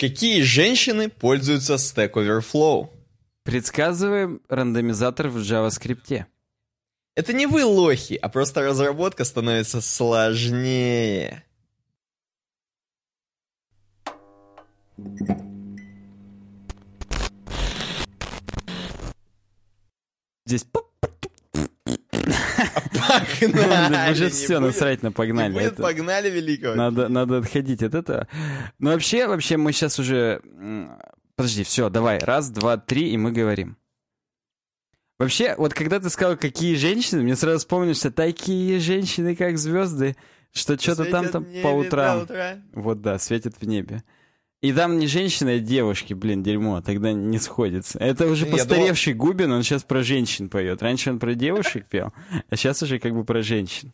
Какие женщины пользуются Stack Overflow? Предсказываем рандомизатор в JavaScript. Это не вы лохи, а просто разработка становится сложнее. Здесь Погнали! Уже все, насрать на погнали. будет погнали великого. Надо, отходить от этого. Но вообще, вообще, мы сейчас уже... Подожди, все, давай. Раз, два, три, и мы говорим. Вообще, вот когда ты сказал, какие женщины, мне сразу вспомнилось, что такие женщины, как звезды, что что-то там, там по утрам. Вот да, светят в небе. И там не женщины, а девушки, блин, дерьмо, тогда не сходится. Это уже Я постаревший думал... Губин, он сейчас про женщин поет. Раньше он про девушек пел, а сейчас уже как бы про женщин.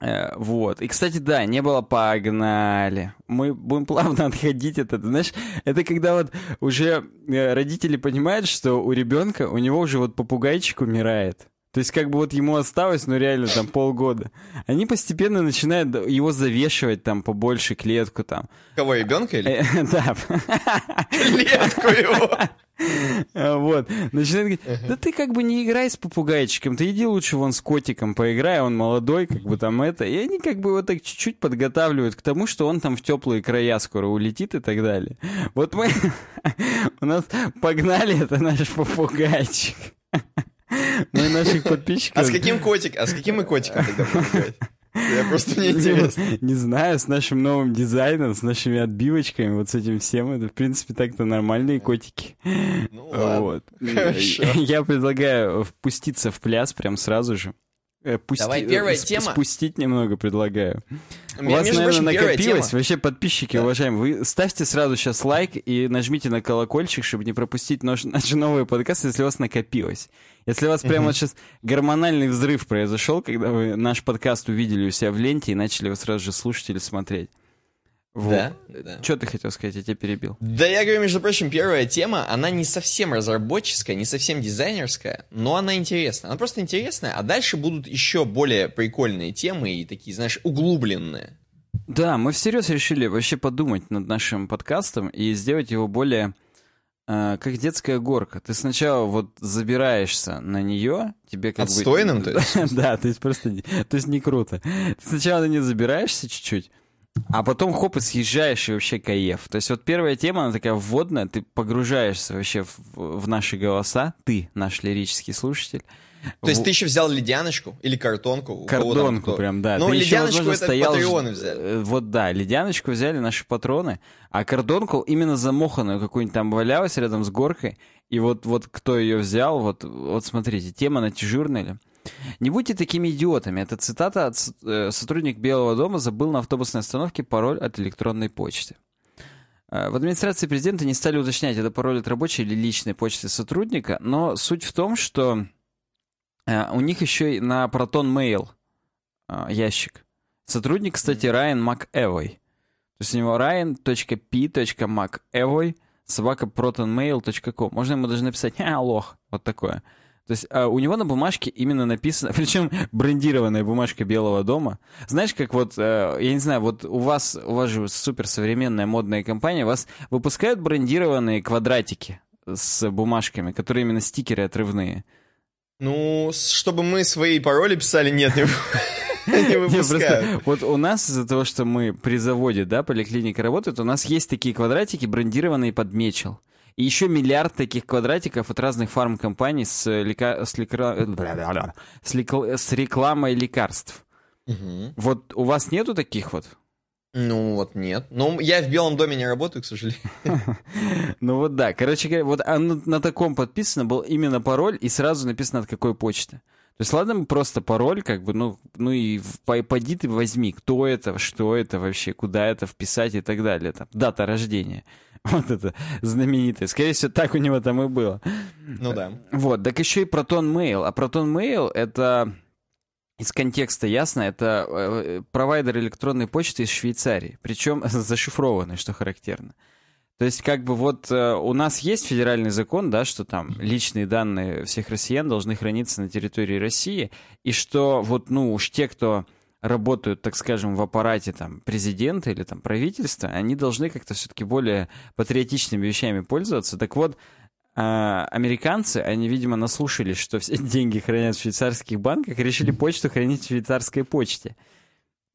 Э, вот. И, кстати, да, не было погнали. Мы будем плавно отходить от этого. Знаешь, это когда вот уже э, родители понимают, что у ребенка, у него уже вот попугайчик умирает. То есть как бы вот ему осталось, ну реально там полгода. Они постепенно начинают его завешивать там побольше клетку там. Кого, ребенка или? Э, да. Клетку его. Вот. Начинает говорить, да ты как бы не играй с попугайчиком, ты иди лучше вон с котиком поиграй, он молодой, как бы там это. И они как бы вот так чуть-чуть подготавливают к тому, что он там в теплые края скоро улетит и так далее. Вот мы... У нас погнали, это наш попугайчик. Мы наших подписчиков... А с каким котиком? А с каким мы котиком тогда будем Я просто мне интересно. Не знаю, с нашим новым дизайном, с нашими отбивочками, вот с этим всем, это, в принципе, так-то нормальные котики. Ну ладно, вот. Хорошо. Я предлагаю впуститься в пляс прям сразу же. Э, пусти... Давай, первая сп- тема. Спустить немного предлагаю. У, У вас, наверное, прочим, накопилось. Вообще, подписчики, да. уважаемые, вы ставьте сразу сейчас лайк и нажмите на колокольчик, чтобы не пропустить наш, наши новые подкасты, если у вас накопилось. Если у вас прямо вот сейчас гормональный взрыв произошел, когда вы наш подкаст увидели у себя в ленте и начали его сразу же слушать или смотреть. Вот. Да, да. Что ты хотел сказать? Я тебя перебил. Да я говорю, между прочим, первая тема, она не совсем разработческая, не совсем дизайнерская, но она интересная. Она просто интересная, а дальше будут еще более прикольные темы и такие, знаешь, углубленные. Да, мы всерьез решили вообще подумать над нашим подкастом и сделать его более э, как детская горка. Ты сначала вот забираешься на нее, тебе как Отстойным, бы... Отстойным, то есть? Да, то есть просто... То есть не круто. Ты сначала на нее забираешься чуть-чуть, а потом хоп, и съезжаешь, и вообще кайф. То есть вот первая тема, она такая вводная, ты погружаешься вообще в, в наши голоса, ты, наш лирический слушатель. То есть в... ты еще взял ледяночку или картонку? Картонку прям, да. Ну, ты ледяночку еще, это стоял... патреоны взяли. Э, вот да, ледяночку взяли наши патроны, а картонку именно замоханную какую-нибудь там валялась рядом с горкой, и вот, вот кто ее взял, вот, вот смотрите, тема натяжурная не будьте такими идиотами. Это цитата от э, сотрудник Белого дома забыл на автобусной остановке пароль от электронной почты. Э, в администрации президента не стали уточнять, это пароль от рабочей или личной почты сотрудника, но суть в том, что э, у них еще и на Proton Mail ящик. Сотрудник, кстати, Райан МакЭвой. То есть у него ryan.p.macevoy собака protonmail.com. Можно ему даже написать «А, лох», вот такое. То есть а у него на бумажке именно написано, причем брендированная бумажка Белого дома. Знаешь, как вот, э, я не знаю, вот у вас, у вас же суперсовременная модная компания, вас выпускают брендированные квадратики с бумажками, которые именно стикеры отрывные. Ну, чтобы мы свои пароли писали, нет, не, не выпускают. вот у нас из-за того, что мы при заводе, да, поликлиника работает, у нас есть такие квадратики, брендированные под мечел. И еще миллиард таких квадратиков от разных фармкомпаний с, лека... с, лека... с, лека... с рекламой лекарств. Угу. Вот у вас нету таких вот? Ну вот нет. Ну, я в Белом доме не работаю, к сожалению. Ну вот да. Короче говоря, вот на таком подписано был именно пароль, и сразу написано от какой почты. То есть, ладно, просто пароль, как бы, ну, ну и пойди ты возьми, кто это, что это вообще, куда это вписать и так далее. Там, дата рождения. Вот это знаменитое. Скорее всего, так у него там и было. Ну да. Вот, так еще и Proton Mail. А Proton Mail — это из контекста ясно, это э, провайдер электронной почты из Швейцарии, причем зашифрованный, что характерно. То есть, как бы вот э, у нас есть федеральный закон, да, что там личные данные всех россиян должны храниться на территории России, и что вот, ну, уж те, кто работают, так скажем, в аппарате там президента или там правительства, они должны как-то все-таки более патриотичными вещами пользоваться. Так вот, а, американцы, они, видимо, наслушались, что все деньги хранят в швейцарских банках, решили почту хранить в швейцарской почте.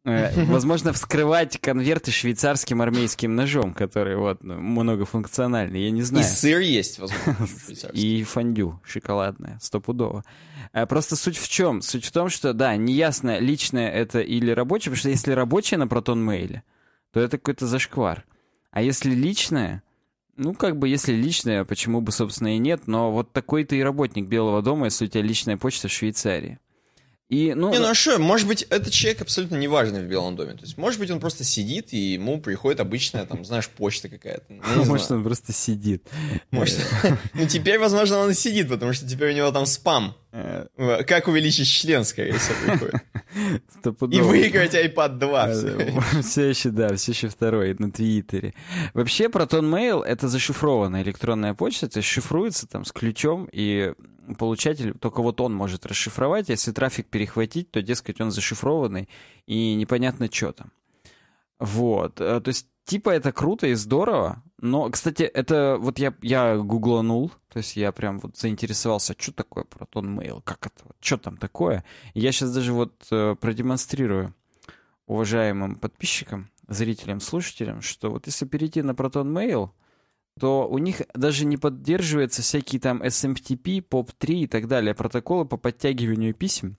Э, возможно, вскрывать конверты швейцарским армейским ножом, который вот ну, многофункциональный, я не знаю. И сыр есть, возможно. И фондю шоколадное, стопудово. Э, просто суть в чем? Суть в том, что, да, неясно, личное это или рабочее, потому что если рабочее на Протон Мейле, то это какой-то зашквар. А если личное, ну, как бы, если личное, почему бы, собственно, и нет, но вот такой ты и работник Белого дома, если у тебя личная почта в Швейцарии. И, ну, не, ну а что, может быть, этот человек абсолютно неважный в Белом доме. То есть, может быть, он просто сидит, и ему приходит обычная, там, знаешь, почта какая-то. Ну, может, он просто сидит. Может, ну, теперь, возможно, он и сидит, потому что теперь у него там спам. Э. Как увеличить член, скорее всего, приходит. И выиграть iPad 2. Все еще, да, все еще второй на Твиттере. Вообще, Proton Mail — это зашифрованная электронная почта, то есть шифруется там с ключом, и получатель, только вот он может расшифровать. Если трафик перехватить, то, дескать, он зашифрованный, и непонятно, что там. Вот. Э, то есть, типа, это круто и здорово. Но, кстати, это вот я, я гугланул, то есть я прям вот заинтересовался, что такое Proton Mail, как это, что там такое. Я сейчас даже вот э, продемонстрирую уважаемым подписчикам, зрителям, слушателям, что вот если перейти на Proton Mail, то у них даже не поддерживаются всякие там SMTP, POP3 и так далее протоколы по подтягиванию писем.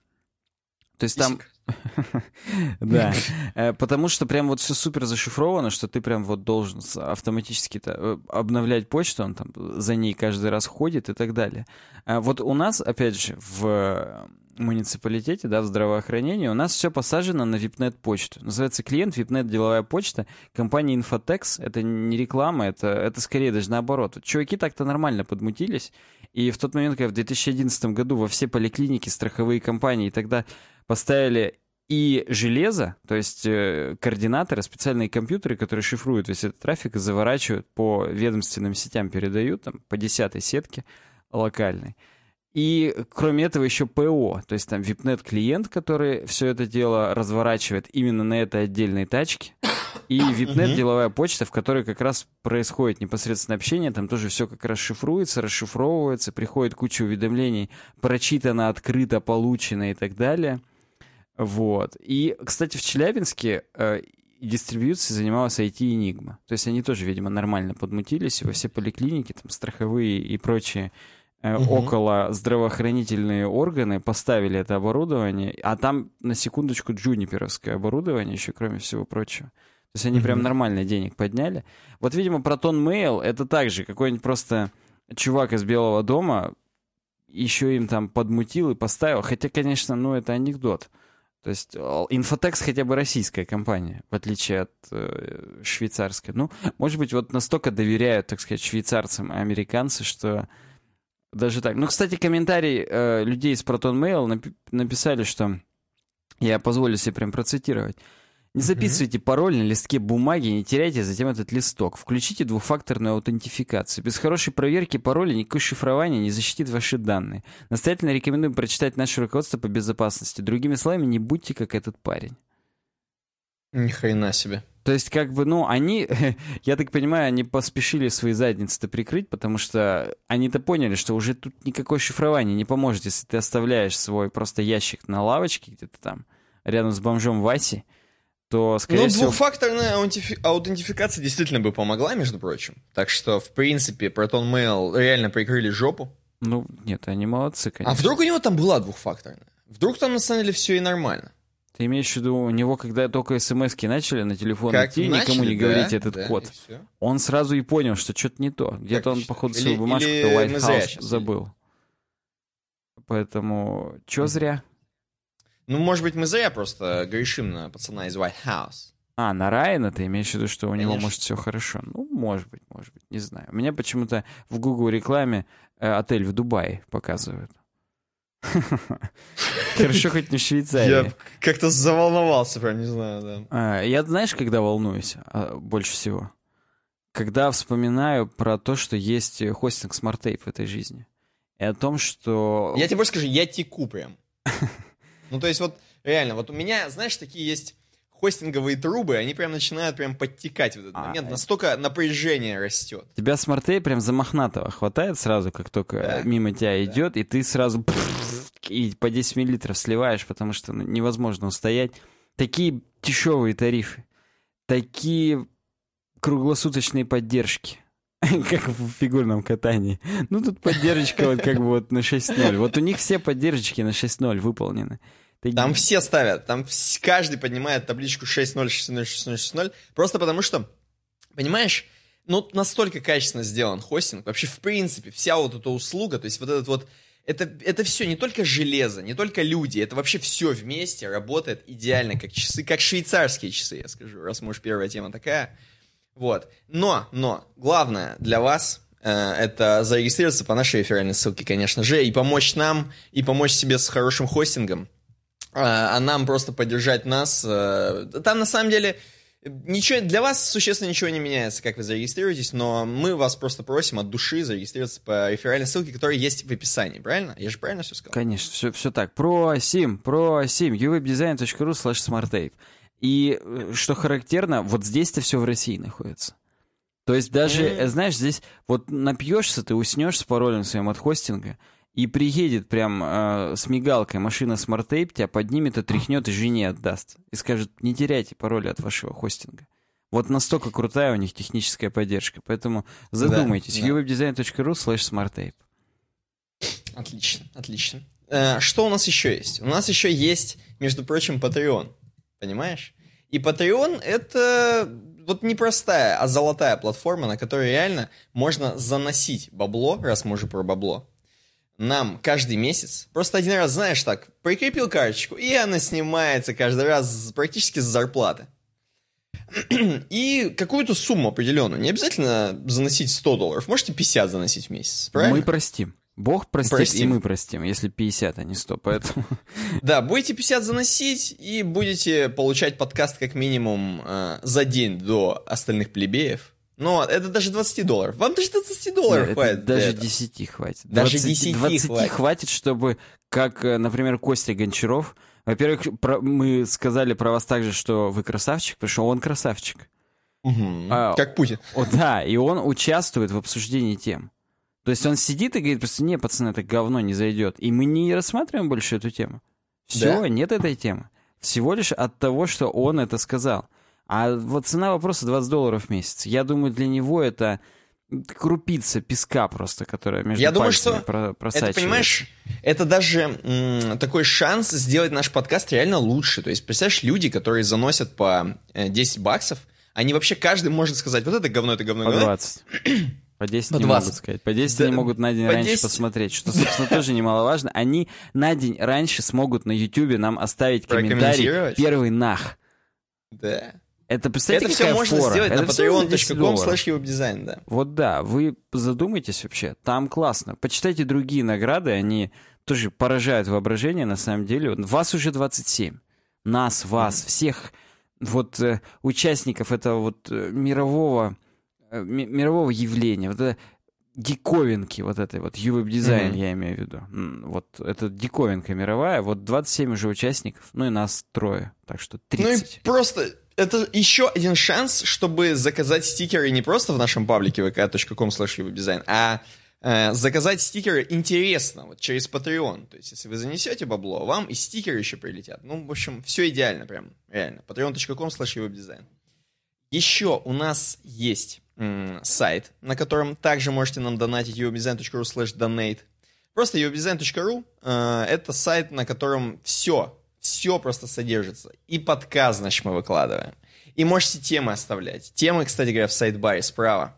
То есть там... Да, э, потому что прям вот все супер зашифровано, что ты прям вот должен автоматически э, обновлять почту, он там за ней каждый раз ходит и так далее. А вот у нас, опять же, в муниципалитете, да, в здравоохранении, у нас все посажено на VIPNet почту. Называется клиент VIPNet деловая почта компании Infotex. Это не реклама, это, это скорее даже наоборот. Чуваки так-то нормально подмутились. И в тот момент, когда в 2011 году во все поликлиники, страховые компании тогда поставили и железо, то есть э, координаторы, специальные компьютеры, которые шифруют весь этот трафик и заворачивают по ведомственным сетям, передают там по десятой сетке локальной. И кроме этого еще ПО, то есть там VIPNet клиент, который все это дело разворачивает именно на этой отдельной тачке. И VIPNet деловая почта, в которой как раз происходит непосредственное общение, там тоже все как раз шифруется, расшифровывается, приходит куча уведомлений, прочитано, открыто, получено и так далее. Вот. И, кстати, в Челябинске э, дистрибьюцией занималась IT Enigma. То есть они тоже, видимо, нормально подмутились, и во все поликлиники, там, страховые и прочие угу. около здравоохранительные органы поставили это оборудование, а там, на секундочку, джуниперовское оборудование еще, кроме всего прочего. То есть они угу. прям нормально денег подняли. Вот, видимо, Proton Mail — это также какой-нибудь просто чувак из Белого дома еще им там подмутил и поставил. Хотя, конечно, ну, это анекдот. То есть Infotex хотя бы российская компания, в отличие от э, швейцарской. Ну, может быть, вот настолько доверяют, так сказать, швейцарцам американцы, что даже так. Ну, кстати, комментарий э, людей из Proton Mail напи- написали, что я позволю себе прям процитировать. Не записывайте mm-hmm. пароль на листке бумаги, не теряйте затем этот листок. Включите двухфакторную аутентификацию. Без хорошей проверки пароля никакое шифрование не защитит ваши данные. Настоятельно рекомендуем прочитать наше руководство по безопасности. Другими словами, не будьте как этот парень. Ни хрена себе. То есть, как бы, ну, они, я так понимаю, они поспешили свои задницы-то прикрыть, потому что они-то поняли, что уже тут никакое шифрование не поможет, если ты оставляешь свой просто ящик на лавочке где-то там, рядом с бомжом Васи, то, скорее ну, всего... Ну, двухфакторная аутентификация действительно бы помогла, между прочим. Так что, в принципе, Proton Mail реально прикрыли жопу. Ну, нет, они молодцы, конечно. А вдруг у него там была двухфакторная? Вдруг там, на самом деле, все и нормально? Ты имеешь в виду, у него, когда только смс начали на телефон как идти, начали, никому не да, говорите этот да, код, он сразу и понял, что что-то не то. Где-то он, походу, свою бумажку-то White House забыл. Поэтому, чё зря? Ну, может быть, мы зря просто грешим на пацана из White House. А, на Райана ты имеешь в виду, что у Конечно. него, может, все хорошо? Ну, может быть, может быть, не знаю. У меня почему-то в Google рекламе э, отель в Дубае показывают. Хорошо, хоть не в Швейцарии. Я как-то заволновался, прям не знаю, да. А, я знаешь, когда волнуюсь а, больше всего? Когда вспоминаю про то, что есть хостинг Tape в этой жизни. И о том, что... Я тебе больше скажу, я теку прям. Ну, то есть вот Реально, вот у меня, знаешь, такие есть хостинговые трубы, они прям начинают прям подтекать в этот А, момент. это- Настолько напряжение растет. Тебя смартей прям за мохнатого хватает сразу, как только Да. э, мимо тебя идет, и ты сразу и по 10 миллилитров сливаешь, потому что ну, невозможно устоять. Такие дешевые тарифы, такие круглосуточные поддержки, как в фигурном катании. Ну, тут поддержка вот как бы вот на 6.0. Вот у них все поддержки на 6.0 выполнены. Ты- Там все ставят, там каждый поднимает табличку 6.0, 6.0, 6.0, 6.0, просто потому что, понимаешь, ну, настолько качественно сделан хостинг, вообще, в принципе, вся вот эта услуга, то есть вот этот вот, это, это все не только железо, не только люди, это вообще все вместе работает идеально, как часы, как швейцарские часы, я скажу, раз уж первая тема такая. Вот. Но, но, главное для вас э, это зарегистрироваться по нашей реферальной ссылке, конечно же, и помочь нам, и помочь себе с хорошим хостингом, а а нам просто поддержать нас. э, Там на самом деле ничего для вас существенно ничего не меняется, как вы зарегистрируетесь, но мы вас просто просим от души зарегистрироваться по реферальной ссылке, которая есть в описании, правильно? Я же правильно все сказал? Конечно, все, все так. Просим, просим. uwebdesign.ru slash smartape. И э, что характерно, вот здесь-то все в России находится. То есть даже, э, знаешь, здесь вот напьешься, ты уснешь с паролем своим от хостинга, и приедет прям э, с мигалкой машина SmartTape, тебя поднимет, отряхнет и жене отдаст. И скажет, не теряйте пароли от вашего хостинга. Вот настолько крутая у них техническая поддержка. Поэтому задумайтесь. да. uwebdesign.ru slash smartape. Отлично, отлично. Э, Что у нас еще есть? У нас еще есть, между прочим, Patreon. Понимаешь? И Patreon это вот не простая, а золотая платформа, на которой реально можно заносить бабло, раз мы уже про бабло, нам каждый месяц. Просто один раз, знаешь, так, прикрепил карточку, и она снимается каждый раз практически с зарплаты. И какую-то сумму определенную. Не обязательно заносить 100 долларов. Можете 50 заносить в месяц. Правильно? Мы простим. Бог простит, и Простим. мы простим, если 50, а не 100. Поэтому Да, будете 50 заносить и будете получать подкаст как минимум э, за день до остальных плебеев. Но это даже 20 долларов. Вам даже 20 долларов это хватит. даже этого. 10 хватит. Даже 10 20 хватит. хватит, чтобы, как, э, например, Костя Гончаров, во-первых, про- мы сказали про вас также, что вы красавчик, потому что он красавчик. Мгм. А, Как Путин. О, да, и он участвует в обсуждении тем. То есть он сидит и говорит, просто не, пацаны, это говно не зайдет. И мы не рассматриваем больше эту тему. Все, Да? нет этой темы. Всего лишь от того, что он это сказал. А вот цена вопроса 20 долларов в месяц. Я думаю, для него это крупица песка просто, которая между Я думаю, что про- Это, просачивается. понимаешь, это даже м, такой шанс сделать наш подкаст реально лучше. То есть, представляешь, люди, которые заносят по э, 10 баксов, они вообще каждый может сказать, вот это говно, это говно, По говно. 20. По 10 По не 20. могут сказать. По 10 Да, они могут на день по раньше 10. посмотреть, что, собственно, тоже немаловажно. Они на день раньше смогут на YouTube нам оставить комментарий. «Первый нах». Да. Это, представьте, это все можно фора. сделать на Это 10 patreon.com slash webdesign, да. Вот да, вы задумайтесь вообще, там классно. Почитайте другие награды, они тоже поражают воображение на самом деле. Вас уже 27. Нас, вас, всех вот э, участников этого вот э, мирового, э, ми- мирового явления, вот это диковинки вот этой вот, ювеб-дизайн Мгм. я имею в виду. Вот это диковинка мировая, вот 27 уже участников, ну и нас трое, так что 30. Ну и просто это еще один шанс, чтобы заказать стикеры не просто в нашем паблике vk.com webdesign, а э, заказать стикеры интересно, вот через Patreon. То есть, если вы занесете бабло, вам и стикеры еще прилетят. Ну, в общем, все идеально прям, реально. patreon.com webdesign. Еще у нас есть сайт, на котором также можете нам донатить uwebdesign.ru slash donate. Просто uwebdesign.ru э, это сайт, на котором все, все просто содержится. И подкаст, значит, мы выкладываем. И можете темы оставлять. Темы, кстати говоря, в сайт-баре справа.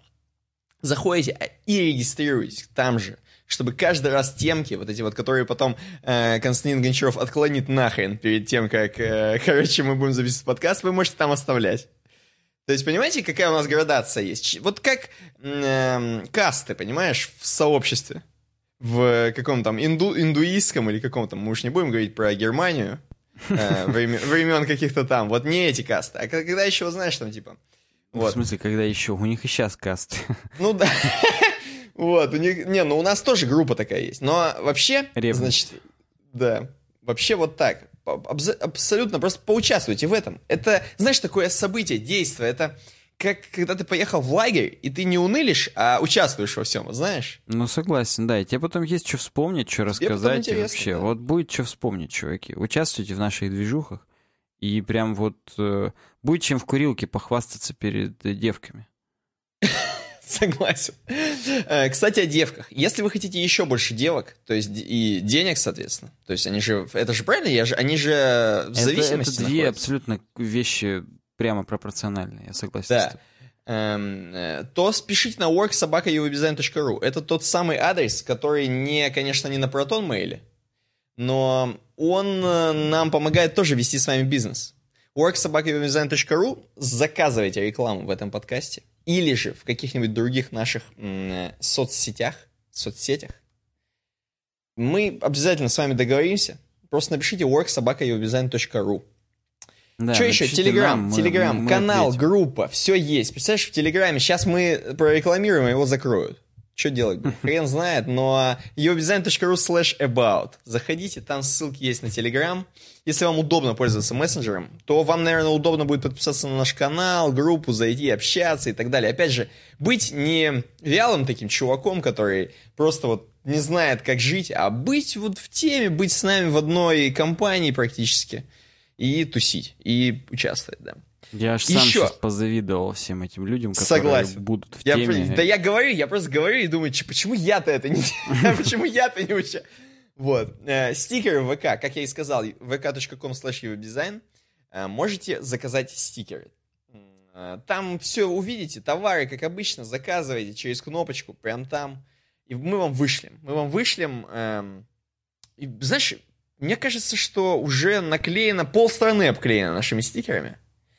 Заходите а, и регистрируйтесь там же, чтобы каждый раз темки, вот эти вот, которые потом э, Константин Гончаров отклонит нахрен перед тем, как, э, короче, мы будем записывать подкаст, вы можете там оставлять. То есть, понимаете, какая у нас градация есть? Вот как эм, касты, понимаешь, в сообществе. В каком там инду, индуистском или каком там, мы уж не будем говорить про Германию, э, времен, времен каких-то там. Вот не эти касты, а когда еще, знаешь, там типа... В Вот. смысле, когда еще? У них и сейчас каст. Ну да. Вот, у них... Не, ну у нас тоже группа такая есть. Но вообще, значит, да. Вообще вот так. абсолютно просто поучаствуйте в этом. Это, знаешь, такое событие, действие, это как когда ты поехал в лагерь, и ты не унылишь, а участвуешь во всем, знаешь? Ну, согласен, да. И тебе потом есть что вспомнить, что рассказать. И вообще, да. вот будет что вспомнить, чуваки. Участвуйте в наших движухах. И прям вот э, будет чем в курилке похвастаться перед э, девками. Согласен. Э, кстати, о девках. Если вы хотите еще больше девок, то есть и денег, соответственно, то есть они же, это же правильно, я же, они же в зависимости Это, это две абсолютно вещи прямо пропорциональные, я согласен да. Эм, э, то спешите на worksobaka.uwebdesign.ru. Это тот самый адрес, который не, конечно, не на Proton Mail, но он э, нам помогает тоже вести с вами бизнес. worksobaka.uwebdesign.ru Заказывайте рекламу в этом подкасте или же в каких-нибудь других наших м- соцсетях, соцсетях, мы обязательно с вами договоримся. Просто напишите worksobaka.uwebdesign.ru да, Что еще? Телеграм, Телеграм, канал, ответим. группа, все есть. Представляешь, в Телеграме сейчас мы прорекламируем, его закроют. Что делать? Хрен знает, но uwebdesign.ru slash about. Заходите, там ссылки есть на Телеграм. Если вам удобно пользоваться мессенджером, то вам, наверное, удобно будет подписаться на наш канал, группу, зайти, общаться и так далее. Опять же, быть не вялым таким чуваком, который просто вот не знает, как жить, а быть вот в теме, быть с нами в одной компании практически и тусить, и участвовать, да. Я аж сам Еще. сейчас позавидовал всем этим людям, которые Согласен. будут в я, теме. Да я говорю, я просто говорю и думаю, почему я-то это не... Почему я-то не учу? Вот. Э, стикеры в ВК, как я и сказал, vk.com slash э, можете заказать стикеры. Э, там все увидите, товары, как обычно, заказывайте через кнопочку, прям там. И мы вам вышлем. Мы вам вышлем... Эм, и, знаешь, мне кажется, что уже наклеено, полстраны обклеено нашими стикерами.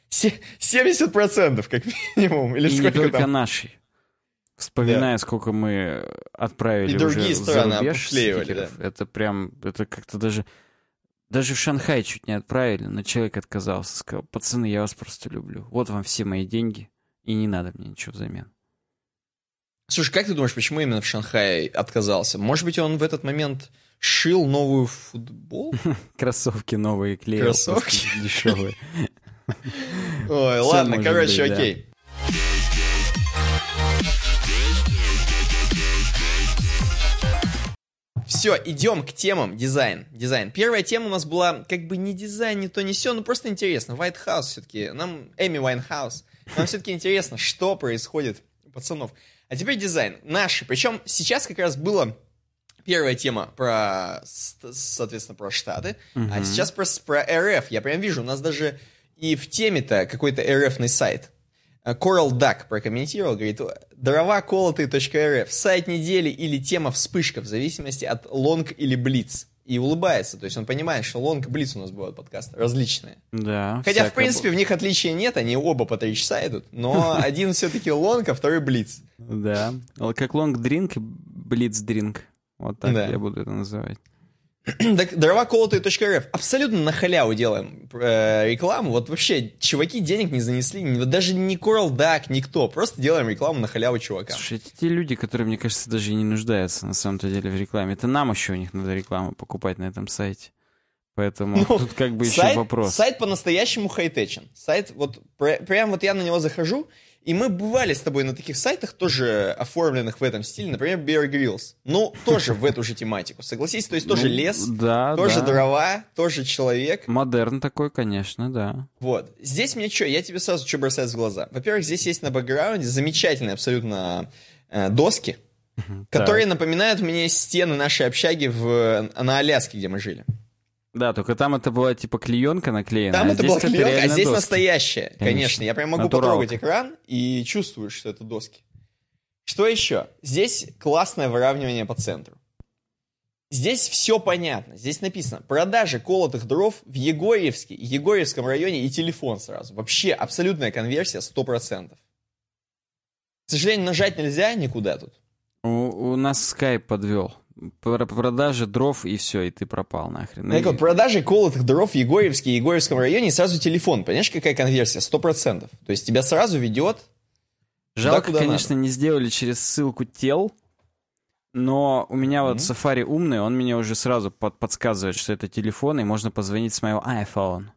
70% как минимум. Или и не только там? наши. Вспоминая, да. сколько мы отправили и другие уже страны зарубеж стикеров, да. это прям, это как-то даже... Даже в Шанхай чуть не отправили, но человек отказался, сказал, пацаны, я вас просто люблю. Вот вам все мои деньги, и не надо мне ничего взамен. Слушай, как ты думаешь, почему именно в Шанхае отказался? Может быть, он в этот момент шил новую футбол? Кроссовки новые клеил. Кроссовки? Дешевые. Ой, ладно, короче, окей. Все, идем к темам дизайн. Дизайн. Первая тема у нас была как бы не дизайн, не то, не все, но просто интересно. White House все-таки, нам, Эми Вайнхаус, нам все-таки интересно, что происходит у пацанов. А теперь дизайн. Наши. Причем сейчас как раз было первая тема про, соответственно, про Штаты, угу. а сейчас про, про РФ. Я прям вижу, у нас даже и в теме-то какой-то РФный сайт. Э, Coral Duck прокомментировал, говорит, дрова колотые.рф, сайт недели или тема вспышка, в зависимости от long или блиц. И улыбается, то есть он понимает, что long блиц у нас бывают подкасты различные. Да. Хотя, в принципе, в них отличия нет, они оба по три часа идут, но один все-таки long, а второй блиц. Да, как лонг дринк, блиц дринк. Вот так да. я буду это называть. Дровоколотые.рф. Абсолютно на халяву делаем э, рекламу. Вот вообще, чуваки денег не занесли. Вот даже не Coral Duck, никто. Просто делаем рекламу на халяву чувака. Слушай, это те люди, которые, мне кажется, даже и не нуждаются на самом-то деле в рекламе. Это нам еще у них надо рекламу покупать на этом сайте. Поэтому ну, тут как бы сайт, еще вопрос. Сайт по-настоящему хай-течен. Сайт, вот прям вот я на него захожу, и мы бывали с тобой на таких сайтах, тоже оформленных в этом стиле, например, Bear Grylls. Ну, тоже в эту же тематику, согласись? То есть тоже ну, лес, да, тоже да. дрова, тоже человек. Модерн такой, конечно, да. Вот. Здесь мне что, я тебе сразу что бросается в глаза. Во-первых, здесь есть на бэкграунде замечательные абсолютно э, доски, которые напоминают мне стены нашей общаги в, на Аляске, где мы жили. Да, только там это была типа клеенка наклеена. Там а это была клеенка, а здесь доски. настоящая. Конечно. конечно. Я прям могу Натуралка. потрогать экран и чувствую, что это доски. Что еще? Здесь классное выравнивание по центру. Здесь все понятно. Здесь написано продажи колотых дров в Егорьевске, Егорьевском районе и телефон сразу. Вообще абсолютная конверсия 100%. К сожалению, нажать нельзя никуда тут. У, у нас скайп подвел продажи дров и все, и ты пропал нахрен. Так вот, продажи колотых дров в Егорьевске, Егорьевском районе и сразу телефон. Понимаешь, какая конверсия? Сто процентов. То есть тебя сразу ведет Жалко, туда, конечно, надо. не сделали через ссылку тел, Но у меня вот Мгм. Safari умный, он мне уже сразу под- подсказывает, что это телефон, и можно позвонить с моего iPhone.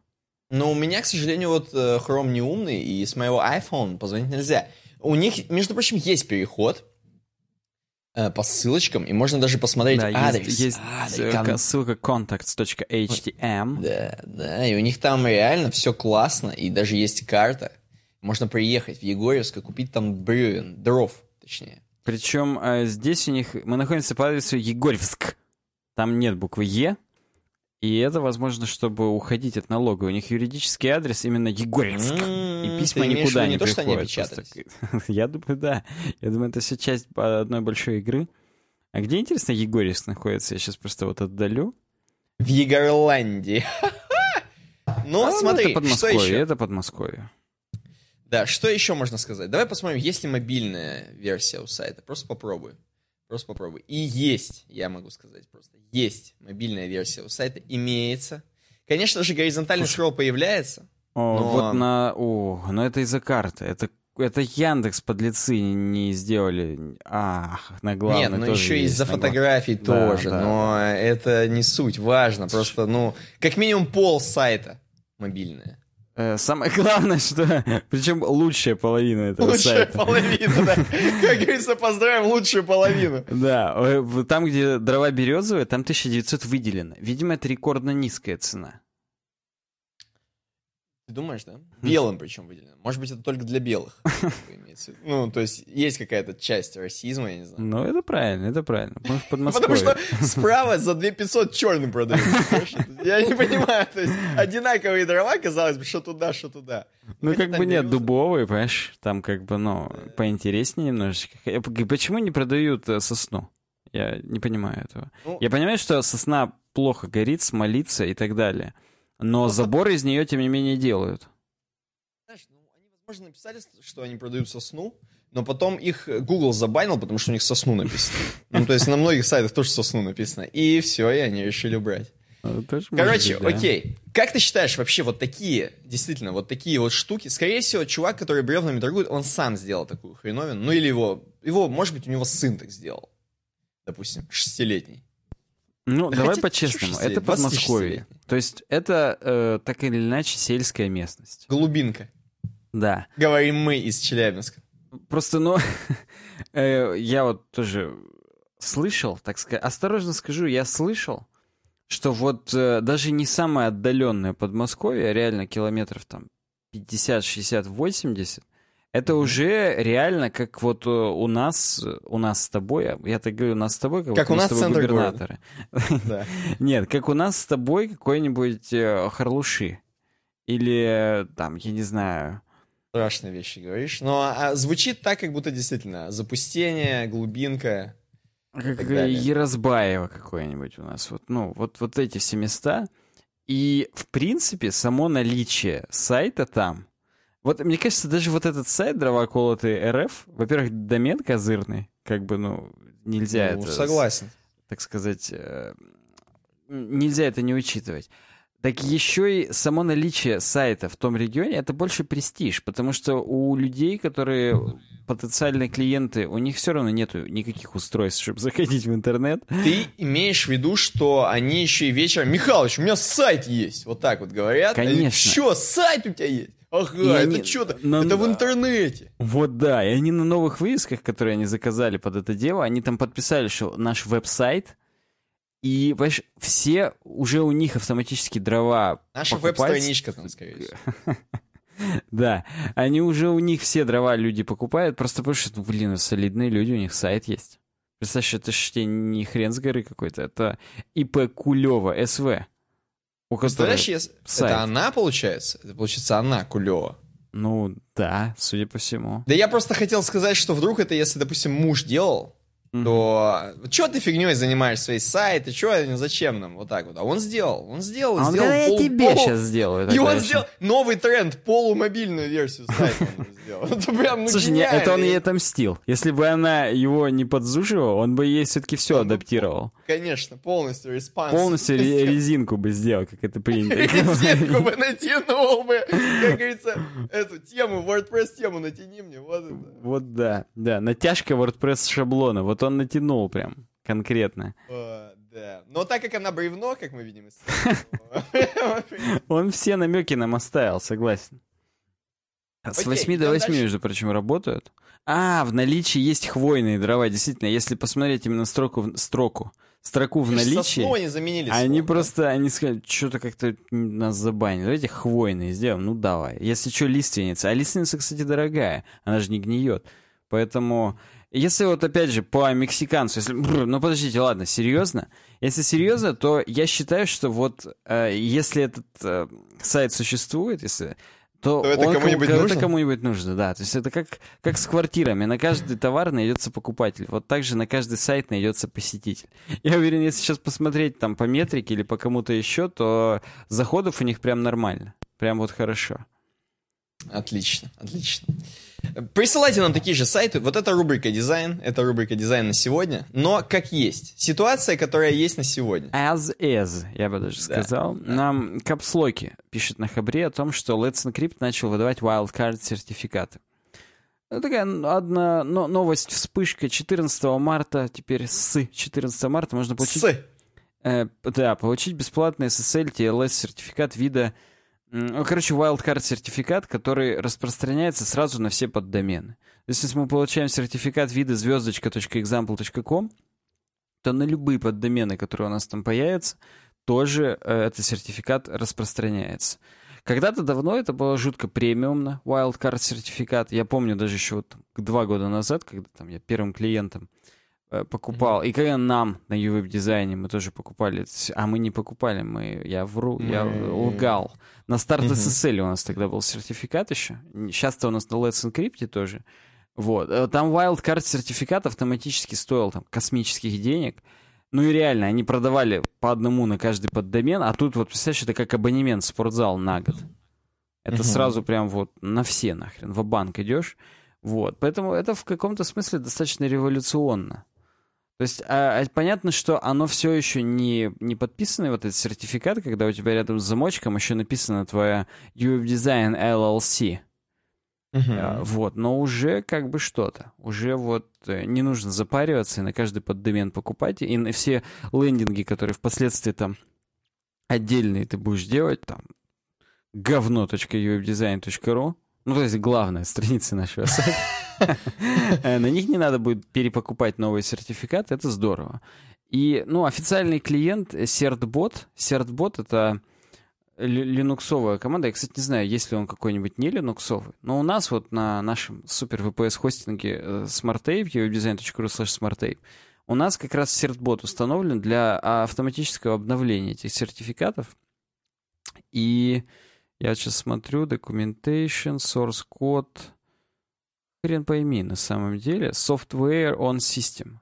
Но у меня, к сожалению, вот э, Chrome не умный, и с моего iPhone позвонить нельзя. У них, между прочим, есть переход по ссылочкам, и можно даже посмотреть Да, адрес. есть, есть Адрес, э, кон- ка- ссылка contacts.htm. Да, да, и у них там реально все классно, и даже есть карта. Можно приехать в Егорьевск и купить там бревен, дров, точнее. Причем э, здесь у них... Мы находимся по адресу Егорьевск. Там нет буквы Е. И это, возможно, чтобы уходить от налога. У них юридический адрес именно Егорьевск. И письма никуда не не то, что они приходят. просто Я думаю, да. Я думаю, это все часть одной большой игры. А где, интересно, Егорьевск находится? Я сейчас просто вот отдалю. В Егорландии. Ну, А, смотри, это что Подмосковье, еще? это Подмосковье. Да, что еще можно сказать? Давай посмотрим, есть ли мобильная версия у сайта. Просто попробуй. Просто попробуй. И есть, я могу сказать просто, есть мобильная версия у сайта, имеется. Конечно же, горизонтальный скролл появляется. О, Но- вот на... О, но это из-за карты. Это, это Яндекс подлецы не сделали. А, на главной Нет, но тоже еще из-за на глав- фотографий Да, тоже. да, но это не суть, важно. Просто, ну, как минимум пол сайта мобильная. Э, Самое главное, что... Причем лучшая половина этого Лучшая сайта. половина, да. Как говорится, поздравим лучшую половину. Да, э, там, где дрова березовые, там 1900 выделено. Видимо, это рекордно низкая цена. Ты думаешь, да? Белым причем выделено. Может быть, это только для белых. виду. Ну, то есть, есть какая-то часть расизма, я не знаю. Ну, это правильно, это правильно. Мы в Потому что справа за 2500 черным продают. Я не понимаю, то есть одинаковые дрова, казалось бы, что туда, что туда. Ну, как бы нет, дубовые, понимаешь? Там как бы, ну, поинтереснее немножечко. Почему не продают э, сосну? Я не понимаю этого. Ну, Я понимаю, что сосна плохо горит, смолится и так далее. Но забор из нее, тем не менее, делают. Возможно, написали, что они продают сосну, но потом их Google забанил, потому что у них сосну написано. Ну, то есть на многих сайтах тоже сосну написано. И все, и они решили убрать. Может Короче, быть, да. окей. Как ты считаешь, вообще вот такие, действительно, вот такие вот штуки, скорее всего, чувак, который бревнами торгует, он сам сделал такую хреновину, ну или его, его, может быть, у него сын так сделал, допустим, шестилетний. Ну, Да давай по-честному. Это Подмосковье. 26-летний. То есть это э, так или иначе сельская местность. Голубинка. Да. Говорим мы из Челябинска. Просто, ну, э, я вот тоже слышал, так сказать, осторожно скажу, я слышал, что вот э, даже не самое отдаленное Подмосковье, а реально километров там 50, 60, 80, это уже реально как вот э, у нас, у нас с тобой, а я так говорю, у нас с тобой, как, Как вот у нас с тобой губернаторы. Нет, как у нас с тобой какой-нибудь Харлуши. Или там, я не знаю, Страшные вещи говоришь. Но а, звучит так, как будто действительно запустение, глубинка. Как. Яразбаева какое-нибудь у нас. Вот, ну, вот, вот эти все места. И, в принципе, само наличие сайта там. Вот, мне кажется, даже вот этот сайт дровоколотый РФ, во-первых, домен козырный, как бы, ну, нельзя Ну, это, согласен. так сказать, э, нельзя это не учитывать. Так еще и само наличие сайта в том регионе, это больше престиж, потому что у людей, которые потенциальные клиенты, у них все равно нету никаких устройств, чтобы заходить в интернет. Ты имеешь в виду, что они еще и вечером... Михалыч, у меня сайт есть. Вот так вот говорят. Конечно. Что, сайт у тебя есть? Ага, И это они- что-то? но- Это в интернете. Вот да, и они на новых вывесках, которые они заказали под это дело, они там подписали, что наш веб-сайт, и, понимаешь, все уже у них автоматически дрова Наша покупать. веб-страничка там, скорее всего. Да, они уже у них все дрова люди покупают, просто потому что, блин, солидные люди, у них сайт есть. Представляешь, это ж тебе не хрен с горы какой-то, это ИП Кулева, СВ. У Представляешь, если- это она, получается? Это, получается, она, Кулева. ну да, судя по всему. Да я просто хотел сказать, что вдруг это, если, допустим, муж делал, Мгм. то что ты фигней занимаешься своей сайты, что зачем нам вот так вот? А он сделал, он сделал, А он сделал говорит, я полу- тебе полу- сейчас сделаю. И он еще. сделал новый тренд, полумобильную версию сайта сделал. Это прям, ну, Слушай, не, это он ей отомстил. Если бы она его не подзуживала, он бы ей все-таки все бы адаптировал. Конечно, полностью респанс. Полностью ре- резинку бы сделал, как это принято. Резинку бы натянул бы, как говорится, эту тему, WordPress тему натяни мне, вот это. Вот да, да, натяжка WordPress шаблона, вот он натянул прям. конкретно. О, да. Но так как она бревно, как мы видим Он все намеки нам оставил, согласен. С Окей, 8 до идем 8, дальше. между прочим, работают. А, в наличии есть хвойные дрова. Действительно, если посмотреть именно строку, строку, строку в наличии, они заменили. они просто, они сказали, что-то как-то нас забанили. Давайте хвойные сделаем. Ну, давай. Если что, лиственница. А лиственница, кстати, дорогая. Она же не гниет. Поэтому, если вот опять же по мексиканцу, если, бррр, ну подождите, ладно, серьезно? Если серьезно, то я считаю, что вот э, если этот э, сайт существует, если то, То это кому-нибудь это нужно? кому-нибудь нужно, да. То есть это как, как с квартирами. На каждый товар найдется покупатель. Вот так же на каждый сайт найдется посетитель. Я уверен, если сейчас посмотреть там по метрике или по кому-то еще, то заходов у них прям нормально. Прям вот хорошо. Отлично, отлично. Присылайте нам такие же сайты. Вот это рубрика дизайн, это рубрика дизайн на сегодня. Но как есть. Ситуация, которая есть на сегодня. As is, я бы даже Да, сказал. Нам Капслоки пишет на Хабре о том, что Let's Encrypt начал выдавать wildcard сертификаты. Это такая одна но- новость, вспышка 14 марта, теперь с 14 марта можно получить С. Э, да, получить бесплатный SSL TLS сертификат вида... ну, Короче, wildcard сертификат, который распространяется сразу на все поддомены. Если мы получаем сертификат вида звездочка.example.com, то на любые поддомены, которые у нас там появятся, тоже э, этот сертификат распространяется. Когда-то давно это было жутко премиумно, wildcard сертификат. Я помню даже еще вот два года назад, когда там я первым клиентом э, покупал. И когда нам на UWeb дизайне мы тоже покупали, а мы не покупали, мы, я вру, я Мы- лгал. На старт Мгм. SSL у нас тогда был сертификат еще. Сейчас-то у нас на Let's Encrypt тоже. Вот. Э, Там wildcard сертификат автоматически стоил там космических денег. Ну и реально, они продавали по одному на каждый поддомен, а тут вот, представляешь, это как абонемент в спортзал на год. Это Мгм. сразу прям вот на все нахрен, в банк идешь. Вот. Поэтому это в каком-то смысле достаточно революционно. То есть а, а понятно, что оно все еще не, не подписанный вот этот сертификат, когда у тебя рядом с замочком еще написано твоя UF Design LLC. Мгм. А, Вот, но уже как бы что-то. Уже вот э, не нужно запариваться и на каждый поддомен покупать. И на все лендинги, которые впоследствии там отдельные ты будешь делать, там говно.uwebdesign.ru ну, то есть главная страница нашего сайта. Э, На них не надо будет перепокупать новый сертификат, это здорово. И, ну, официальный клиент CertBot. CertBot — это линуксовая команда. Я, кстати, не знаю, есть ли он какой-нибудь не линуксовый. Но у нас вот на нашем супер VPS хостинге э, SmartTape, webdesign.ru slash SmartTape, у нас как раз CertBot установлен для автоматического обновления этих сертификатов. И я сейчас смотрю, documentation, source code, хрен пойми на самом деле, software on system.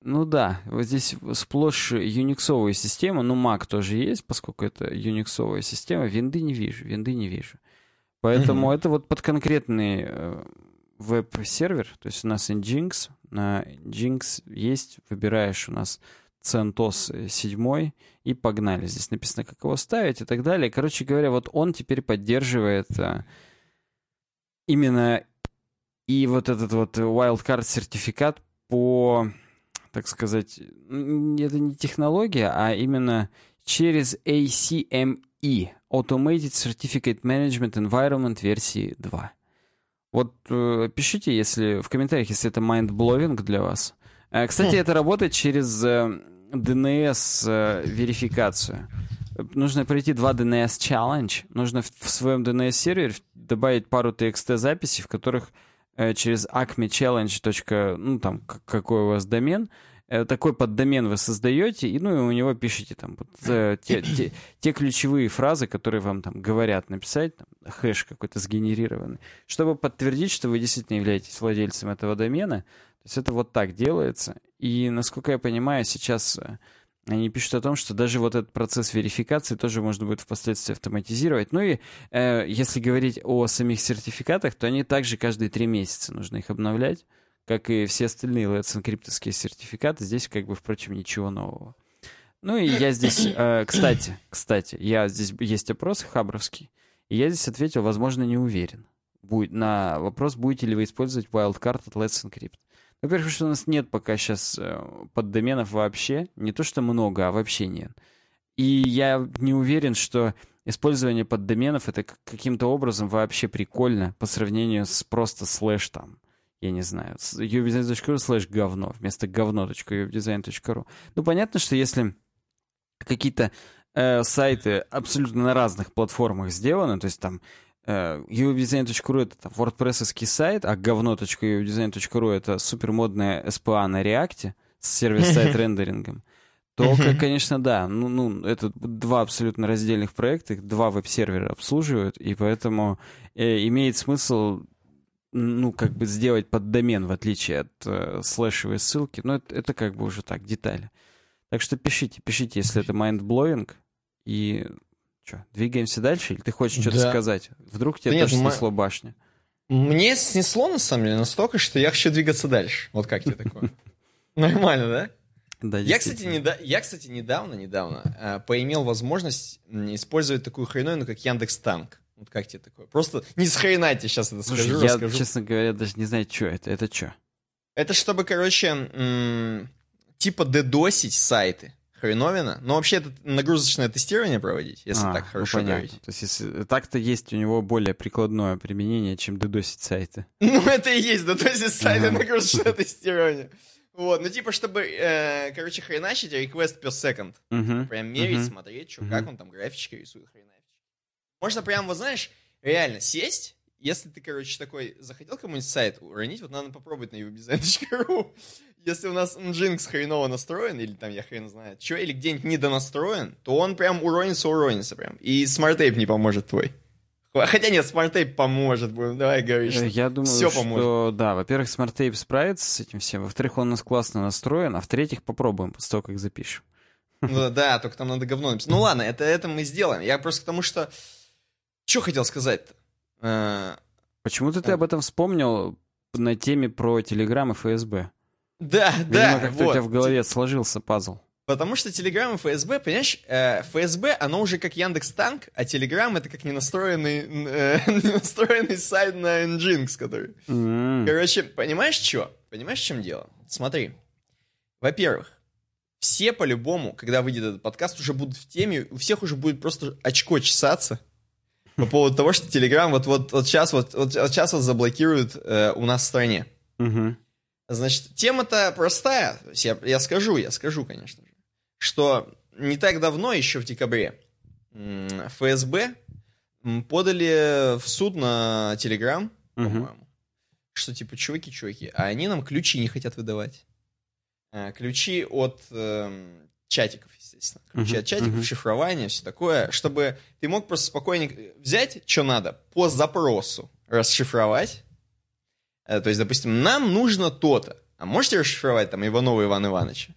Ну да, вот здесь сплошь юниксовые системы, ну Mac тоже есть, поскольку это юниксовая система, винды не вижу, винды не вижу. Поэтому Мгм. это вот под конкретный э, веб-сервер, то есть у нас Nginx, на Nginx есть, выбираешь у нас CentOS 7 и погнали. Здесь написано, как его ставить и так далее. Короче говоря, вот он теперь поддерживает а, именно и вот этот вот wildcard сертификат по, так сказать, это не технология, а именно через ACME, Automated Certificate Management Environment версии 2. Вот э, пишите, если в комментариях, если это mind-blowing для вас. Э, кстати, это работает через э, DNS-верификацию. Нужно пройти два DNS challenge. Нужно в, своем DNS-сервере добавить пару TXT-записей, в которых э, через acmechallenge. ну там какой у вас домен, э, такой поддомен вы создаете, и ну и у него пишите там вот, э, те, те- те ключевые фразы, которые вам там говорят написать, там, хэш какой-то сгенерированный, чтобы подтвердить, что вы действительно являетесь владельцем этого домена. То есть это вот так делается. И, насколько я понимаю, сейчас э, они пишут о том, что даже вот этот процесс верификации тоже можно будет впоследствии автоматизировать. Ну и э, если говорить о самих сертификатах, то они также каждые три месяца нужно их обновлять, как и все остальные Let's Encrypt сертификаты. Здесь, как бы, впрочем, ничего нового. Ну и я здесь, э, кстати, кстати, я здесь есть опрос хабровский, и я здесь ответил, возможно, не уверен будет, на вопрос, будете ли вы использовать wildcard от Let's Encrypt. Во-первых, что у нас нет пока сейчас э, поддоменов вообще. Не то, что много, а вообще нет. И я не уверен, что использование поддоменов это каким-то образом вообще прикольно по сравнению с просто слэш там, я не знаю, uwebdesign.ru слэш говно вместо говно.uwebdesign.ru. Ну, понятно, что если какие-то э, сайты абсолютно на разных платформах сделаны, то есть там uwebdesign.ru это там, wordpress сайт, а говно.uwebdesign.ru это супермодная SPA на React с сервис-сайт рендерингом, то, конечно, да. Ну, ну, это два абсолютно раздельных проекта, их два веб-сервера обслуживают, и поэтому э, имеет смысл ну, как бы сделать под домен, в отличие от э, слэшевой ссылки. Но это, это как бы уже так, детали. Так что пишите, пишите, если это mindblowing. И что, двигаемся дальше? Или ты хочешь что-то да. сказать? Вдруг тебе да тоже нет, снесло башню? Мне снесло, на самом деле, настолько, что я хочу двигаться дальше. Вот как тебе такое? Нормально, да? Да, я, кстати, неда... я, кстати, недавно, недавно э, поимел возможность использовать такую хреновину, как Яндекс Танк. Вот как тебе такое? Просто не с хрена тебе сейчас это Слушай, скажу, я, расскажу. честно говоря, даже не знаю, что это. Это что? Это чтобы, короче, м- типа дедосить сайты. Хреновина. Но вообще это нагрузочное тестирование проводить, если а, так ну хорошо ну, говорить. То есть если так-то есть у него более прикладное применение, чем дедосить сайты. Ну это и есть дедосить сайты, нагрузочное тестирование. Вот, ну типа, чтобы, э, короче, хреначить request per second. Uh-huh. Прям мерить, uh-huh. смотреть, что, uh-huh. как он там графички рисует, хреначить. Можно прям, вот знаешь, реально сесть, если ты, короче, такой захотел кому-нибудь сайт уронить, вот надо попробовать на uwebdesign.ru. Если у нас Nginx хреново настроен, или там я хрен знает, что, или где-нибудь недонастроен, то он прям уронится, уронится прям. И SmartTape не поможет твой. Хотя нет, SmartTape поможет, будем, давай говорить. Что Я думаю, все что, поможет. да, во-первых, SmartTape справится с этим всем, во-вторых, он у нас классно настроен, а в-третьих, попробуем после того, как запишем. Ну да, только там надо говно написать. Ну ладно, это, это мы сделаем. Я просто к тому, что... Что хотел сказать-то? Э, Почему-то ты об этом вспомнил на теме про Telegram и ФСБ. Да, Видимо, да. как-то вот. у тебя в голове сложился пазл. Потому что Telegram и ФСБ, понимаешь, э, ФСБ, оно уже как Яндекс Танк, а Telegram это как ненастроенный, э, ненастроенный сайт на Nginx, который... Mm. Короче, понимаешь, что? Понимаешь, в чем дело? Смотри. Во-первых, все по-любому, когда выйдет этот подкаст, уже будут в теме, у всех уже будет просто очко чесаться по поводу того, что Telegram вот, вот, вот сейчас вот, вот, вот сейчас вот заблокируют э, у нас в стране. Mm-hmm. Значит, тема-то простая. Я, я скажу, я скажу, конечно же что не так давно, еще в декабре, ФСБ подали в суд на Телеграм, угу. по-моему, что типа, чуваки, чуваки, а они нам ключи не хотят выдавать. А, ключи от э, чатиков, естественно. Ключи uh-huh, от чатиков, uh-huh. шифрование, все такое, чтобы ты мог просто спокойненько взять, что надо, по запросу расшифровать. Э, то есть, допустим, нам нужно то-то. А можете расшифровать там Иванова Ивана Ивановича?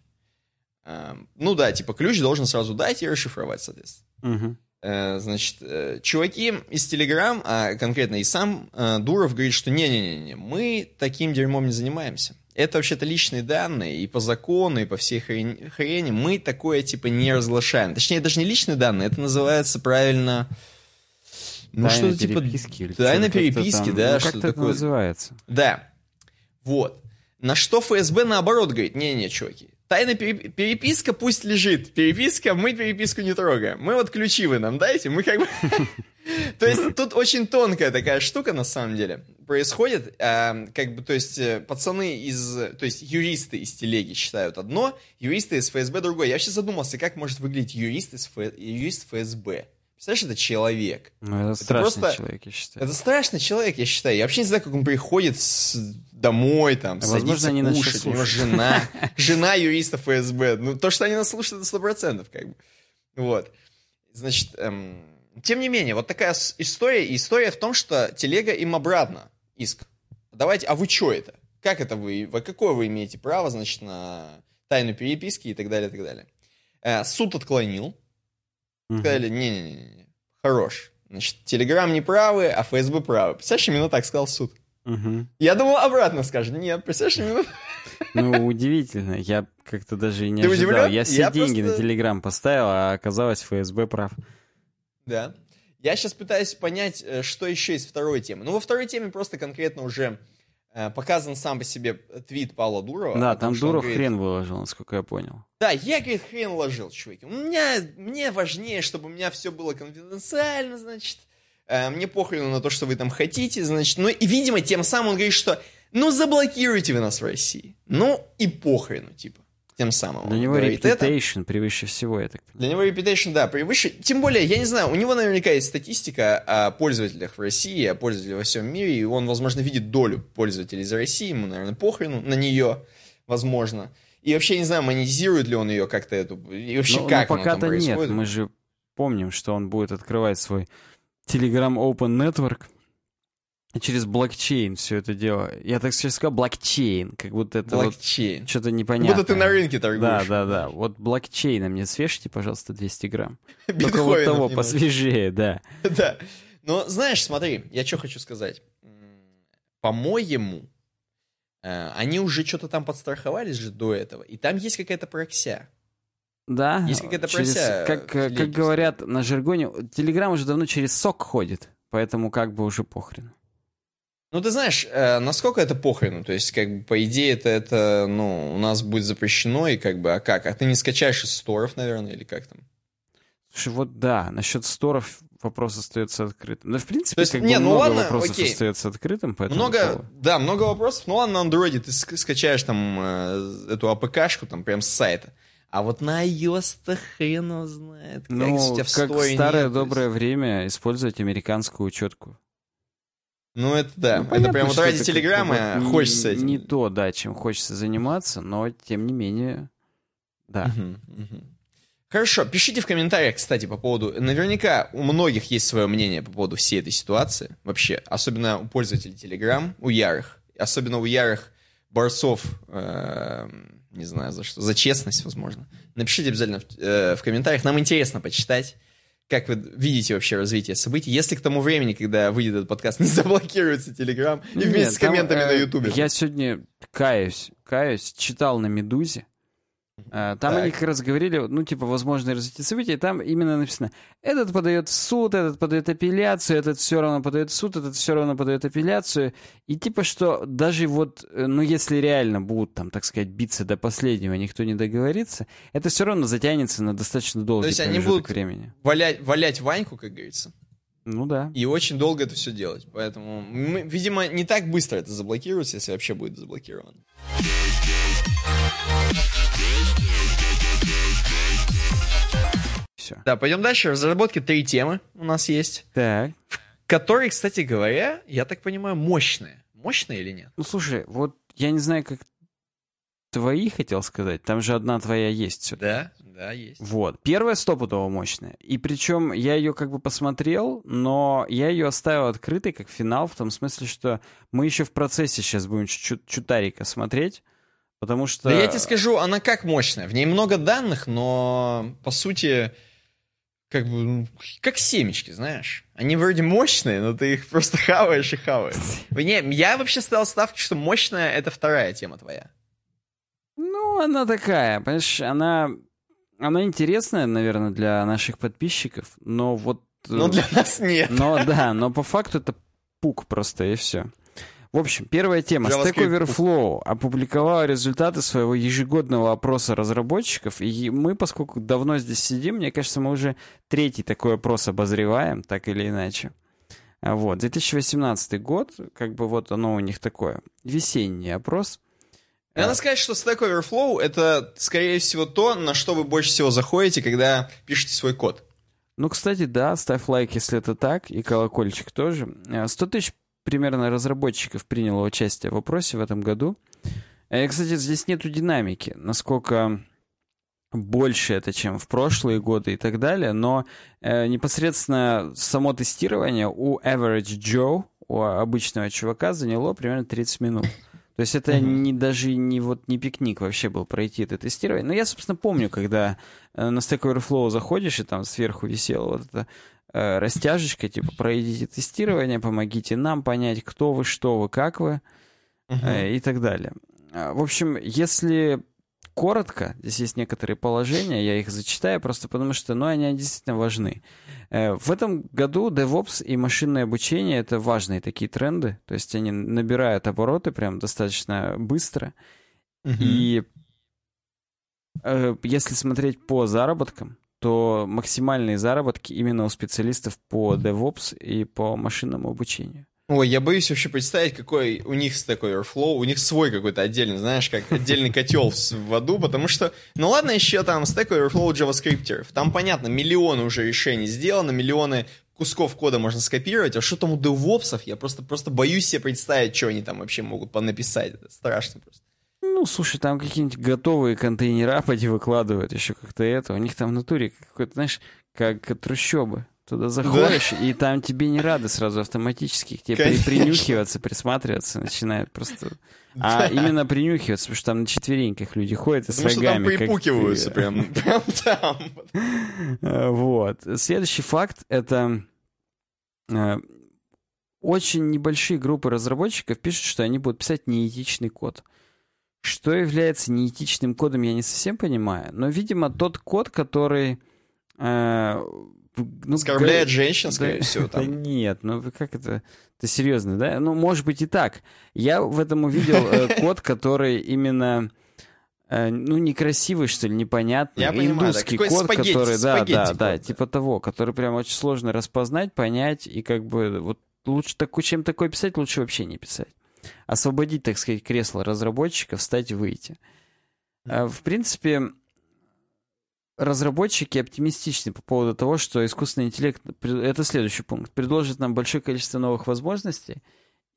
Эм, ну да, типа ключ должен сразу дать и расшифровать, соответственно. Угу. Значит, э, чуваки из Телеграм, а конкретно и сам э, Дуров говорит, что не-не-не, мы таким дерьмом не занимаемся. Это вообще-то личные данные, и по закону, и по всей хрени, хрени мы такое, типа, не разглашаем. Точнее, даже не личные данные, это называется правильно... Ну, что-то типа... Переписки, тайна переписки, там, да, ну, что такое. называется. Да. Вот. На что ФСБ наоборот говорит, не-не, чуваки, Тайная переписка пусть лежит. Переписка, мы переписку не трогаем. Мы вот ключи вы нам дайте, мы как бы... То есть тут очень тонкая такая штука на самом деле происходит. Э, как бы, то есть э, пацаны из... То есть юристы из телеги считают одно, юристы из ФСБ другое. Я вообще задумался, как может выглядеть юрист из Ф... юрист ФСБ. Представляешь, это человек. Ну, это, это страшный просто... человек, я считаю. Это страшный человек, я считаю. Я вообще не знаю, как он приходит с... домой, там, а садится они кушать. У него жена, жена юриста ФСБ. Ну, то, что они нас слушают, это сто процентов, как бы. Вот. Значит, эм, тем не менее, вот такая история. И история в том, что телега им обратно иск. Давайте, а вы что это? Как это вы? какое вы имеете право, значит, на тайну переписки и так далее, и так далее. Э, суд отклонил Сказали, не-не-не, хорош. Значит, Телеграм не правы, а ФСБ правы. Представляешь, именно так сказал суд. Угу. Я думал, обратно скажет. Нет, представляешь, именно... Ну, удивительно. Я как-то даже и не Ты ожидал. Удивлен? Я все я деньги просто... на Телеграм поставил, а оказалось, ФСБ прав. Да. Я сейчас пытаюсь понять, э, что еще есть второй темы. Ну, во второй теме просто конкретно уже э, показан сам по себе твит Павла Дурова. Да, том, там Дуров говорит, хрен выложил, насколько я понял. Да, я, говорит, хрен ложил, чуваки. У меня, мне важнее, чтобы у меня все было конфиденциально, значит. Э, мне похрену на то, что вы там хотите, значит. Ну и, видимо, тем самым он говорит, что ну заблокируйте вы нас в России. Ну и похрену, типа. Тем самым. Для него это. reputation превыше всего, я так. Для него reputation, да, превыше. Тем более, я не знаю, у него наверняка есть статистика о пользователях в России, о пользователях во всем мире, и он, возможно, видит долю пользователей из России, ему, наверное, похрену на нее, возможно. И вообще, не знаю, монетизирует ли он ее как-то эту, и вообще Ну, как но пока-то нет, происходит. мы же помним, что он будет открывать свой Telegram Open Network, через блокчейн все это дело. Я так сейчас сказал, блокчейн, как будто это вот Блокчейн. что-то Как непонятное. будто ты на рынке Да, торгуешь. да, да. Вот блокчейна мне свежьте, пожалуйста, 200 грамм. Только вот того немного. посвежее, да. Да. Но знаешь, смотри, я что хочу сказать. По-моему, э, они уже что-то там подстраховались же до этого, и там есть какая-то прокся. Да. Есть какая-то через- прося, Как, э, как говорят на жаргоне, Телеграм уже давно через сок ходит, поэтому как бы уже похрен. Ну, ты знаешь, э, насколько это похрену? То есть, как бы, по идее, это, это, ну, у нас будет запрещено, и как бы, а как? А ты не скачаешь из сторов, наверное, или как там? Слушай, вот да, насчет сторов вопрос остается открытым. Да, в принципе, То есть, как не, бы ну много ладно, вопросов окей. остается открытым, поэтому... Много, да, много вопросов. Ну ладно, на андроиде ты ск- скачаешь там э, эту АПКшку там прям с сайта. А вот на iOS-то хрен знает. Как Ну, у тебя в как в старое нет, то есть. доброе время использовать американскую учетку. Ну это да, Ну, это понятно, прям вот ради это как-то Телеграма вот не- хочется этим. Не то, да, чем хочется заниматься, но тем не менее, да. Хорошо, пишите в комментариях, кстати, по поводу... Наверняка у многих есть свое мнение по поводу всей этой ситуации. Вообще, особенно у пользователей Telegram, у ярых. Особенно у ярых борцов, эм, не знаю за что, за честность, возможно. Напишите обязательно в, э, в комментариях, нам интересно почитать, как вы видите вообще развитие событий. Если к тому времени, когда выйдет этот подкаст, не заблокируется Telegram и вместе Нет, с там, комментами э, на Ютубе. Я сегодня каюсь, каюсь, читал на «Медузе». Э, Там Так. они как раз говорили, ну, типа, возможные развитие событий, и там именно написано, этот подает в суд, этот подает апелляцию, этот все равно подает в суд, этот все равно подает апелляцию. И типа, что даже вот, э, ну, если реально будут там, так сказать, биться до последнего, никто не договорится, это все равно затянется на достаточно долгий есть они будут- времени. Валять, валять Ваньку, как говорится. Ну да. И очень долго это все делать. Поэтому, мы, видимо, не так быстро это заблокируется, если вообще будет заблокировано. Все. Да, пойдем дальше. В разработке три темы у нас есть, Так. которые, кстати говоря, я так понимаю, мощные. Мощные или нет? Ну, слушай, вот я не знаю, как твои хотел сказать, там же одна твоя есть все Да, да, есть. Вот. Первая стопудово мощная. И причем я ее как бы посмотрел, но я ее оставил открытой как финал, в том смысле, что мы еще в процессе сейчас будем чуть-чуть чутарика смотреть, потому что... Да я тебе скажу, она как мощная. В ней много данных, но по сути, как бы, ну, как семечки, знаешь. Они вроде мощные, но ты их просто хаваешь и хаваешь. Не, я вообще ставил ставки, что мощная — это вторая тема твоя. Ну, она такая, понимаешь, она... Она интересная, наверное, для наших подписчиков, но вот... э, Но для нас нет. Но да, но по факту это пук просто, и все. В общем, первая тема. Stack JavaScript Overflow опубликовала результаты своего ежегодного опроса разработчиков. И мы, поскольку давно здесь сидим, мне кажется, мы уже третий такой опрос обозреваем, так или иначе. Вот, 2018 год, как бы вот оно у них такое. Весенний опрос. Надо сказать, что Stack Overflow — это, скорее всего, то, на что вы больше всего заходите, когда пишете свой код. Ну, кстати, да, ставь лайк, если это так, и колокольчик тоже. Э, 100 тысяч примерно разработчиков приняло участие в опросе в этом году. Э, Кстати, здесь нету динамики, насколько больше это, чем в прошлые годы и так далее, но э, непосредственно само тестирование у Average Joe, у обычного чувака, заняло примерно 30 минут. То есть это Мгм. не, даже не, вот, не пикник вообще был пройти это тестирование. Но я, собственно, помню, когда э, на Stack Overflow заходишь, и там сверху висела вот эта э, растяжечка, типа, пройдите тестирование, помогите нам понять, кто вы, что вы, как вы, э, и так далее. А, В общем, если коротко, здесь есть некоторые положения, я их зачитаю, просто потому что, ну, они действительно важны. Э, в этом году DevOps и машинное обучение — это важные такие тренды, то есть они набирают обороты прям достаточно быстро. Угу. И э, если смотреть по заработкам, то максимальные заработки именно у специалистов по DevOps и по машинному обучению. Ой, я боюсь вообще представить, какой у них Stack Overflow, у них свой какой-то отдельный, знаешь, как отдельный котел в аду, потому что, ну ладно, еще там Stack Overflow JavaScript, там, понятно, миллионы уже решений сделано, миллионы кусков кода можно скопировать, а что там у девопсов, я просто, просто боюсь себе представить, что они там вообще могут понаписать, это страшно просто. Ну, слушай, там какие-нибудь готовые контейнера поди выкладывают, еще как-то это, у них там в натуре какой-то, знаешь, как трущобы. Туда заходишь, да. и там тебе не рады сразу автоматически, к тебе Конечно. принюхиваться, присматриваться начинают просто... А да. именно принюхиваться, потому что там на четвереньках люди ходят и потому с рогами. Потому что там припукиваются как... прям, прям там. Вот. Следующий факт — это э, очень небольшие группы разработчиков пишут, что они будут писать неэтичный код. Что является неэтичным кодом, я не совсем понимаю. Но, видимо, тот код, который э, ну, Оскорбляет да, женщин, скорее да, всего. Там. Да нет, ну как это? Это серьезно, да? Ну, может быть и так. Я в этом увидел э, код, который именно э, ну, некрасивый, что ли, непонятный. Я Индусский понимаю, да. код, спагетти, который, да, да, код, да, типа того, который прям очень сложно распознать, понять, и как бы вот лучше такой, чем такой писать, лучше вообще не писать. Освободить, так сказать, кресло разработчика, встать и выйти. Э, в принципе, разработчики оптимистичны по поводу того, что искусственный интеллект, это следующий пункт, предложит нам большое количество новых возможностей,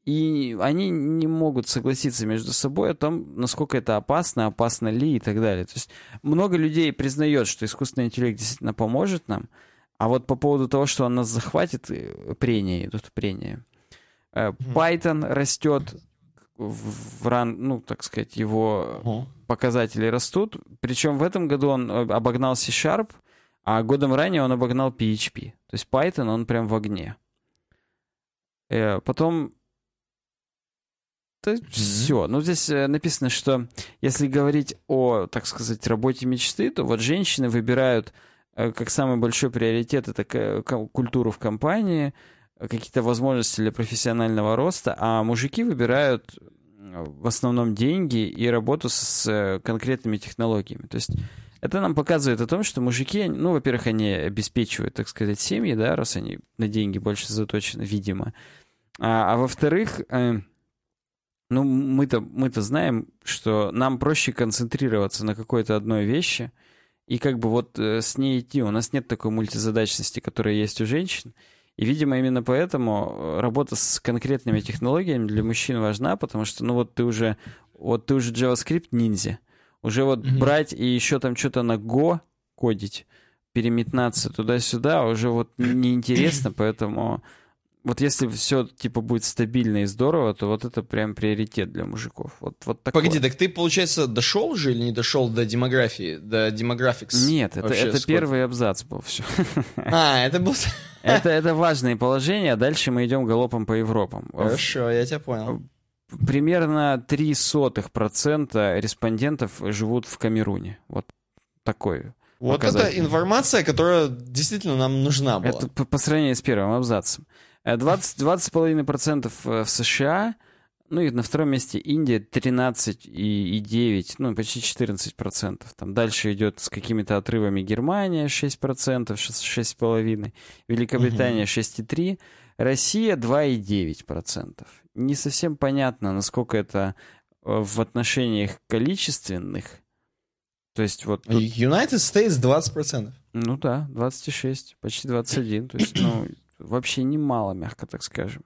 и они не могут согласиться между собой о том, насколько это опасно, опасно ли и так далее. То есть много людей признает, что искусственный интеллект действительно поможет нам, а вот по поводу того, что он нас захватит, э, прения идут, прения. Э, Python растет, в ран, ну, так сказать, его uh-huh. показатели растут. Причем в этом году он э, обогнал C-Sharp, а годом ранее он обогнал PHP. То есть Python, он прям в огне. Э, потом... Да, mm-hmm. все. Ну, здесь написано, что если говорить о, так сказать, работе мечты, то вот женщины выбирают как самый большой приоритет это культуру в компании, какие-то возможности для профессионального роста, а мужики выбирают в основном деньги и работу с э, конкретными технологиями. То есть это нам показывает о том, что мужики, ну, во-первых, они обеспечивают, так сказать, семьи, да, раз они на деньги больше заточены, видимо. А, а во-вторых, э, ну, мы-то мы-то знаем, что нам проще концентрироваться на какой-то одной вещи и как бы вот э, с ней идти. У нас нет такой мультизадачности, которая есть у женщин. И, видимо, именно поэтому э, работа с конкретными технологиями для мужчин важна, потому что, ну вот ты уже, вот ты уже JavaScript ниндзя. Уже вот mm-hmm. брать и еще там что-то на Go кодить, переметнаться туда-сюда уже вот неинтересно, поэтому вот если все типа будет стабильно и здорово, то вот это прям приоритет для мужиков. Вот, вот такое. Погоди, так ты, получается, дошел же или не дошел до демографии, до демографикс? Нет, это, это первый абзац был все. А, это был... Это, это важные положения, а дальше мы идем галопом по Европам. Хорошо, я тебя понял. Примерно 0,03% респондентов живут в Камеруне. Вот такой Вот это информация, которая действительно нам нужна была. Это по, по сравнению с первым абзацем. 20, 20,5% в США, ну и на втором месте Индия 13,9, ну почти 14%. Там дальше идет с какими-то отрывами Германия 6%, 6,5%, Великобритания 6,3%, Россия 2,9%. Не совсем понятно, насколько это э, в отношениях количественных. То есть вот... Тут... United States 20%. Ну да, 26, почти 21. То есть, ну, вообще немало, мягко так скажем.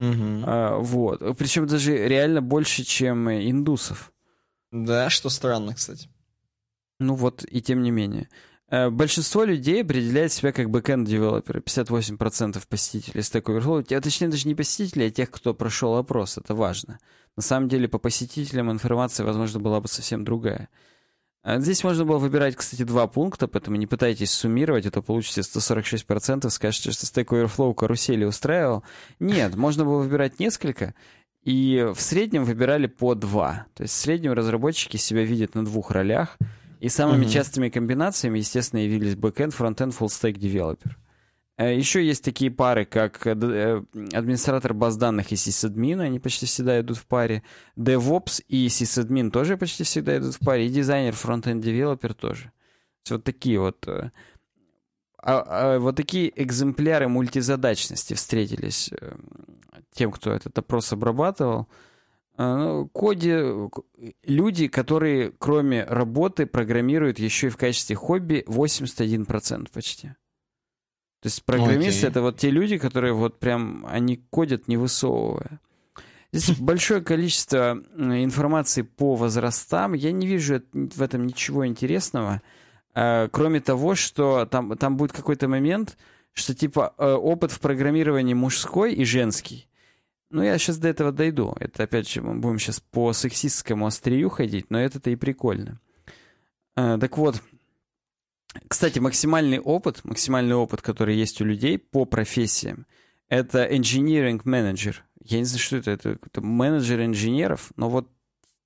Угу. А, вот. Причем даже реально больше, чем индусов. Да, что странно, кстати. Ну вот, и тем не менее. Э, большинство людей определяет себя как бэкэнд-девелоперы. 58% посетителей Stack Overflow. А точнее, даже не посетителей, а тех, кто прошел опрос. Это важно. На самом деле, по посетителям информация, возможно, была бы совсем другая. А здесь можно было выбирать, кстати, два пункта, поэтому не пытайтесь суммировать, а то получите 146%, скажете, что Stack Overflow карусели устраивал. Нет, можно было выбирать несколько, И в среднем выбирали по два. То есть в среднем разработчики себя видят на двух ролях. И самыми mm-hmm. частыми комбинациями, естественно, явились backend, frontend, full stack developer. Э, Еще есть такие пары, как э, э, администратор баз данных и сисадмин, они почти всегда идут в паре. DevOps и сисадмин тоже почти всегда идут в паре. И дизайнер, фронтенд девелопер тоже. Вот такие вот... А, а, вот такие экземпляры мультизадачности встретились тем, кто этот опрос обрабатывал. Ну, коде люди, которые кроме работы программируют еще и в качестве хобби 81% почти. То есть программисты okay. это вот те люди, которые вот прям, они кодят не высовывая. Здесь большое количество информации по возрастам. Я не вижу в этом ничего интересного, э, кроме того, что там, там будет какой-то момент, что типа э, опыт в программировании мужской и женский. Ну, я сейчас до этого дойду. Это, опять же, мы будем сейчас по сексистскому острию ходить, но это-то и прикольно. Э, так вот, кстати, максимальный опыт, максимальный опыт, который есть у людей по профессиям, это engineering manager. Я не знаю, что это. Это, это менеджер инженеров, но вот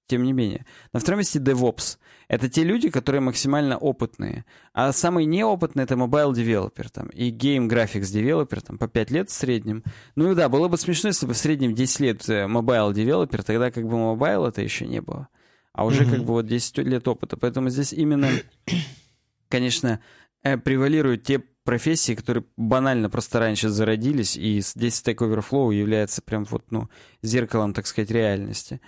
тем не менее. На втором месте DevOps. Это те люди, которые максимально опытные. А самый неопытный — это mobile developer там, и game graphics developer там, по 5 лет в среднем. Ну и да, было бы смешно, если бы в среднем 10 лет э, mobile developer, тогда как бы mobile это еще не было. А уже mm-hmm. как бы вот 10 лет опыта. Поэтому здесь именно конечно, э, превалируют те профессии, которые банально просто раньше зародились, и здесь Stack Overflow является прям вот, ну, зеркалом, так сказать, реальности.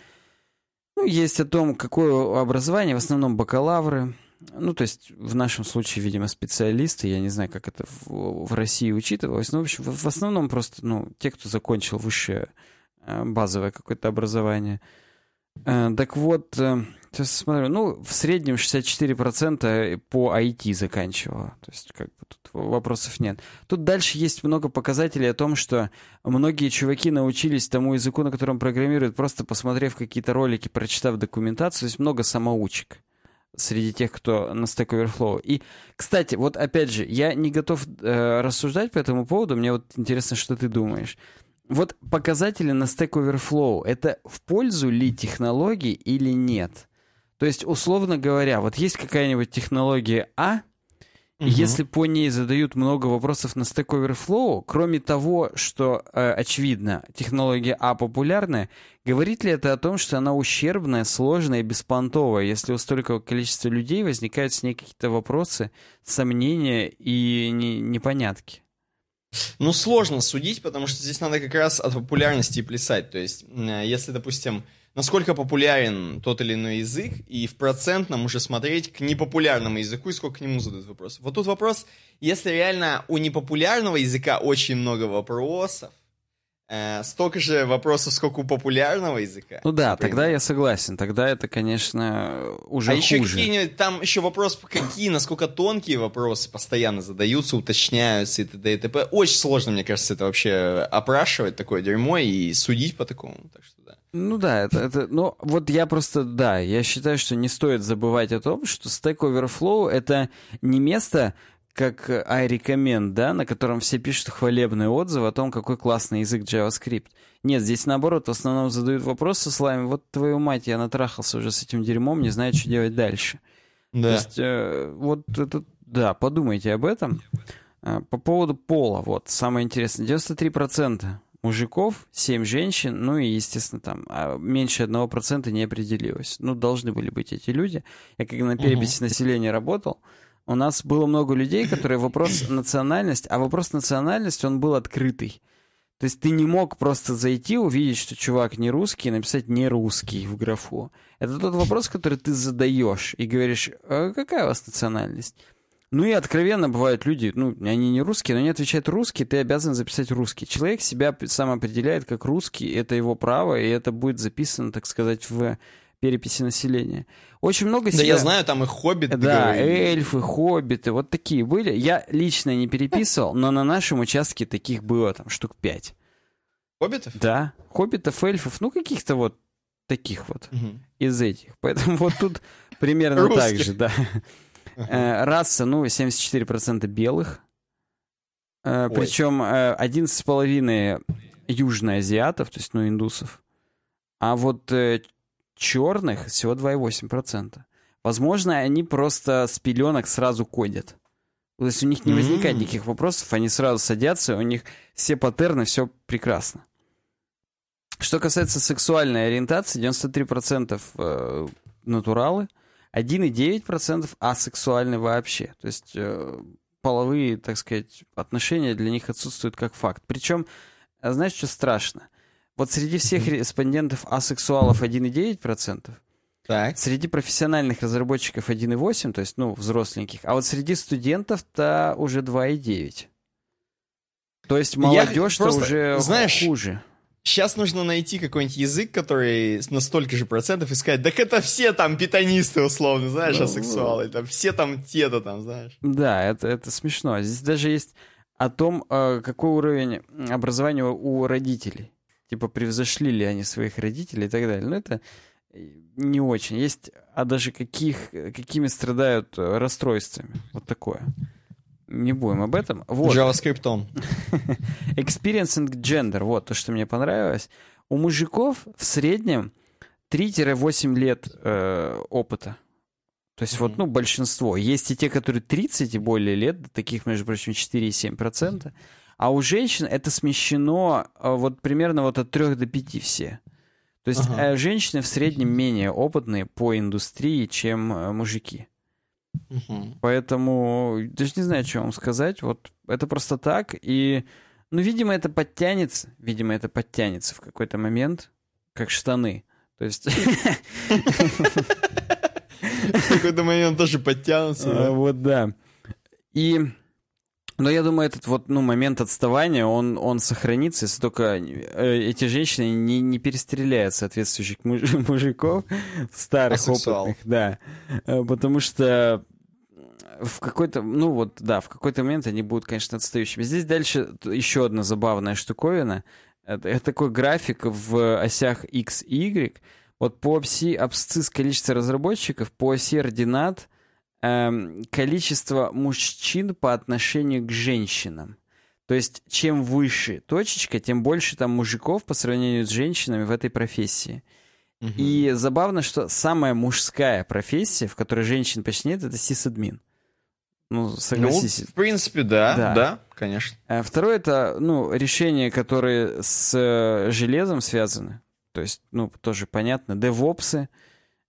Ну, есть о том, какое образование, в основном бакалавры, ну, то есть в нашем случае, видимо, специалисты, я не знаю, как это в, в России учитывалось, но, в общем, в, в основном просто, ну, те, кто закончил высшее э, базовое какое-то образование. Э, так вот, Сейчас смотрю, ну, в среднем 64% по IT заканчивало. То есть, как бы тут вопросов нет. Тут дальше есть много показателей о том, что многие чуваки научились тому языку, на котором программируют, просто посмотрев какие-то ролики, прочитав документацию. То есть много самоучек среди тех, кто на Stack Overflow. И, кстати, вот опять же, я не готов э, рассуждать по этому поводу. Мне вот интересно, что ты думаешь вот показатели на Stack Overflow, это в пользу ли технологий или нет? То есть, условно говоря, вот есть какая-нибудь технология А, Угу. Если по ней задают много вопросов на Stack Overflow, кроме того, что, э, очевидно, технология А популярная, говорит ли это о том, что она ущербная, сложная и беспонтовая, если у столько количества людей возникают с ней какие-то вопросы, сомнения и не, непонятки? Ну, сложно судить, потому что здесь надо как раз от популярности плясать. То есть, э, если, допустим, насколько популярен тот или иной язык, и в процентном уже смотреть к непопулярному языку и сколько к нему задают вопросов. Вот тут вопрос, если реально у непопулярного языка очень много вопросов, э, столько же вопросов, сколько у популярного языка. Ну да, например. тогда я согласен. Тогда это, конечно, уже а хуже. еще какие-нибудь, там еще вопрос, какие, насколько тонкие вопросы постоянно задаются, уточняются и т.д. и т.п. Очень сложно, мне кажется, это вообще опрашивать такое дерьмо и судить по такому. Так что. Ну да, это, это, ну вот я просто, да, я считаю, что не стоит забывать о том, что Stack Overflow это не место, как I recommend, да, на котором все пишут хвалебные отзывы о том, какой классный язык JavaScript. Нет, здесь наоборот, в основном задают вопросы с словами, вот твою мать, я натрахался уже с этим дерьмом, не знаю, что делать дальше. Да. То есть, э, вот это, да, подумайте об этом. Э, по поводу пола, вот, самое интересное, 93% мужиков, 7 женщин, ну и, естественно, там а меньше 1% не определилось. Ну, должны были быть эти люди. Я когда на переписи угу. населения работал, у нас было много людей, которые вопрос национальность, а вопрос национальности, он был открытый. То есть ты не мог просто зайти, увидеть, что чувак не русский, и написать не русский в графу. Это тот вопрос, который ты задаешь и говоришь, а какая у вас национальность? Ну и откровенно бывают люди, ну, они не русские, но они отвечают русский, ты обязан записать русский. Человек себя сам определяет как русский, это его право, и это будет записано, так сказать, в переписи населения. Очень много себя... Да я знаю, там и хоббиты. Да, эльфы, хоббиты, вот такие были. Я лично не переписывал, но на нашем участке таких было там штук пять. Хоббитов? Да, хоббитов, эльфов, ну каких-то вот таких вот угу. из этих. Поэтому вот тут примерно так же, да. Э, раса, ну, 74% белых. Э, причем 11,5% южноазиатов, то есть, ну, индусов. А вот э, черных всего 2,8%. Возможно, они просто с пеленок сразу кодят. То есть у них не возникает никаких вопросов, они сразу садятся, у них все паттерны, все прекрасно. Что касается сексуальной ориентации, 93% э, натуралы, 1,9% асексуальны вообще. То есть э, половые, так сказать, отношения для них отсутствуют как факт. Причем, э, знаешь, что страшно? Вот среди всех респондентов асексуалов 1,9%, так. Среди профессиональных разработчиков 1,8, то есть, ну, взросленьких, а вот среди студентов-то уже 2,9. То есть молодежь-то уже знаешь, хуже. Сейчас нужно найти какой-нибудь язык, который на столько же процентов и сказать, так это все там питанисты, условно, знаешь, ну, асексуалы, там все там те-то там, знаешь. Да, это, это смешно. Здесь даже есть о том, э, какой уровень образования у родителей. Типа, превзошли ли они своих родителей и так далее. Но это не очень. Есть, а даже каких, какими страдают э, расстройствами. Вот такое. Не будем об этом. Вот. JavaScript. Experiencing gender. Вот то, что мне понравилось. У мужиков в среднем 3-8 лет э, опыта. То есть mm-hmm. вот, ну, большинство. Есть и те, которые 30 и более лет, таких, между прочим, 4,7%. А у женщин это смещено э, вот примерно вот от 3 до 5 все. То есть ага. Э, женщины в среднем менее опытные по индустрии, чем э, мужики. Угу. Поэтому даже не знаю, что вам сказать. Вот это просто так. И, ну, видимо, это подтянется. Видимо, это подтянется в какой-то момент, как штаны. То есть... В какой-то момент тоже подтянутся. Вот, да. И но я думаю, этот вот ну, момент отставания, он, он сохранится, если только э, эти женщины не, не перестреляют соответствующих муж, мужиков старых, Асексуал. опытных. Да. Э, потому что в какой-то, ну вот, да, в какой-то момент они будут, конечно, отстающими. Здесь дальше еще одна забавная штуковина. Это, это такой график в осях X и Y. Вот по оси абсцисс количества разработчиков, по оси ординат эм, количество мужчин по отношению к женщинам. То есть, чем выше точечка, тем больше там мужиков по сравнению с женщинами в этой профессии. Угу. И забавно, что самая мужская профессия, в которой женщин почти нет, это сисадмин. Ну, согласись. Ну, в принципе, да, да, да, конечно. А второе это, ну, решения, которые с э, железом связаны. То есть, ну, тоже понятно, девопсы,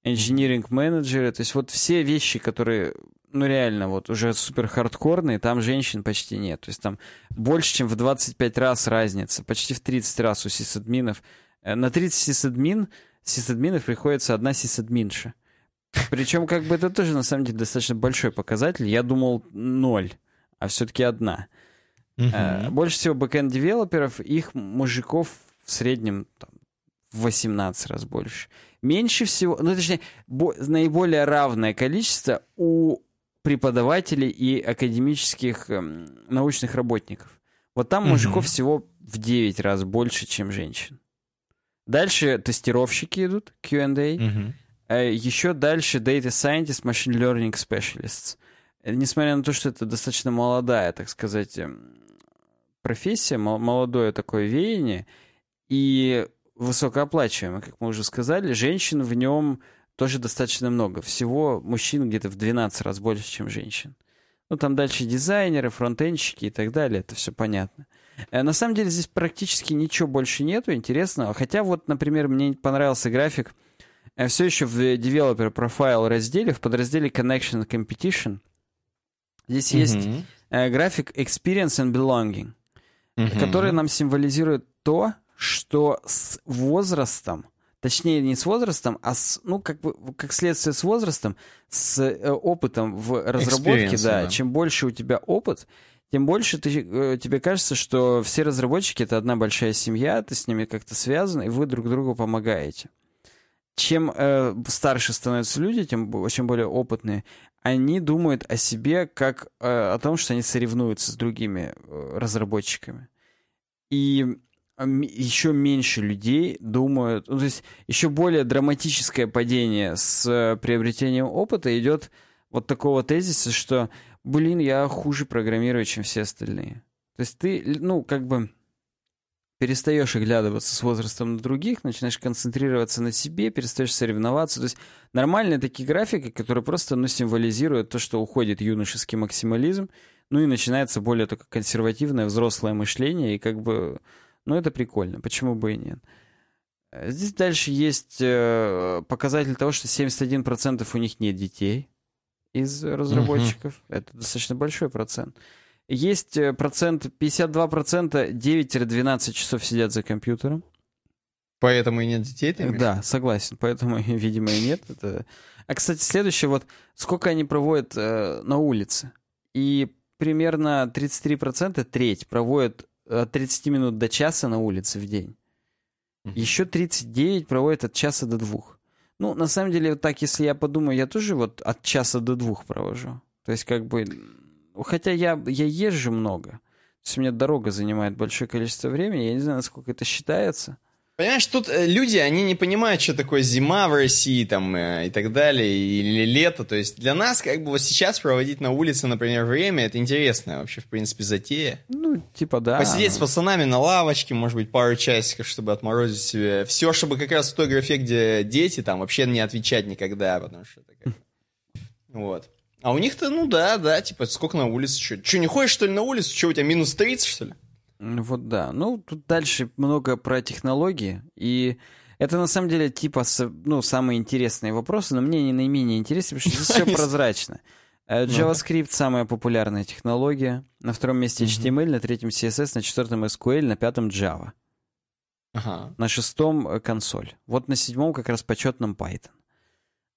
engineering менеджеры, то есть вот все вещи, которые, ну реально, вот уже супер хардкорные, там женщин почти нет. То есть там больше, чем в 25 раз разница, почти в 30 раз у сисадминов. Э, на 30 сисадмин, сисадминов приходится одна сисадминша. Причем как бы это тоже на самом деле достаточно большой показатель. Я думал ноль, а все-таки одна. Uh-huh. Больше всего бэкэнд-девелоперов, их мужиков в среднем там, в 18 раз больше. Меньше всего, ну точнее, наиболее равное количество у преподавателей и академических эм, научных работников. Вот там мужиков всего в 9 раз больше, чем женщин. Дальше тестировщики идут, Q&A. Угу. А еще дальше Data Scientist, Machine Learning Specialists. Несмотря на то, что это достаточно молодая, так сказать, эм, профессия, молодое такое веяние, и высокооплачиваемый, как мы уже сказали. Женщин в нем тоже достаточно много. Всего мужчин где-то в 12 раз больше, чем женщин. Ну, там дальше дизайнеры, фронтенщики и так далее, это все понятно. Э, на самом деле здесь практически ничего больше нету интересного. Хотя вот, например, мне понравился график э, все еще в Developer Profile разделе, в подразделе Connection Competition. Здесь mm-hmm. есть э, график Experience and Belonging, mm-hmm. который нам символизирует то, что с возрастом, точнее не с возрастом, а с, ну как бы как следствие с возрастом, с э, опытом в разработке, да, да, чем больше у тебя опыт, тем больше ты, э, тебе кажется, что все разработчики это одна большая семья, ты с ними как-то связан, и вы друг другу помогаете. Чем э, старше становятся люди, тем чем более опытные, они думают о себе как э, о том, что они соревнуются с другими э, разработчиками. И еще меньше людей думают, ну, то есть еще более драматическое падение с э, приобретением опыта идет вот такого тезиса, что, блин, я хуже программирую, чем все остальные. То есть ты, ну, как бы перестаешь оглядываться с возрастом на других, начинаешь концентрироваться на себе, перестаешь соревноваться. То есть нормальные такие графики, которые просто ну, символизируют то, что уходит юношеский максимализм, ну и начинается более только консервативное взрослое мышление, и как бы, ну это прикольно, почему бы и нет. Здесь дальше есть э, показатель того, что 71% у них нет детей из разработчиков. Uh-huh. Это достаточно большой процент. Есть э, процент, 52% 9-12 часов сидят за компьютером. Поэтому и нет детей, ты Да, согласен. Поэтому, видимо, и нет. Это... А, кстати, следующее, вот сколько они проводят э, на улице. И примерно 33%, треть, проводят от 30 минут до часа на улице в день. Еще 39 проводят от часа до двух. Ну, на самом деле, вот так, если я подумаю, я тоже вот от часа до двух провожу. То есть, как бы, хотя я, я езжу много. То есть, у меня дорога занимает большое количество времени. Я не знаю, насколько это считается. Понимаешь, тут э, люди, они не понимают, что такое зима в России там э, и так далее, или лето. То есть для нас, как бы вот сейчас проводить на улице, например, время, это интересно вообще, в принципе, затея. Ну, типа да. Посидеть с пацанами на лавочке, может быть, пару часиков, чтобы отморозить себе. Все, чтобы как раз в той графе, где дети, там вообще не отвечать никогда, потому что это как... Вот. А у них-то, ну да, да, типа, сколько на улице, что? Что, не ходишь, что ли, на улицу? Что, у тебя минус 30, что ли? Вот да. Ну, тут дальше много про технологии. И это на самом деле типа ну, самые интересные вопросы, но мне не наименее интересны, потому что здесь все прозрачно. Э, JavaScript самая популярная технология. На втором месте HTML, на третьем CSS, на четвертом SQL, на пятом Java. Ага. На шестом э, консоль. Вот на седьмом как раз почетном Python.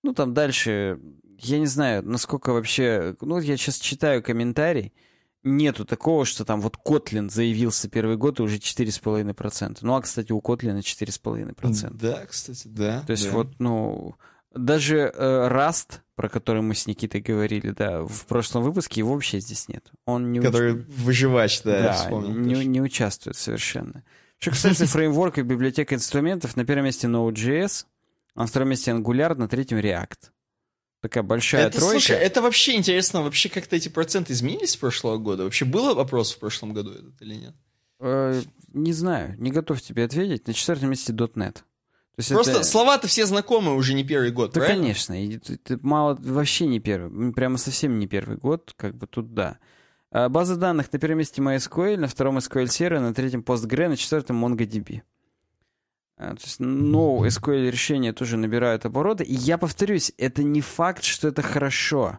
Ну, там дальше, я не знаю, насколько вообще... Ну, я сейчас читаю комментарий, нету такого, что там вот Kotlin заявился первый год и уже 4,5%. Ну, а, кстати, у Kotlin 4,5%. Да, кстати, да. То есть да. вот, ну, даже э, про который мы с Никитой говорили, да, в прошлом выпуске, его вообще здесь нет. Он не Который уч... выживач, да, да вспомнил, не, не участвует совершенно. Что кстати фреймворк и библиотека инструментов, на первом месте Node.js, на втором месте Angular, на третьем React. Такая большая это, тройка. Слушай, это вообще интересно, вообще как-то эти проценты изменились с прошлого года? Вообще было вопрос в прошлом году этот или нет? Э, не знаю, не готов тебе ответить. На четвертом месте .NET. То есть Просто это... слова-то все знакомые уже не первый год, Да, правильно? конечно. И, это мало, вообще не первый. Прямо совсем не первый год, как бы тут да. А база данных на первом месте MySQL, на втором SQL Server, на третьем PostgreSQL, на четвертом MongoDB. А, то есть, но SQL решения тоже набирают обороты. И я повторюсь, это не факт, что это хорошо.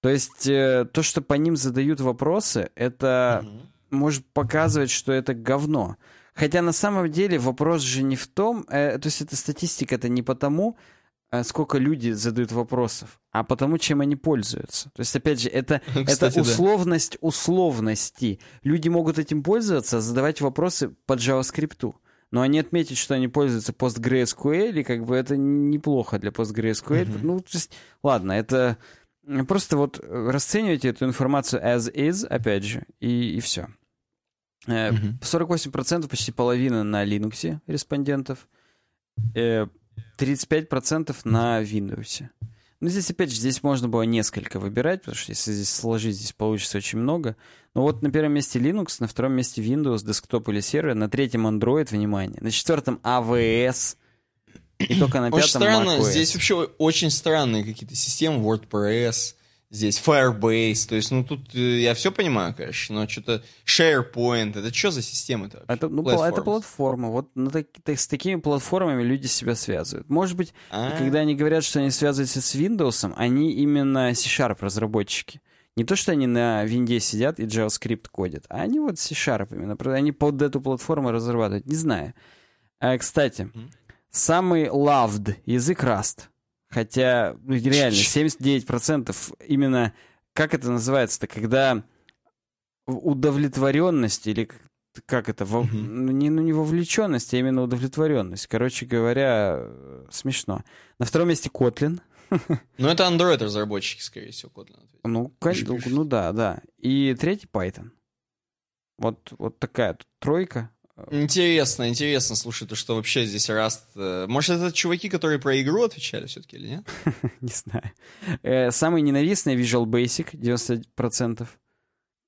То есть э, то, что по ним задают вопросы, это угу. может показывать, что это говно. Хотя на самом деле вопрос же не в том, э, то есть эта статистика это не потому, э, сколько люди задают вопросов, а потому, чем они пользуются. То есть, опять же, это, Кстати, это условность да. условности. Люди могут этим пользоваться, задавать вопросы по JavaScript но они отметят, что они пользуются PostgreSQL, и как бы это неплохо для PostgreSQL. Mm-hmm. Ну, то есть, ладно, это просто вот расценивайте эту информацию as is, опять же, и, и все. Mm-hmm. 48%, почти половина на Linux респондентов, 35% э, на Windows. Ну, здесь, опять же, здесь можно было несколько выбирать, потому что если здесь сложить, здесь получится очень много. Но вот на первом месте Linux, на втором месте Windows, десктоп или сервер, на третьем Android, внимание, на четвертом AWS, и только на пятом Очень странно, здесь вообще очень странные какие-то системы, WordPress, здесь Firebase, то есть, ну, тут э, я все понимаю, конечно, но что-то SharePoint, это что за система это ну, это платформа, вот на так, с такими платформами люди себя связывают. Может быть, А-а-а. когда они говорят, что они связываются с Windows, они именно C-Sharp разработчики. Не то, что они на винде сидят и JavaScript кодят, а они вот C-Sharp именно. Они под эту платформу разрабатывают. Не знаю. А, кстати, mm-hmm. самый loved язык Rust. Хотя, ну, реально, 79% именно, как это называется-то, когда удовлетворенность или как это, во, mm-hmm. не, ну, не вовлеченность, а именно удовлетворенность. Короче говоря, смешно. На втором месте Kotlin. Ну, это Android разработчики, скорее всего, Kotlin. Ну, конечно, ну да, да. И третий Python. Вот, вот такая тут тройка. Интересно, интересно, слушай, то что вообще здесь Раст... Э, может, это чуваки, которые про игру отвечали все-таки или нет? Не знаю. Э, самый ненавистный Visual Basic 90%.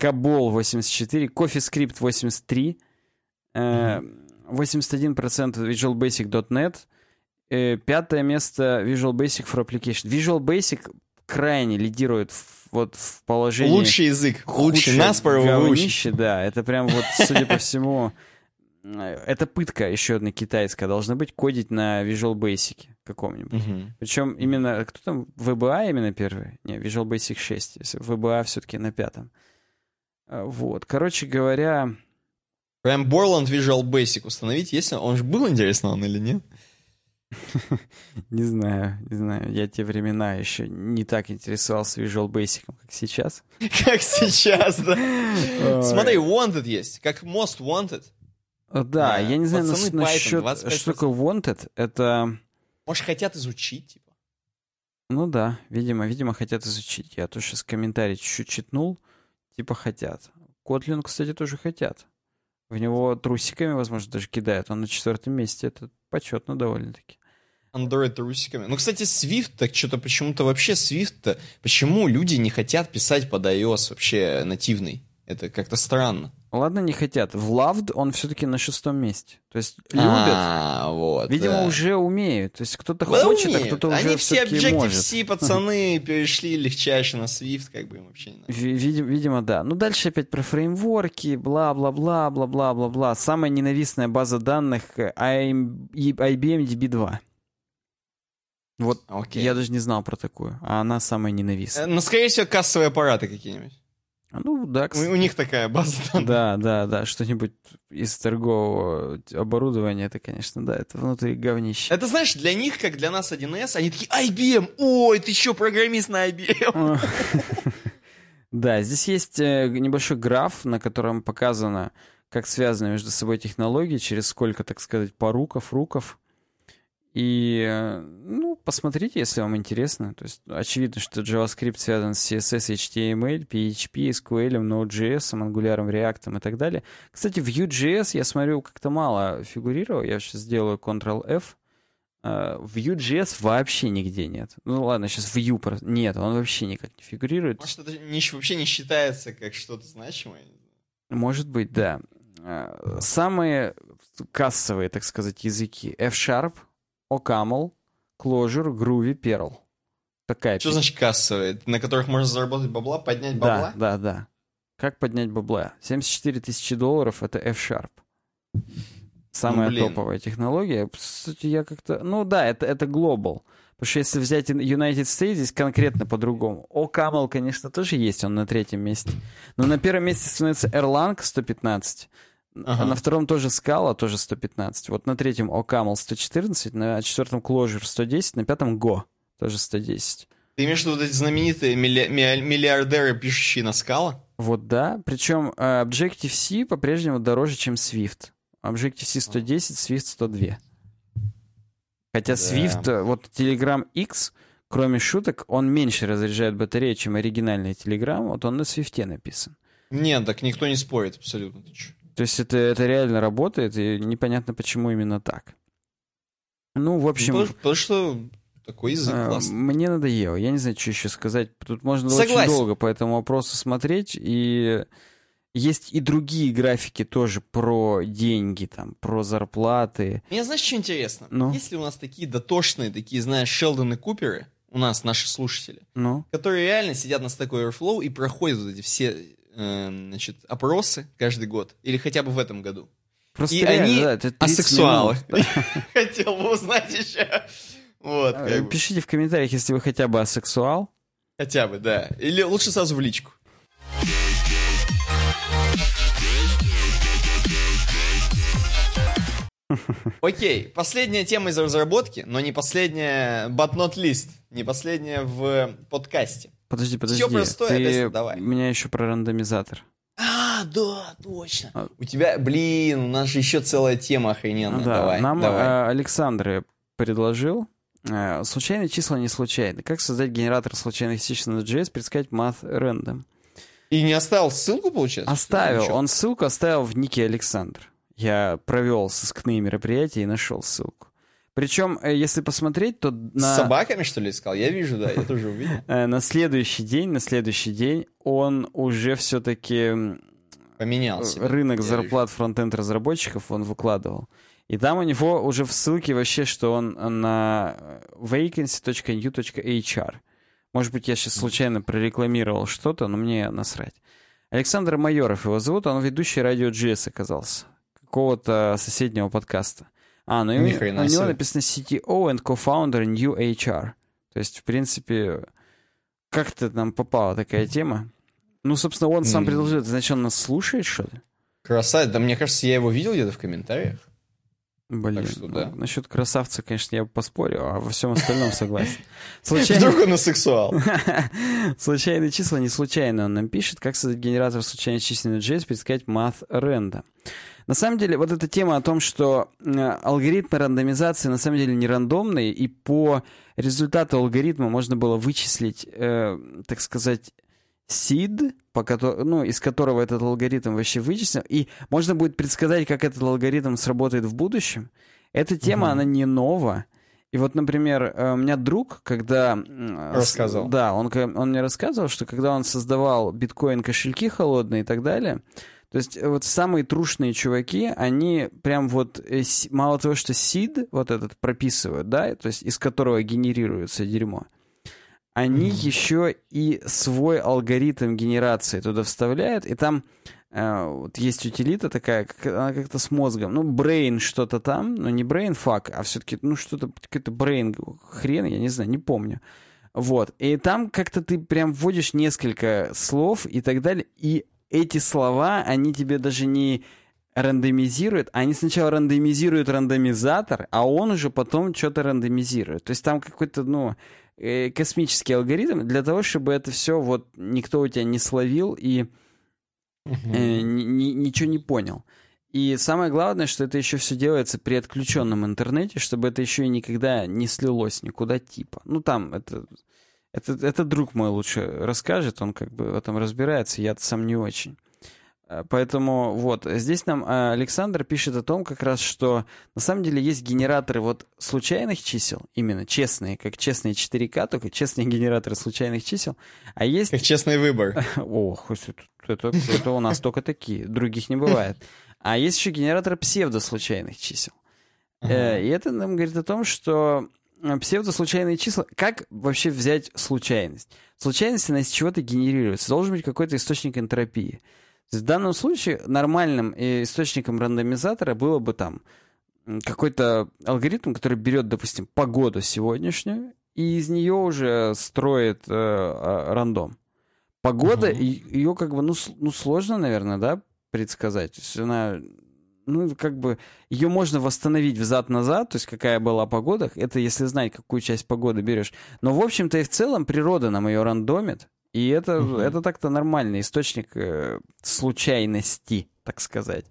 Cabol 84, CoffeeScript 83, Э, 81% Visual Basic.net. Э, Пятое место Visual Basic for Application. Visual Basic крайне лидирует в, вот в положении... Лучший язык, лучший, выучить. говнище, да. Это прям вот, судя по всему, э, это пытка еще одна китайская. Должна быть кодить на Visual Basic каком-нибудь. Мгм. Причем именно, кто там, VBA именно первый? Не, Visual Basic 6. Если VBA все-таки на пятом. Вот. Короче говоря, Прям Borland Visual Basic установить, если он же был интересно он или нет? не знаю, не знаю, я те времена еще не так интересовался Visual Basic, как сейчас. Как сейчас, да. Смотри, Wanted есть, как Most Wanted. О, Да, я не знаю пацаны, Python, насчет, 25%. что такое Wanted. Это, Может, хотят изучить, типа. ну да, видимо, видимо, хотят изучить. Я тут сейчас комментарий чуть-чуть читнул, типа хотят. Kotlin, кстати, тоже хотят. В него трусиками, возможно, даже кидают. Он на четвертом месте. Это почетно довольно-таки. Android трусиками. Ну, кстати, Swift, так что-то почему-то вообще Swift, почему люди не хотят писать под iOS вообще нативный? Это как-то странно. Ладно, не хотят. В Loved он все-таки на шестом месте. То есть любят. А, вот. Видимо, да. уже умеют. То есть кто-то Да хочет, умеют. а кто-то уже Они все. Objective-C пацаны перешли легчайше на Swift, как бы им вообще не надо. Ви- видим- видимо, да. Ну, дальше опять про фреймворки, бла-бла-бла, бла-бла-бла-бла. Самая ненавистная база данных э, IBM DB2. Вот Окей. я даже не знал про такую, а она самая Э, ненавистная. Ну, скорее всего, кассовые аппараты какие-нибудь. Ну, да, У, кстати. у них такая база данных. Да, да, да, что-нибудь из торгового оборудования, это, конечно, да, это внутри говнище. Это, знаешь, для них, как для нас 1С, они такие, IBM, ой, ты что, программист на IBM? Да, здесь есть э, небольшой граф, на котором показано, как связаны между собой технологии, через сколько, так сказать, поруков, руков. И, э, ну, посмотрите, если вам интересно. То есть, очевидно, что JavaScript связан с CSS, HTML, PHP, SQL, Node.js, Angular, React и так далее. Кстати, Vue.js, я смотрю, как-то мало фигурировал. Я сейчас сделаю Ctrl-F. Э, Vue.js вообще нигде нет. Ну ладно, сейчас Vue просто... Нет, он вообще никак не фигурирует. Может, это не- вообще не считается как что-то значимое? Может быть, да. Э, Самые кассовые, так сказать, языки. F-Sharp, OCaml, Clojure, Groovy, Perl. Такая Что значит кассовые? На которых можно заработать бабла, поднять Да, бабла? да, да. Как поднять бабла? 74 тысячи долларов — это F-Sharp. Самая Ну, блин. топовая технология. Кстати, я как-то... Ну да, это, это Global. Потому что если взять United States, здесь конкретно по-другому. OCaml, конечно, тоже есть, он на третьем месте. Но на первом месте становится Erlang 115. Ага. На втором тоже Scala, тоже 115. Вот на третьем OCaml 114, на четвертом Clojure 110, на пятом Go тоже 110. Ты имеешь в виду вот эти знаменитые милли- ми- миллиардеры, пишущие на скала? Вот да. Причем э, Objective-C по-прежнему дороже, чем Swift. Objective-C 110, Swift 102. Хотя Да. Swift, э, вот Telegram X, кроме шуток, он меньше разряжает батарею, чем оригинальный Telegram. Вот он на Swift написан. Нет, так никто не спорит абсолютно. Ты? То есть это, это реально работает, и непонятно, почему именно так. Ну, в общем... Ну, потому, потому что такой язык классный. Мне надоело. Я не знаю, что еще сказать. Тут можно очень Согласен. долго по этому вопросу смотреть. И есть и другие графики тоже про деньги, там, про зарплаты. Мне знаешь, что интересно? Ну? Если у нас такие дотошные, такие, знаешь, Шелдоны Куперы, у нас наши слушатели, Ну, которые реально сидят на Stack Overflow и проходят вот эти все значит, опросы каждый год, или хотя бы в этом году. просто И реально, они да, это 30 Асексуалы. минут. Хотел бы узнать еще. Вот, бы. Пишите в комментариях, если вы хотя бы асексуал. Хотя бы, да. Или лучше сразу в личку. Окей, последняя тема из разработки, но не последняя, but not least, не последняя в подкасте. Подожди, подожди. Всё простое, Ты... Одесса, давай. У меня еще про рандомизатор. А, да, точно. А. У тебя, блин, у нас же еще целая тема охрененная. Да, давай, нам давай. э, Александр предложил э, случайные числа не случайны. Как создать генератор случайных чисел на JS, предсказать math random. И не оставил ссылку, получается? Оставил. Он ссылку оставил в нике Александр. Я провел сыскные мероприятия и нашел ссылку. Причем, э, если посмотреть, то С на, собаками, что ли, искал? Я вижу, да, я тоже увидел. э, на следующий день, на следующий день он уже все-таки Поменялся. рынок зарплат фронтенд разработчиков он выкладывал. И там у него уже в ссылке вообще, что он на vacancy.new.hr. Может быть, я сейчас случайно прорекламировал что-то, но мне насрать. Александр Майоров его зовут, он ведущий радио GS оказался. Какого-то соседнего подкаста. А, ну и у, него написано CTO and co-founder New HR. То есть, в принципе, как-то нам попала такая тема. Ну, собственно, он сам предложил, значит, он нас слушает, что ли? Красавец. Да мне кажется, я его видел где-то в комментариях. Блин, так что, да. ну, насчет красавца, конечно, я поспорю, а во всем остальном согласен. Случайно... Вдруг он сексуал. Случайные числа не случайно он нам пишет, как создать генератор случайных численных JS, предсказать math ренда. На самом деле, вот эта тема о том, что э, алгоритмы рандомизации на самом деле не рандомные, и по результату алгоритма можно было вычислить, э, так сказать, seed, по котор... ну, из которого этот алгоритм вообще вычислен, и можно будет предсказать, как этот алгоритм сработает в будущем. Эта тема, угу. она не нова. И вот, например, э, у меня друг, когда... Рассказывал. Да, он, он мне рассказывал, что когда он создавал биткоин-кошельки холодные и так далее, то есть вот самые трушные чуваки, они прям вот э, мало того, что seed вот этот прописывают, да, то есть из которого генерируется дерьмо, они mm-hmm. еще и свой алгоритм генерации туда вставляют, и там э, вот есть утилита такая, как, она как-то с мозгом, ну, brain что-то там, но не brain fuck, а все-таки, ну, что-то, какой-то brain хрен, я не знаю, не помню. Вот, и там как-то ты прям вводишь несколько слов и так далее, и эти слова, они тебе даже не рандомизируют, они сначала рандомизируют рандомизатор, а он уже потом что-то рандомизирует. То есть там какой-то, ну, космический алгоритм для того, чтобы это все вот никто у тебя не словил и э, ни, ничего не понял. И самое главное, что это еще все делается при отключенном интернете, чтобы это еще и никогда не слилось никуда типа. Ну там это это, это друг мой лучше расскажет, он как бы в этом разбирается, я сам не очень. Э, поэтому вот, здесь нам э, Александр пишет о том как раз, что на самом деле есть генераторы вот случайных чисел, именно честные, как честные 4К, только честные генераторы случайных чисел, а есть... Как честный выбор. Ох, это, это, у нас только такие, других не бывает. А есть еще генератор псевдослучайных чисел. Э, и это нам говорит о том, что псевдослучайные числа. Как вообще взять случайность? Случайность, она из чего-то генерируется. Должен быть какой-то источник энтропии. В данном случае нормальным э, источником рандомизатора было бы там какой-то алгоритм, который берет, допустим, погоду сегодняшнюю, и из нее уже строит э, э, рандом. Погода, угу. ее как бы, ну, ну, сложно, наверное, да, предсказать. То есть она ну, как бы, ее можно восстановить взад-назад, то есть какая была погода, это если знать, какую часть погоды берешь. Но, в общем-то, и в целом природа нам ее рандомит, и это, угу. это так-то нормальный источник э, случайности, так сказать.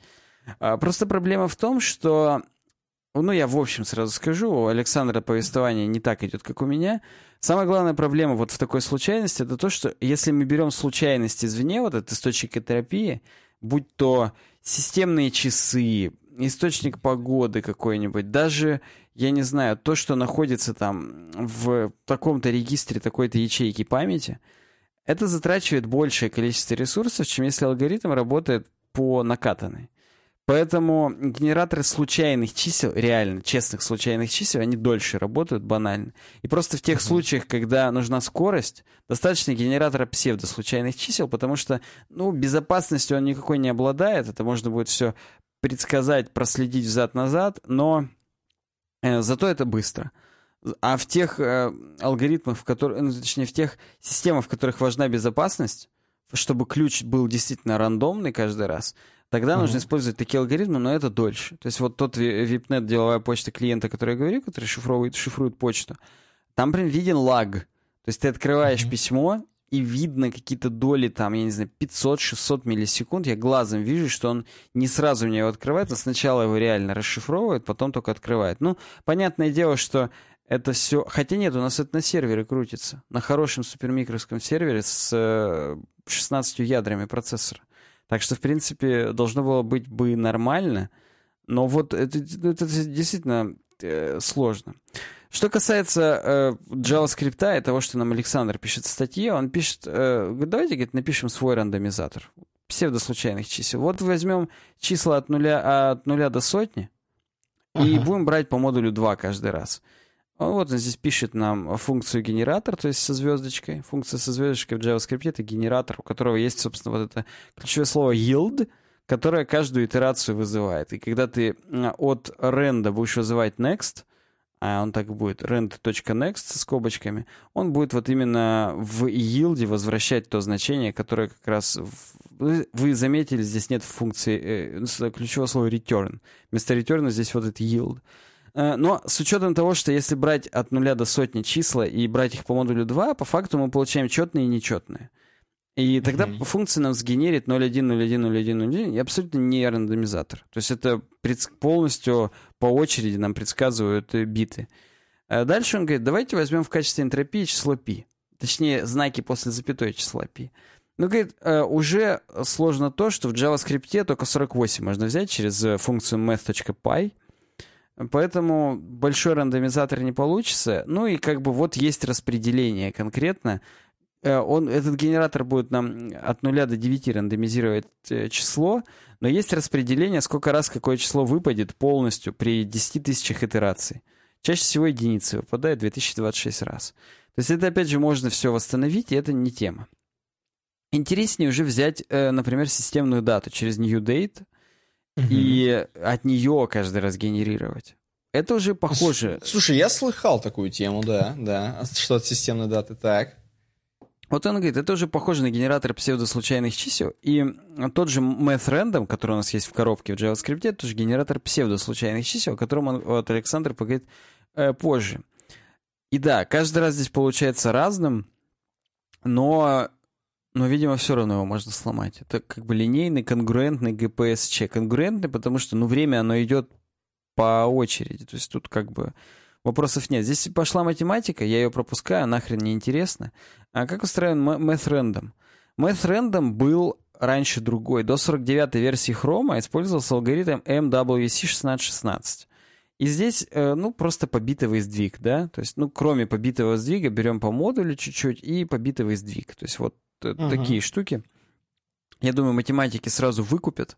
А, просто проблема в том, что, ну, я в общем сразу скажу, у Александра повествование не так идет, как у меня. Самая главная проблема вот в такой случайности, это то, что если мы берем случайность извне, вот этот источник терапии, будь то системные часы, источник погоды какой-нибудь, даже, я не знаю, то, что находится там в таком-то регистре такой-то ячейки памяти, это затрачивает большее количество ресурсов, чем если алгоритм работает по накатанной. Поэтому генераторы случайных чисел, реально честных случайных чисел, они дольше работают банально. И просто в тех uh-huh. случаях, когда нужна скорость, достаточно генератора псевдослучайных чисел, потому что, ну, безопасностью он никакой не обладает, это можно будет все предсказать, проследить взад-назад, но э, зато это быстро. А в тех э, алгоритмах, в которых, ну, точнее, в тех системах, в которых важна безопасность, чтобы ключ был действительно рандомный каждый раз, Тогда uh-huh. нужно использовать такие алгоритмы, но это дольше. То есть вот тот VIPNet, деловая почта клиента, который я говорю, который шифрует, шифрует почту, там прям виден лаг. То есть ты открываешь uh-huh. письмо, и видно какие-то доли, там, я не знаю, 500-600 миллисекунд. Я глазом вижу, что он не сразу мне его открывает, а сначала его реально расшифровывает, потом только открывает. Ну, понятное дело, что это все... Хотя нет, у нас это на сервере крутится. На хорошем супермикровском сервере с 16 э, ядрами процессора. Так что, в принципе, должно было быть бы нормально, но вот это, это действительно э, сложно. Что касается э, JavaScript и того, что нам Александр пишет в статье, он пишет, э, давайте, говорит, напишем свой рандомизатор. псевдослучайных чисел. Вот возьмем числа от нуля, от нуля до сотни и ага. будем брать по модулю 2 каждый раз. Вот он здесь пишет нам функцию генератор, то есть со звездочкой. Функция со звездочкой в JavaScript — это генератор, у которого есть, собственно, вот это ключевое слово yield, которое каждую итерацию вызывает. И когда ты от rend будешь вызывать next, а он так будет, rend.next со скобочками, он будет вот именно в yield возвращать то значение, которое как раз... В... Вы заметили, здесь нет функции э, ключевого слова return. Вместо return здесь вот этот yield. Э, но с учетом того, что если брать от нуля до сотни числа и брать их по модулю 2, по факту мы получаем четные и нечетные. И тогда mm-hmm. функция нам сгенерит 0.1, 0.1, 0.1, 0.1, и абсолютно не рандомизатор. То есть это полностью по очереди нам предсказывают э, биты. А дальше он говорит, давайте возьмем в качестве энтропии число π. Точнее, знаки после запятой числа π. Ну, говорит, э, уже сложно то, что в JavaScript только 48 можно взять через функцию math.py, Поэтому большой рандомизатор не получится. Ну и как бы вот есть распределение конкретно. Э, он, этот генератор будет нам от 0 до 9 рандомизировать э, число, но есть распределение, сколько раз какое число выпадет полностью при 10 тысячах итераций. Чаще всего единицы выпадает 2026 раз. То есть это опять же можно все восстановить, и это не тема. Интереснее уже взять, э, например, системную дату через new date, и от нее каждый раз генерировать. Это уже похоже. Слушай, я слыхал такую тему, да, да, что от системной даты. Так. Вот он говорит, это уже похоже на генератор псевдослучайных чисел. И тот же math который у нас есть в коробке в JavaScript, это тоже генератор псевдослучайных чисел, о котором он, вот Александр поговорит э, позже. И да, каждый раз здесь получается разным, но но, видимо, все равно его можно сломать. Это как бы линейный, конгруентный GPSC. Конгруентный, потому что, ну, время, оно идет по очереди. То есть тут как бы вопросов нет. Здесь пошла математика, я ее пропускаю, нахрен не интересно. А как устроен Math Random? Math Random был раньше другой. До 49-й версии Chrome использовался алгоритм MWC1616. И здесь, э, ну, просто побитовый сдвиг, да? То есть, ну, кроме побитого сдвига, берем по модулю чуть-чуть и побитовый сдвиг. То есть вот uh-huh. такие штуки. Я думаю, математики сразу выкупят,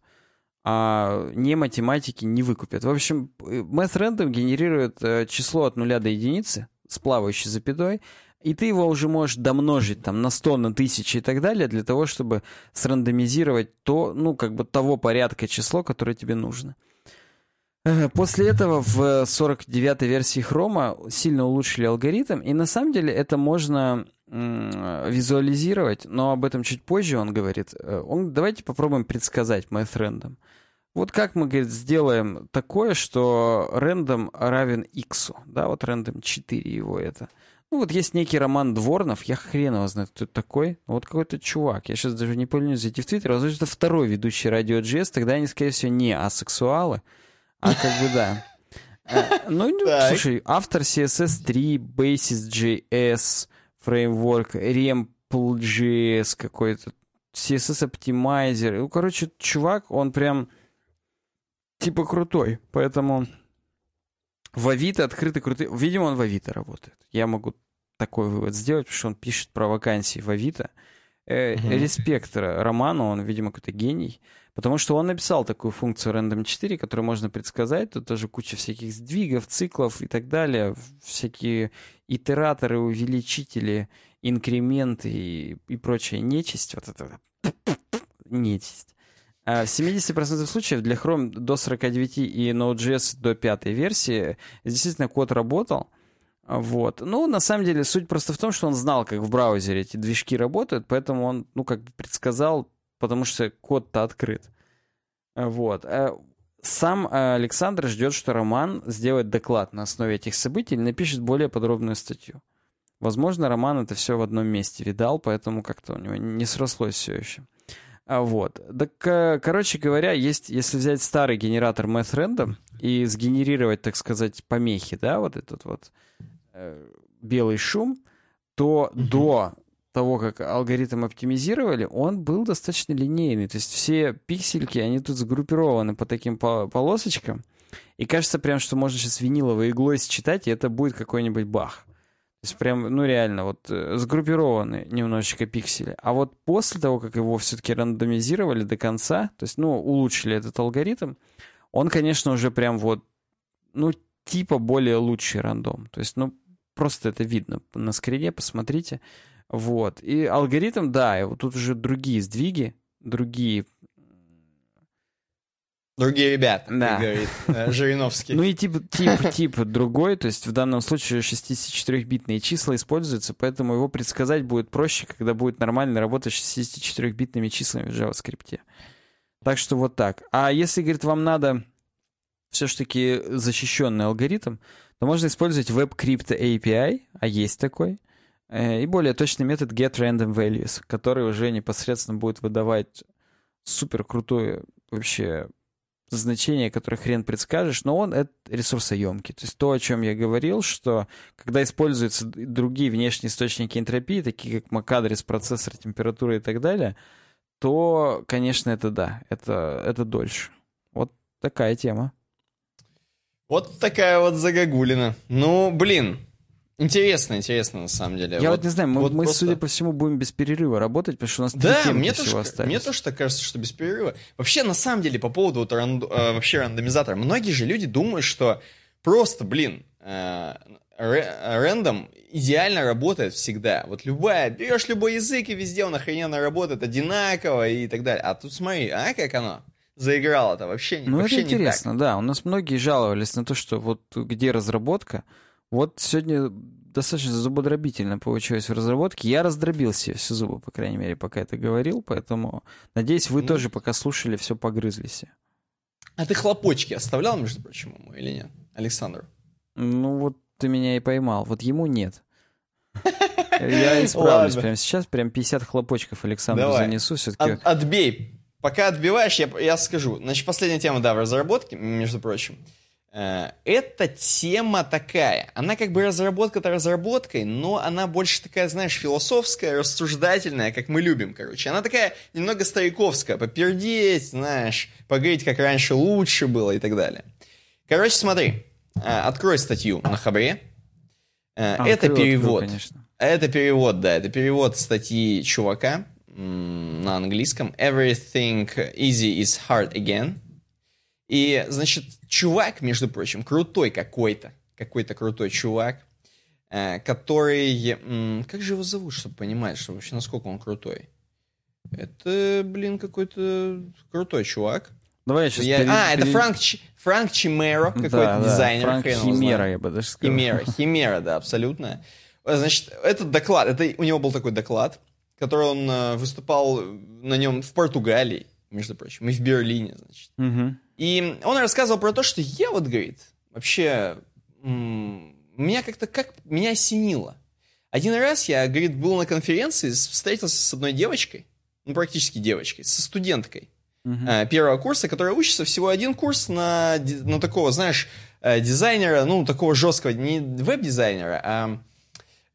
а не математики не выкупят. В общем, Math Random генерирует э, число от нуля до единицы с плавающей запятой, и ты его уже можешь домножить там на 100, на 1000 и так далее для того, чтобы срандомизировать то, ну, как бы того порядка число, которое тебе нужно. Э, после этого в 49-й версии Chrome сильно улучшили алгоритм, и на самом деле это можно визуализировать, но об этом чуть позже он говорит. Э, он, давайте попробуем предсказать math Вот как мы, говорит, сделаем такое, что random равен x, да, вот random 4 его это. Ну вот есть некий Роман Дворнов, я хрен его знаю, кто это такой. Вот какой-то чувак, я сейчас даже не помню, зайти в Твиттер, возможно, это второй ведущий радио GS, тогда они, скорее всего, не асексуалы, а как бы да. Э, ну, слушай, автор CSS3, Basis.js, фреймворк, REMPL.js какой-то, CSS Optimizer. Ну, короче, чувак, он прям типа крутой, поэтому в Авито открытый крутый... Видимо, он в Авито работает. Я могу такой вывод сделать, потому что он пишет про вакансии в Авито. Э, угу. Респект Роману, он, видимо, какой-то гений. Потому что он написал такую функцию Random 4, которую можно предсказать. Тут тоже куча всяких сдвигов, циклов и так далее. Всякие итераторы, увеличители, инкременты и, и прочая нечисть. Вот это нечисть. А в 70% случаев для Chrome до 49 и Node.js до пятой версии действительно код работал. Вот. Ну, на самом деле, суть просто в том, что он знал, как в браузере эти движки работают, поэтому он, ну, как бы предсказал потому что код-то открыт. Вот. Э, сам э, Александр ждет, что Роман сделает доклад на основе этих событий и напишет более подробную статью. Возможно, Роман это все в одном месте видал, поэтому как-то у него не срослось все еще. А вот. Так, э, короче говоря, есть, если взять старый генератор MathRandom и сгенерировать, так сказать, помехи, да, вот этот вот э, белый шум, то mm-hmm. до того, как алгоритм оптимизировали, он был достаточно линейный. То есть все пиксельки, они тут сгруппированы по таким полосочкам. И кажется прям, что можно сейчас виниловой иглой считать, и это будет какой-нибудь бах. То есть прям, ну реально, вот э, сгруппированы немножечко пиксели. А вот после того, как его все-таки рандомизировали до конца, то есть, ну, улучшили этот алгоритм, он, конечно, уже прям вот, ну, типа более лучший рандом. То есть, ну, просто это видно на скрине, посмотрите. Вот. И алгоритм, да, и вот тут уже другие сдвиги, другие Другие ребята, Да. говорит э, Жириновский. Ну и тип, тип, тип другой, то есть в данном случае 64-битные числа используются, поэтому его предсказать будет проще, когда будет нормально работать с 64-битными числами в JavaScript. Так что вот так. А если, говорит, вам надо все-таки защищенный алгоритм, то можно использовать WebCrypto API, а есть такой, и более точный метод getRandomValues, который уже непосредственно будет выдавать супер крутое вообще значение, которое хрен предскажешь, но он это ресурсоемкий. То есть то, о чем я говорил, что когда используются другие внешние источники энтропии, такие как MAC-адрес, процессор, температура и так далее, то, конечно, это да, это, это дольше. Вот такая тема. Вот такая вот загогулина. Ну, блин, интересно, интересно на самом деле. Я вот, не знаю, мы, вот мы, просто- судя по всему, будем без перерыва работать, потому что у нас три Да, темки мне тоже, остались. мне тоже так кажется, что без перерыва. Вообще, на самом деле, по поводу вот ранд- э, вообще рандомизатора, многие же люди думают, что просто, блин, э, идеально работает всегда. Вот любая, берешь любой язык, и везде он охрененно работает одинаково и так далее. А тут смотри, а как оно заиграло-то? Вообще, Ну, вообще это не так. интересно, да. У нас многие жаловались на то, что вот где разработка. Вот сегодня достаточно зубодробительно получилось в разработке. Я раздробил себе все зубы, по крайней мере, пока это говорил, поэтому надеюсь, вы тоже, пока слушали, все погрызли себе. А ты хлопочки оставлял, между прочим, ему или нет, Александр? Ну, вот ты меня и поймал. Вот ему нет. Я исправлюсь Ладно. прямо сейчас. Прям 50 хлопочков Александру Давай. занесу. Все-таки От- отбей. Пока отбиваешь, я, я скажу. Значит, последняя тема, да, в разработке, между прочим. Э, Эта тема такая. Она как бы разработка-то разработкой, но она больше такая, знаешь, философская, рассуждательная, как мы любим, короче. Она такая немного стариковская. Попердеть, знаешь, поговорить, как раньше лучше было и так далее. Короче, смотри. э, Открой статью на Хабре. Э, А, Это открыл, открыл, перевод. конечно. Это перевод, да, это перевод статьи чувака на английском. Everything easy is hard again. И, значит, чувак, между прочим, крутой какой-то, какой-то крутой чувак, э, который... Как же его зовут, чтобы понимать, что вообще насколько он крутой? Это, блин, какой-то крутой чувак. Давай я сейчас... Я- А, это Франк, Чи- Франк Чимеро, какой-то дизайнер. Франк хрен его Химера, я бы даже сказал. Химера, Химера, да, абсолютно. Значит, этот доклад, это у него был такой доклад, который он э, выступал на нем в Португалии, между прочим, и в Берлине, значит. Мгм. И он рассказывал про то, что я вот, говорит, вообще, меня как-то, как, меня осенило. Один раз я, говорит, был на конференции, встретился с одной девочкой, ну, практически девочкой, со студенткой э, первого курса, которая учится всего один курс на, на такого, знаешь, э, дизайнера, ну, такого жесткого, не веб-дизайнера, а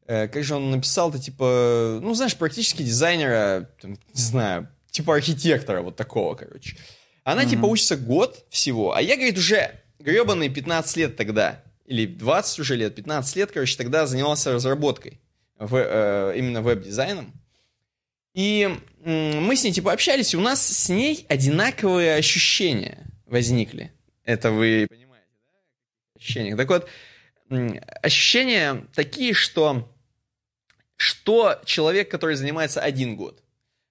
э, как же он написал-то, типа, ну, знаешь, практически дизайнера, там, не знаю, типа архитектора вот такого, короче. Она, типа, учится год всего, а я, говорит, уже гребаные 15 лет тогда, или 20 уже лет, 15 лет, короче, тогда занимался разработкой, в, э, именно веб-дизайном. И м, мы с ней, типа, общались, и у нас с ней одинаковые ощущения возникли. Это вы понимаете, да? Ощущения. Так вот, м, ощущения такие, что что человек, который занимается один год,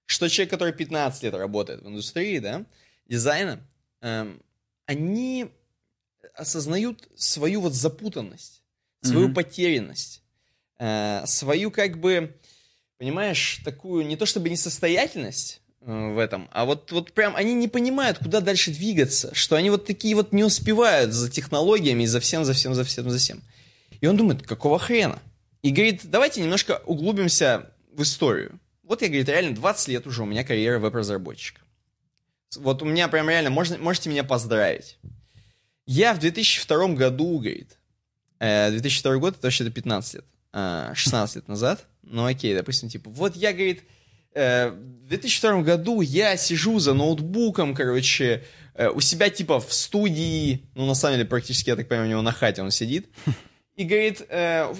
что человек, который 15 лет работает в индустрии, да, дизайна, эм, они осознают свою вот запутанность, свою Мгм. потерянность, э, свою как бы, понимаешь, такую не то чтобы несостоятельность э, в этом, а вот, вот прям они не понимают, куда дальше двигаться, что они вот такие вот не успевают за технологиями за всем, за всем, за всем, за всем. И он думает, какого хрена? И говорит, давайте немножко углубимся в историю. Вот я, говорит, реально 20 лет уже у меня карьера веб-разработчика. Вот у меня прям реально, можно, можете меня поздравить. Я в 2002 году, говорит, э, 2002 год, это вообще-то 15 лет, э, 16 лет назад, ну окей, допустим, типа, вот я, говорит, э, в 2002 году я сижу за ноутбуком, короче, э, у себя типа в студии, ну на самом деле практически, я так понимаю, у него на хате он сидит, и говорит, э,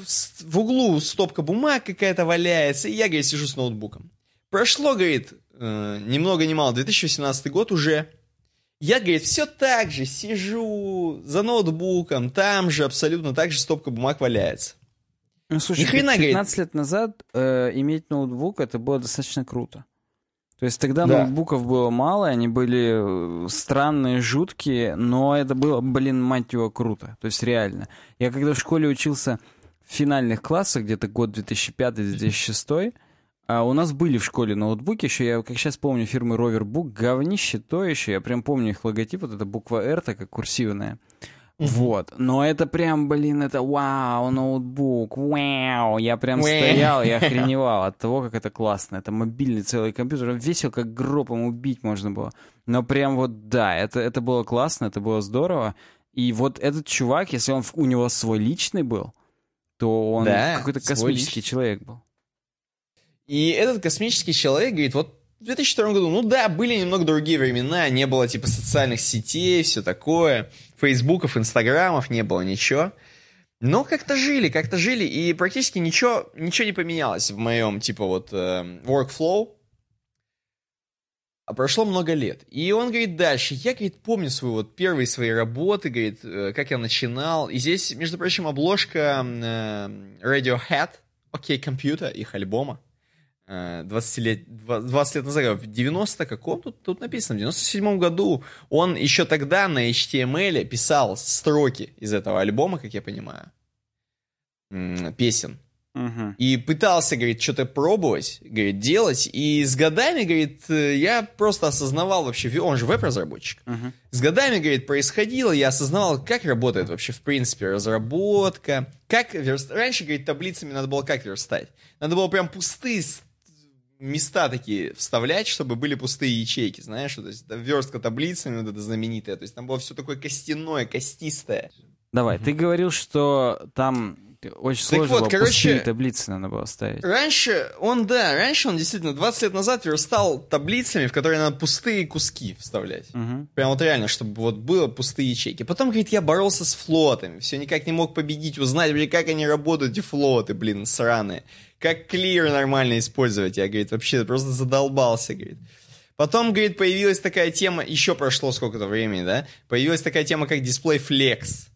в углу стопка бумаг какая-то валяется, и я, говорит, сижу с ноутбуком. Прошло, говорит, э, ни много ни мало, 2018 год уже. Я, говорит, все так же сижу за ноутбуком, там же абсолютно так же стопка бумаг валяется. Ну, слушай, Ни хрена, 15 говорит. лет назад э, иметь ноутбук, это было достаточно круто. То есть тогда да. ноутбуков было мало, они были э, странные, жуткие, но это было, блин, мать его, круто. То есть реально. Я когда в школе учился в финальных классах, где-то год 2005-2006, а у нас были в школе ноутбуки, еще я, как сейчас помню, фирмы Roverbook, говнище то еще, я прям помню их логотип, вот эта буква R такая курсивная. Вот. Но это прям, блин, это вау, ноутбук, вау. Я прям стоял, я охреневал от того, как это классно. Это мобильный целый компьютер. Весил, как гробом убить можно было. Но прям вот, да, это, это было классно, это было здорово. И вот этот чувак, если он у него свой личный был, то он да, какой-то космический человек был. И этот космический человек говорит, вот в 2002 году, ну да, были немного другие времена, не было типа социальных сетей, все такое, фейсбуков, инстаграмов, не было ничего. Но как-то жили, как-то жили, и практически ничего, ничего не поменялось в моем, типа, вот, э, workflow. А прошло много лет. И он говорит дальше, я, говорит, помню свои вот первые свои работы, говорит, э, как я начинал. И здесь, между прочим, обложка э, Radiohead, окей, okay, компьютер, их альбома. 20 э, лет, 20 лет назад, в 90 каком, тут, тут написано, в 97 году он еще тогда на HTML писал строки из этого альбома, как я понимаю, песен. Uh-huh. И пытался, говорит, что-то пробовать, говорит, делать. И с годами, говорит, э, я просто осознавал вообще, он же веб-разработчик. Uh-huh. С годами, говорит, происходило, я осознавал, как работает вообще, в принципе, разработка. Как верст... Раньше, говорит, таблицами надо было как верстать? Надо было прям пустые места такие вставлять, чтобы были пустые ячейки, знаешь, то есть верстка таблицами, вот это знаменитая, то есть там было все такое костяное, костистое. Давай, ты говорил, что там очень так сложно вот, было короче, таблицы надо было ставить. Раньше он, да, раньше он действительно 20 лет назад верстал таблицами, в которые надо пустые куски вставлять. Угу. Прям вот реально, чтобы вот было пустые ячейки. Потом, говорит, я боролся с флотами, все никак не мог победить, узнать, блин, как они работают, эти флоты, блин, сраные. Как клир нормально использовать. Я, говорит, вообще просто задолбался, говорит. Потом, говорит, появилась такая тема, еще прошло сколько-то времени, да? Появилась такая тема, как дисплей Flex.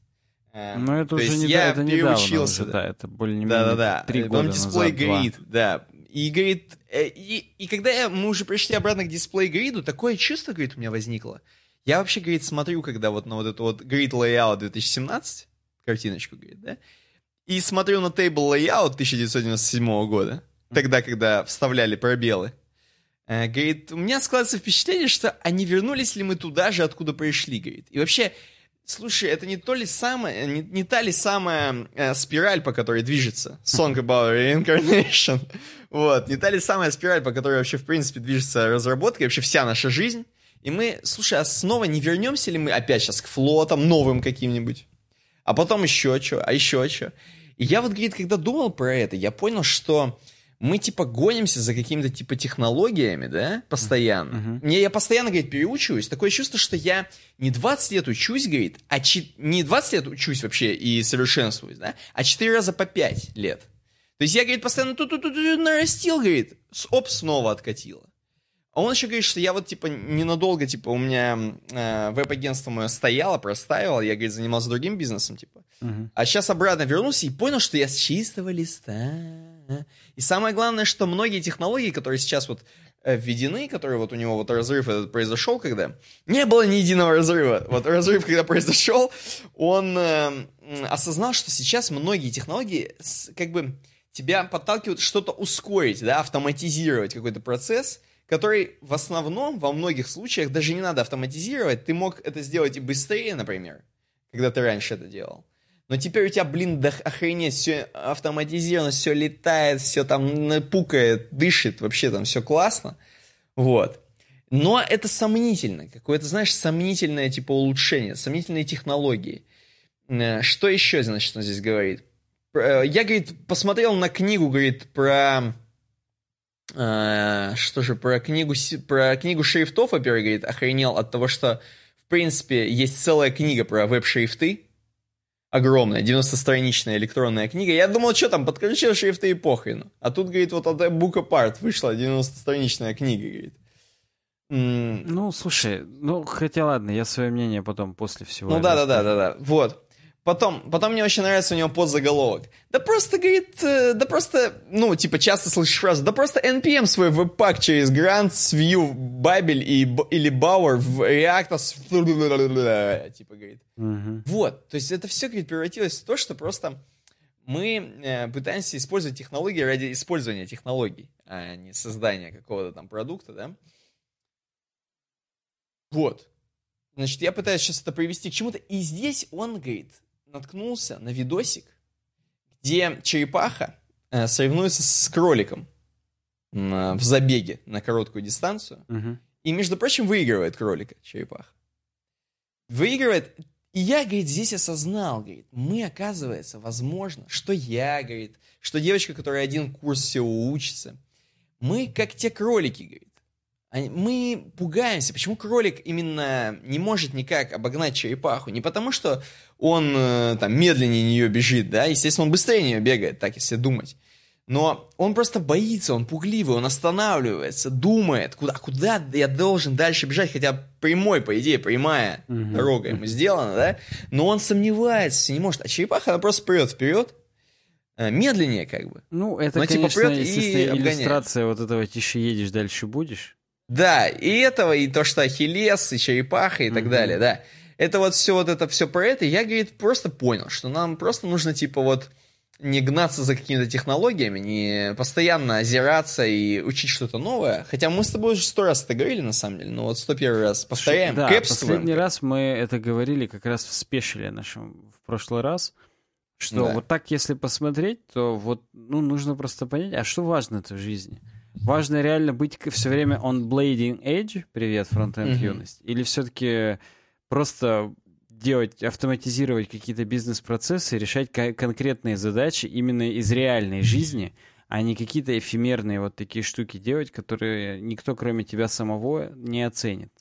Э, ну, это То уже не, я это переучился. Уже, да, это более-менее да, да, да. три года дисплей два. да. И говорит, э, и, и когда я, мы уже пришли обратно к дисплей гриду, такое чувство, говорит, у меня возникло. Я вообще, говорит, смотрю, когда вот на вот эту вот grid layout 2017, картиночку, говорит, да, и смотрю на table layout 1997 года, тогда, когда вставляли пробелы. Э, говорит, у меня складывается впечатление, что они вернулись ли мы туда же, откуда пришли, говорит. И вообще, Слушай, это не то ли самое, не, не та ли самая э, спираль, по которой движется Song About Reincarnation? вот, не та ли самая спираль, по которой вообще, в принципе, движется разработка и вообще вся наша жизнь? И мы, слушай, а снова не вернемся ли мы опять сейчас к флотам новым каким-нибудь? А потом еще что, а еще что? И я вот, говорит, когда думал про это, я понял, что мы типа гонимся за какими-то типа технологиями, да, постоянно. Uh-huh. Мне я постоянно, говорит, переучиваюсь. Такое чувство, что я не 20 лет учусь, говорит, а чи... не 20 лет учусь вообще и совершенствуюсь, да, а 4 раза по 5 лет. То есть я, говорит, постоянно тут-тут-тут нарастил, говорит, оп, снова откатило. А он еще говорит, что я вот, типа, ненадолго, типа, у меня э, веб-агентство мое стояло, простаивало, я, говорит, занимался другим бизнесом, типа. Uh-huh. А сейчас обратно вернулся и понял, что я с чистого листа. И самое главное, что многие технологии, которые сейчас вот э, введены, которые вот у него вот разрыв этот произошел, когда не было ни единого разрыва. Вот разрыв, когда произошел, он э, осознал, что сейчас многие технологии как бы тебя подталкивают что-то ускорить, да, автоматизировать какой-то процесс, который в основном, во многих случаях, даже не надо автоматизировать, ты мог это сделать и быстрее, например, когда ты раньше это делал. Но теперь у тебя, блин, да охренеть, все автоматизировано, все летает, все там пукает, дышит, вообще там все классно. Вот. Но это сомнительно, какое-то, знаешь, сомнительное типа улучшение, сомнительные технологии. Э, что еще, значит, он здесь говорит? Э, я, говорит, посмотрел на книгу, говорит, про что же, про книгу, про книгу шрифтов, во-первых, говорит, охренел от того, что, в принципе, есть целая книга про веб-шрифты, огромная, 90-страничная электронная книга. Я думал, что там, подключил шрифты и похрен. А тут, говорит, вот от Book Apart вышла 90-страничная книга, говорит. Ну, слушай, ну, хотя ладно, я свое мнение потом после всего. Ну да, да, да, да, да. Вот. Потом, потом мне очень нравится у него подзаголовок. Да просто, говорит, э, да просто, ну, типа, часто слышишь фразу, да просто NPM свой веб-пак через Grant, Vue, Babel и, или Bower в React, типа, говорит. Угу. Вот, то есть это все, говорит, превратилось в то, что просто мы э, пытаемся использовать технологии ради использования технологий, а не создания какого-то там продукта, да. Вот. Значит, я пытаюсь сейчас это привести к чему-то. И здесь он, говорит, наткнулся на видосик, где черепаха э, соревнуется с кроликом э, в забеге на короткую дистанцию. Угу. И, между прочим, выигрывает кролика черепаха. Выигрывает. И я, говорит, здесь осознал, говорит, мы, оказывается, возможно, что я, говорит, что девочка, которая один курс всего учится, мы как те кролики, говорит, мы пугаемся, почему кролик именно не может никак обогнать черепаху. Не потому, что он э, там медленнее нее бежит, да, естественно, он быстрее нее бегает, так если думать. Но он просто боится, он пугливый, он останавливается, думает, куда, куда я должен дальше бежать, хотя прямой, по идее, прямая Мгм. дорога ему сделана, да, но он сомневается, не может. А черепаха, она просто прет вперед, э, медленнее как бы. Ну, это, Ну, типа, конечно, и естественно, обгоняет. иллюстрация вот этого «тише едешь, дальше будешь». Да, и этого, и то, что Ахиллес, и черепаха, и так Мгм. далее, да. Это вот все вот это все про это. Я, говорит, просто понял, что нам просто нужно, типа, вот не гнаться за какими-то технологиями, не постоянно озираться и учить что-то новое. Хотя мы с тобой уже сто раз это говорили, на самом деле, но вот сто первый раз повторяем, Да, кэпствуем. последний раз мы это говорили как раз в спешиле нашем в прошлый раз, что Да. вот так, если посмотреть, то вот, ну, нужно просто понять, а что важно-то в жизни? Важно реально быть все время on bleeding edge, привет, фронтенд Мгм. юность, или все-таки просто делать, автоматизировать какие-то бизнес-процессы, решать ко- конкретные задачи именно из реальной жизни, а не какие-то эфемерные вот такие штуки делать, которые никто, кроме тебя самого, не оценит.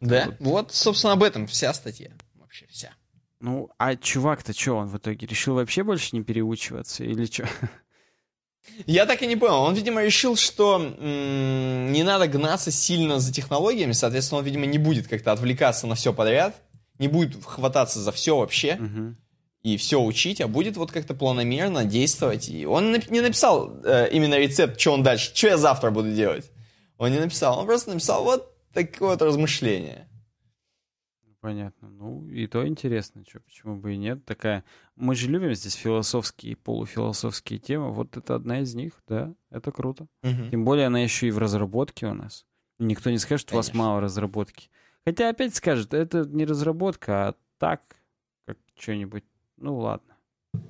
Да, вот- вот, собственно, об этом вся статья. Вообще вся. Ну, а чувак-то что он в итоге? Решил вообще больше не переучиваться или что? Я так и не понял. Он, видимо, решил, что м, не надо гнаться сильно за технологиями, соответственно, он, видимо, не будет как-то отвлекаться на все подряд, не будет хвататься за все вообще и все учить, а будет вот как-то планомерно действовать. И он не написал э, именно рецепт, что он дальше, что я завтра буду делать. Он не написал, он просто написал вот такое вот размышление. Понятно. Ну, и то интересно, что, почему бы и нет. Такая... Мы же любим здесь философские и полуфилософские темы. Вот это одна из них, да, это круто. Мгм. Тем более она еще и в разработке у нас. Никто не скажет, что у вас мало разработки. Хотя опять скажет, это не разработка, а так, как что-нибудь. Ну, ладно.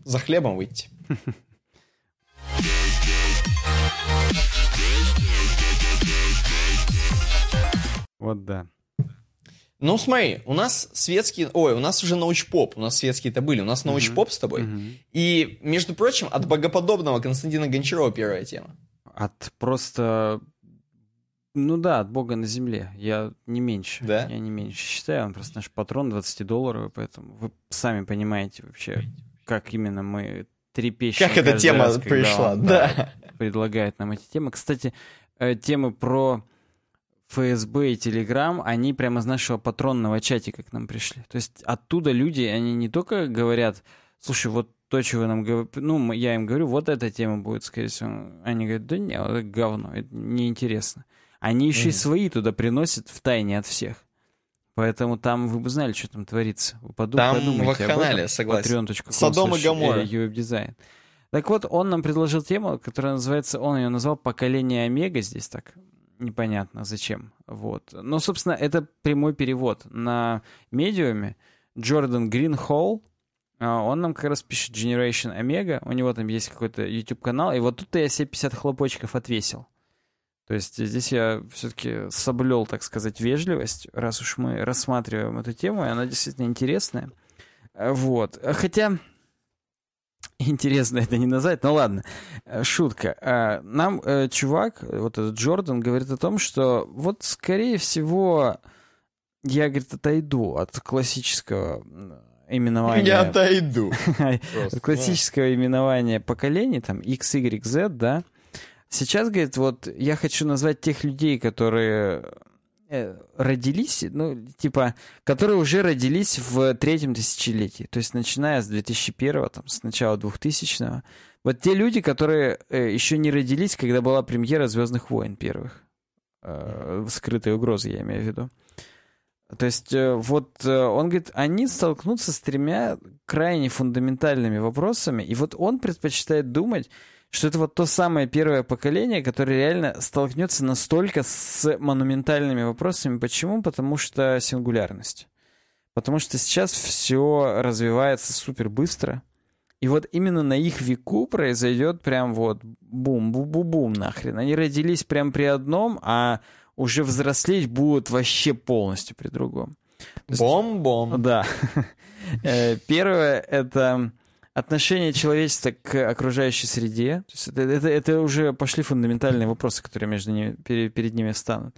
За хлебом выйти. Вот да. Ну, смотри, у нас светские... Ой, у нас уже научпоп. У нас светские-то были. У нас научпоп с тобой. И, между прочим, от богоподобного Константина Гончарова первая тема. От просто... Ну да, от Бога на земле. Я не меньше. Да? Я не меньше считаю. Он просто наш патрон 20-долларовый, поэтому вы сами понимаете вообще, как именно мы трепещем. Как эта тема раз, пришла, он, да. предлагает нам эти темы. Кстати, э, темы про ФСБ и Телеграм, они прямо из нашего патронного чатика к нам пришли. То есть оттуда люди, они не только говорят, слушай, вот то, что вы нам говорите, ну, я им говорю, вот эта тема будет, скорее всего. Они говорят, да не, это говно, это неинтересно. Они еще и Мгм. свои туда приносят в тайне от всех. Поэтому там вы бы знали, что там творится. Вы поду- Там подумайте об этом. согласен. Содом и UWebDesign. Так вот, он нам предложил тему, которая называется, он ее назвал «Поколение Омега» здесь так. Непонятно зачем. Вот. Но, собственно, это прямой перевод. На медиуме Джордан Гринхолл, а, он нам как раз пишет Generation Omega, у него там есть какой-то YouTube-канал, и вот тут я себе 50 хлопочков отвесил. То есть здесь я все-таки соблел, так сказать, вежливость, раз уж мы рассматриваем эту тему, и она действительно интересная. Вот. Хотя интересно это не назвать, ну ладно, Э, шутка. Э, Нам э, чувак, вот этот Джордан, говорит о том, что вот скорее всего я, говорит, отойду от классического именования... Я отойду. От классического именования поколений, там, X, Y, Z, да. Сейчас, говорит, вот я хочу назвать тех людей, которые родились, ну, типа, которые уже родились в третьем тысячелетии, то есть начиная с 2001, там, с начала 2000-го. Вот те люди, которые э, еще не родились, когда была премьера «Звездных войн» первых. Э, «Скрытые угрозы», я имею в виду. То есть э, вот э, он говорит, они столкнутся с тремя крайне фундаментальными вопросами, и вот он предпочитает думать, что это вот то самое первое поколение, которое реально столкнется настолько с монументальными вопросами. Почему? Потому что сингулярность. Потому что сейчас все развивается супер быстро. И вот именно на их веку произойдет прям вот бум-бу-бу-бум нахрен. Они родились прям при одном, а уже взрослеть будут вообще полностью при другом. Бом-бом. Да. Э, первое — это отношение человечества к окружающей среде. Это, это, это уже пошли фундаментальные вопросы, которые между ними, перед, перед ними встанут.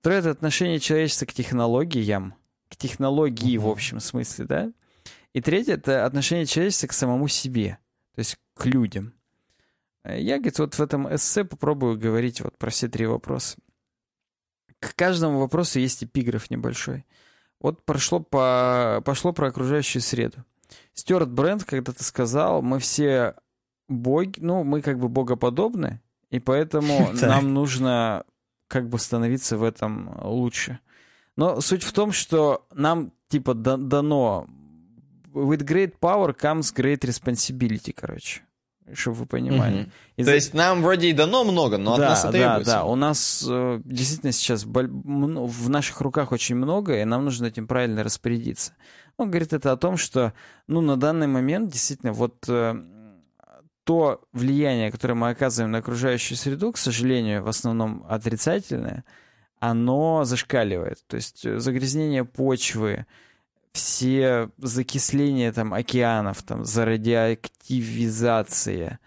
Второе — это отношение человечества к технологиям, к технологии uh-huh. в общем смысле, да. И третье — это отношение человечества к самому себе, то есть к людям. Я, говорит, вот в этом эссе попробую говорить вот про все три вопроса к каждому вопросу есть эпиграф небольшой. Вот прошло по, пошло про окружающую среду. Стюарт Брент когда-то сказал, мы все боги, ну, мы как бы богоподобны, и поэтому нам нужно как бы становиться в этом лучше. Но суть в том, что нам типа дано. With great power comes great responsibility, короче чтобы вы понимали. Угу. Из... То есть нам вроде и дано много, но да, от нас требуется. Да, да, у нас э, действительно сейчас в наших руках очень много, и нам нужно этим правильно распорядиться. Он говорит это о том, что ну, на данный момент действительно вот э, то влияние, которое мы оказываем на окружающую среду, к сожалению, в основном отрицательное, оно зашкаливает. То есть э, загрязнение почвы, все закисления там океанов, там зарадиоактивизация,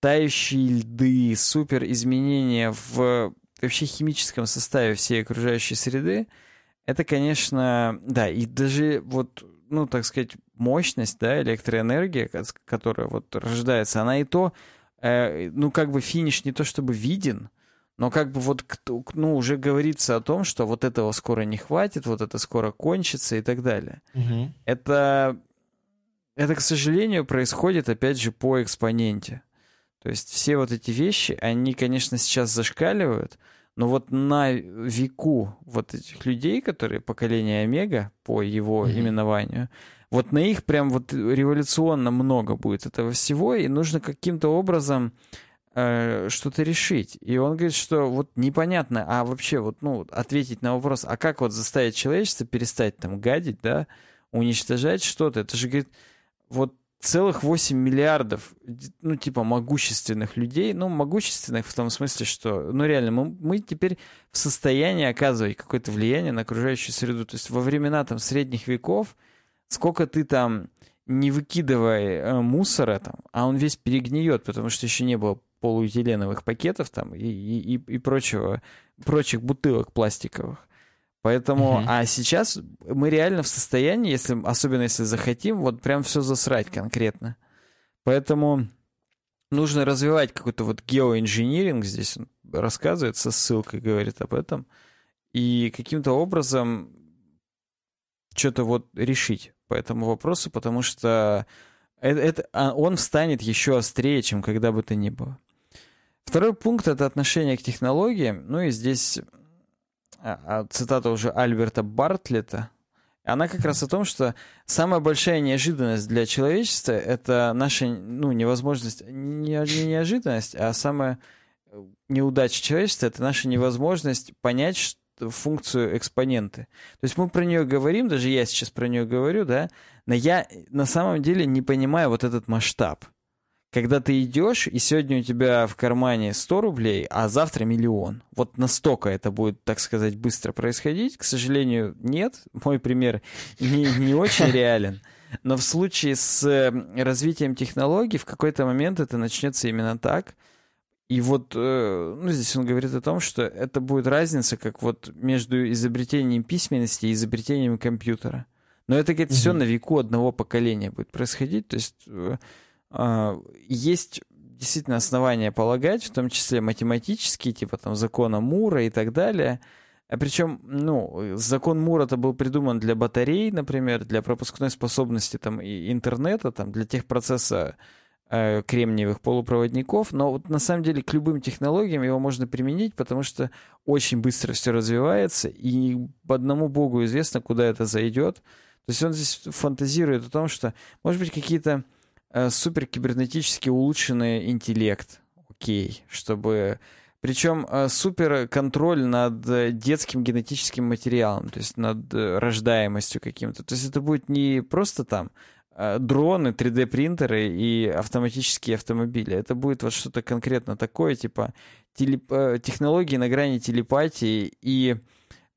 тающие льды, супер изменения в вообще химическом составе всей окружающей среды, это, конечно, да, и даже вот, ну, так сказать, мощность, да, электроэнергия, которая вот рождается, она и то, э, ну, как бы финиш не то чтобы виден, но как бы вот, ну, уже говорится о том, что вот этого скоро не хватит, вот это скоро кончится и так далее. Угу. Это, это, к сожалению, происходит, опять же, по экспоненте. То есть все вот эти вещи, они, конечно, сейчас зашкаливают, но вот на веку вот этих людей, которые поколение Омега, по его mm именованию, вот на их прям вот революционно много будет этого всего, и нужно каким-то образом Э, что-то решить. И он говорит, что вот непонятно, а вообще вот, ну, ответить на вопрос, а как вот заставить человечество перестать там гадить, да, уничтожать что-то? Это же, говорит, вот целых 8 миллиардов, ну, типа, могущественных людей, ну, могущественных в том смысле, что, ну, реально, мы, мы теперь в состоянии оказывать какое-то влияние на окружающую среду. То есть во времена там средних веков, сколько ты там не выкидывай э, мусора там, а он весь перегниет, потому что еще не было полуэтиленовых пакетов там и, и, и прочего, прочих бутылок пластиковых. Поэтому, uh-huh. а сейчас мы реально в состоянии, если, особенно если захотим, вот прям все засрать конкретно. Поэтому нужно развивать какой-то вот геоинжиниринг, здесь он рассказывает со ссылкой, говорит об этом, и каким-то образом что-то вот решить по этому вопросу, потому что это, это, а он встанет еще острее, чем когда бы то ни было. Второй пункт — это отношение к технологиям. Ну и здесь а, а, цитата уже Альберта Бартлета. Она как раз о том, что самая большая неожиданность для человечества — это наша ну, невозможность, не, не неожиданность, а самая неудача человечества — это наша невозможность понять функцию экспоненты. То есть мы про нее говорим, даже я сейчас про нее говорю, да, но я на самом деле не понимаю вот этот масштаб когда ты идешь, и сегодня у тебя в кармане 100 рублей, а завтра миллион. Вот настолько это будет, так сказать, быстро происходить. К сожалению, нет. Мой пример не, не очень реален. Но в случае с э, развитием технологий в какой-то момент это начнется именно так. И вот, э, ну, здесь он говорит о том, что это будет разница, как вот между изобретением письменности и изобретением компьютера. Но это, говорит, все на веку одного поколения будет происходить. То есть э, э, есть действительно основания полагать, в том числе математические, типа там закона Мура и так далее. А причем, ну, закон Мура это был придуман для батарей, например, для пропускной способности там и интернета, там для тех процесса кремниевых полупроводников, но вот на самом деле к любым технологиям его можно применить, потому что очень быстро все развивается, и по одному богу известно, куда это зайдет. То есть он здесь фантазирует о том, что, может быть, какие-то э, супер кибернетически улучшенный интеллект, окей, чтобы... Причем э, супер над детским генетическим материалом, то есть над э, рождаемостью каким-то. То есть это будет не просто там э, дроны, 3D-принтеры и автоматические автомобили. Это будет вот что-то конкретно такое, типа телеп... Э, технологии на грани телепатии и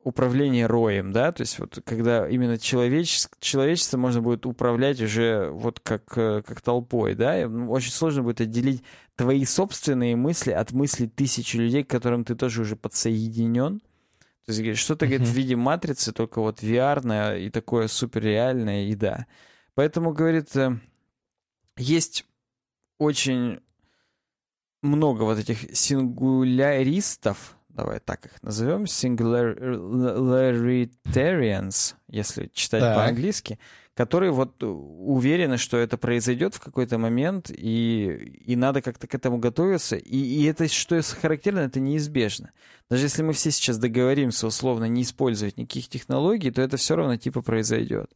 управление роем, да, то есть вот когда именно человечество, человечество можно будет управлять уже вот как, э, как толпой, да, очень сложно будет отделить твои собственные мысли от мыслей тысячи людей, к которым ты тоже уже подсоединен. То есть что-то, uh-huh. в виде матрицы, только вот VR и такое суперреальное, и да. Поэтому, говорит, э, есть очень много вот этих сингуляристов, давай так их назовем, singularitarians, если читать так. по-английски, которые вот уверены, что это произойдет в какой-то момент, и, и надо как-то к этому готовиться. И, и это, что характерно, это неизбежно. Даже если мы все сейчас договоримся условно не использовать никаких технологий, то это все равно типа произойдет.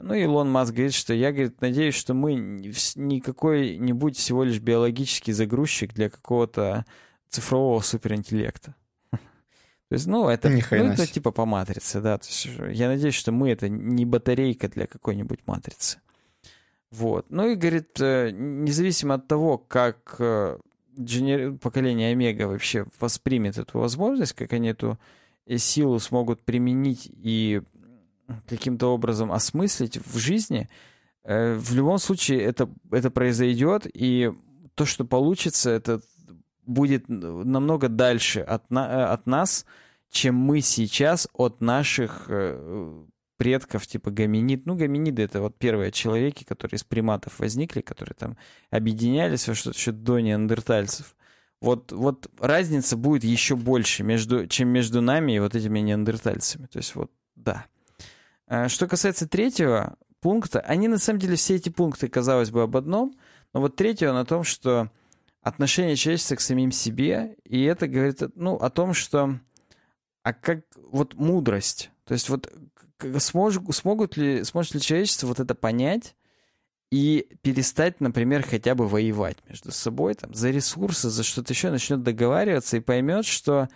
Ну, Илон Маск говорит, что я, говорит, надеюсь, что мы не какой-нибудь всего лишь биологический загрузчик для какого-то цифрового суперинтеллекта. То есть, ну, это, ну, это типа по матрице, да. То есть, я надеюсь, что мы это не батарейка для какой-нибудь матрицы. Вот. Ну и, говорит, э, независимо от того, как э, поколение Омега вообще воспримет эту возможность, как они эту э, силу смогут применить и каким-то образом осмыслить в жизни, в любом случае это, это произойдет, и то, что получится, это будет намного дальше от, э, от нас, чем мы сейчас от наших э, предков, типа гоминид. Ну, гоминиды — это вот первые человеки, которые из приматов возникли, которые там объединялись во что-то еще до неандертальцев. Вот, вот разница будет еще больше, между, чем между нами и вот этими неандертальцами. То есть вот, да. Э, что касается третьего пункта, они на самом деле все эти пункты, казалось бы, об одном, но вот третьего на том, что отношение человечества к самим себе, и это говорит, ну, о том, что, а как, вот мудрость, то есть вот смож, смогут ли, сможет ли человечество вот это понять и перестать, например, хотя бы воевать между собой, там, за ресурсы, за что-то еще, начнет договариваться и поймет, что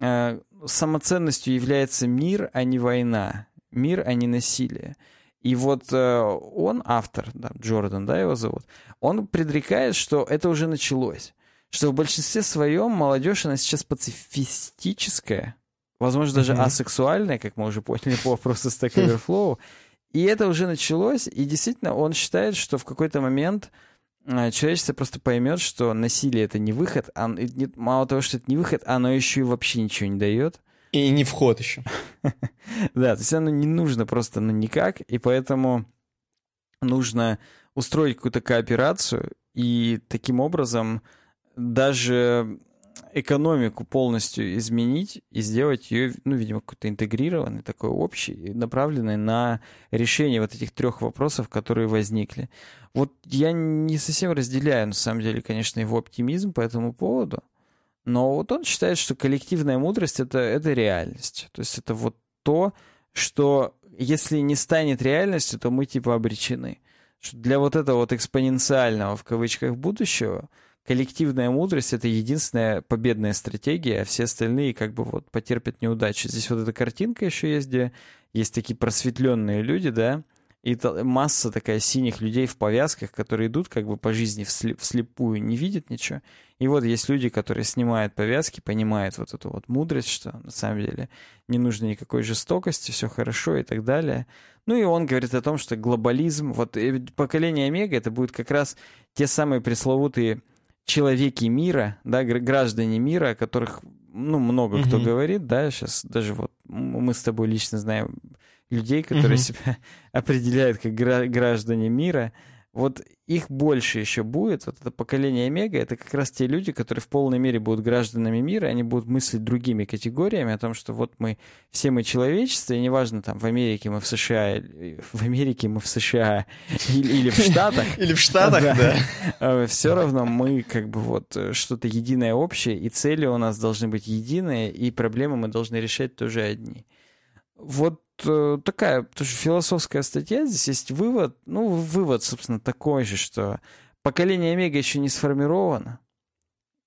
э, самоценностью является мир, а не война, мир, а не насилие. И вот э, он, автор, да, Джордан, да, его зовут, он предрекает, что это уже началось. Что в большинстве своем молодежь, она сейчас пацифистическая, возможно, даже mm-hmm. асексуальная, как мы уже поняли по вопросу Stack Overflow. И это уже началось, и действительно он считает, что в какой-то момент э, человечество просто поймет, что насилие это не выход, а мало того, что это не выход, оно еще и вообще ничего не дает. И не вход еще. Да, то есть оно не нужно просто ну никак, и поэтому нужно устроить какую-то кооперацию и таким образом даже экономику полностью изменить и сделать ее, ну, видимо, какой-то интегрированный, такой общий, направленный на решение вот этих трех вопросов, которые возникли. Вот я не совсем разделяю, на самом деле, конечно, его оптимизм по этому поводу, но вот он считает, что коллективная мудрость это, это реальность. То есть это вот то, что если не станет реальностью, то мы типа обречены. Для вот этого вот экспоненциального в кавычках будущего коллективная мудрость это единственная победная стратегия, а все остальные как бы вот потерпят неудачу. Здесь вот эта картинка еще есть, где есть такие просветленные люди, да, и масса такая синих людей в повязках, которые идут как бы по жизни вслепую, не видят ничего. И вот есть люди, которые снимают повязки, понимают вот эту вот мудрость, что на самом деле не нужно никакой жестокости, все хорошо и так далее. Ну и он говорит о том, что глобализм, вот поколение Омега, это будет как раз те самые пресловутые человеки мира, да, граждане мира, о которых, ну, много кто говорит, да, сейчас даже вот мы с тобой лично знаем людей, которые mm-hmm. себя определяют как граждане мира, вот их больше еще будет. Вот это поколение Омега, это как раз те люди, которые в полной мере будут гражданами мира, они будут мыслить другими категориями о том, что вот мы, все мы человечество, и неважно, там, в Америке мы в США, в Америке мы в США или, или в Штатах. Или в Штатах, да. А, все равно мы как бы вот э, что-то единое общее, и цели у нас должны быть единые, и проблемы мы должны решать тоже одни. Вот э, такая тоже философская статья. Здесь есть вывод. Ну, вывод, собственно, такой же, что поколение Омега еще не сформировано.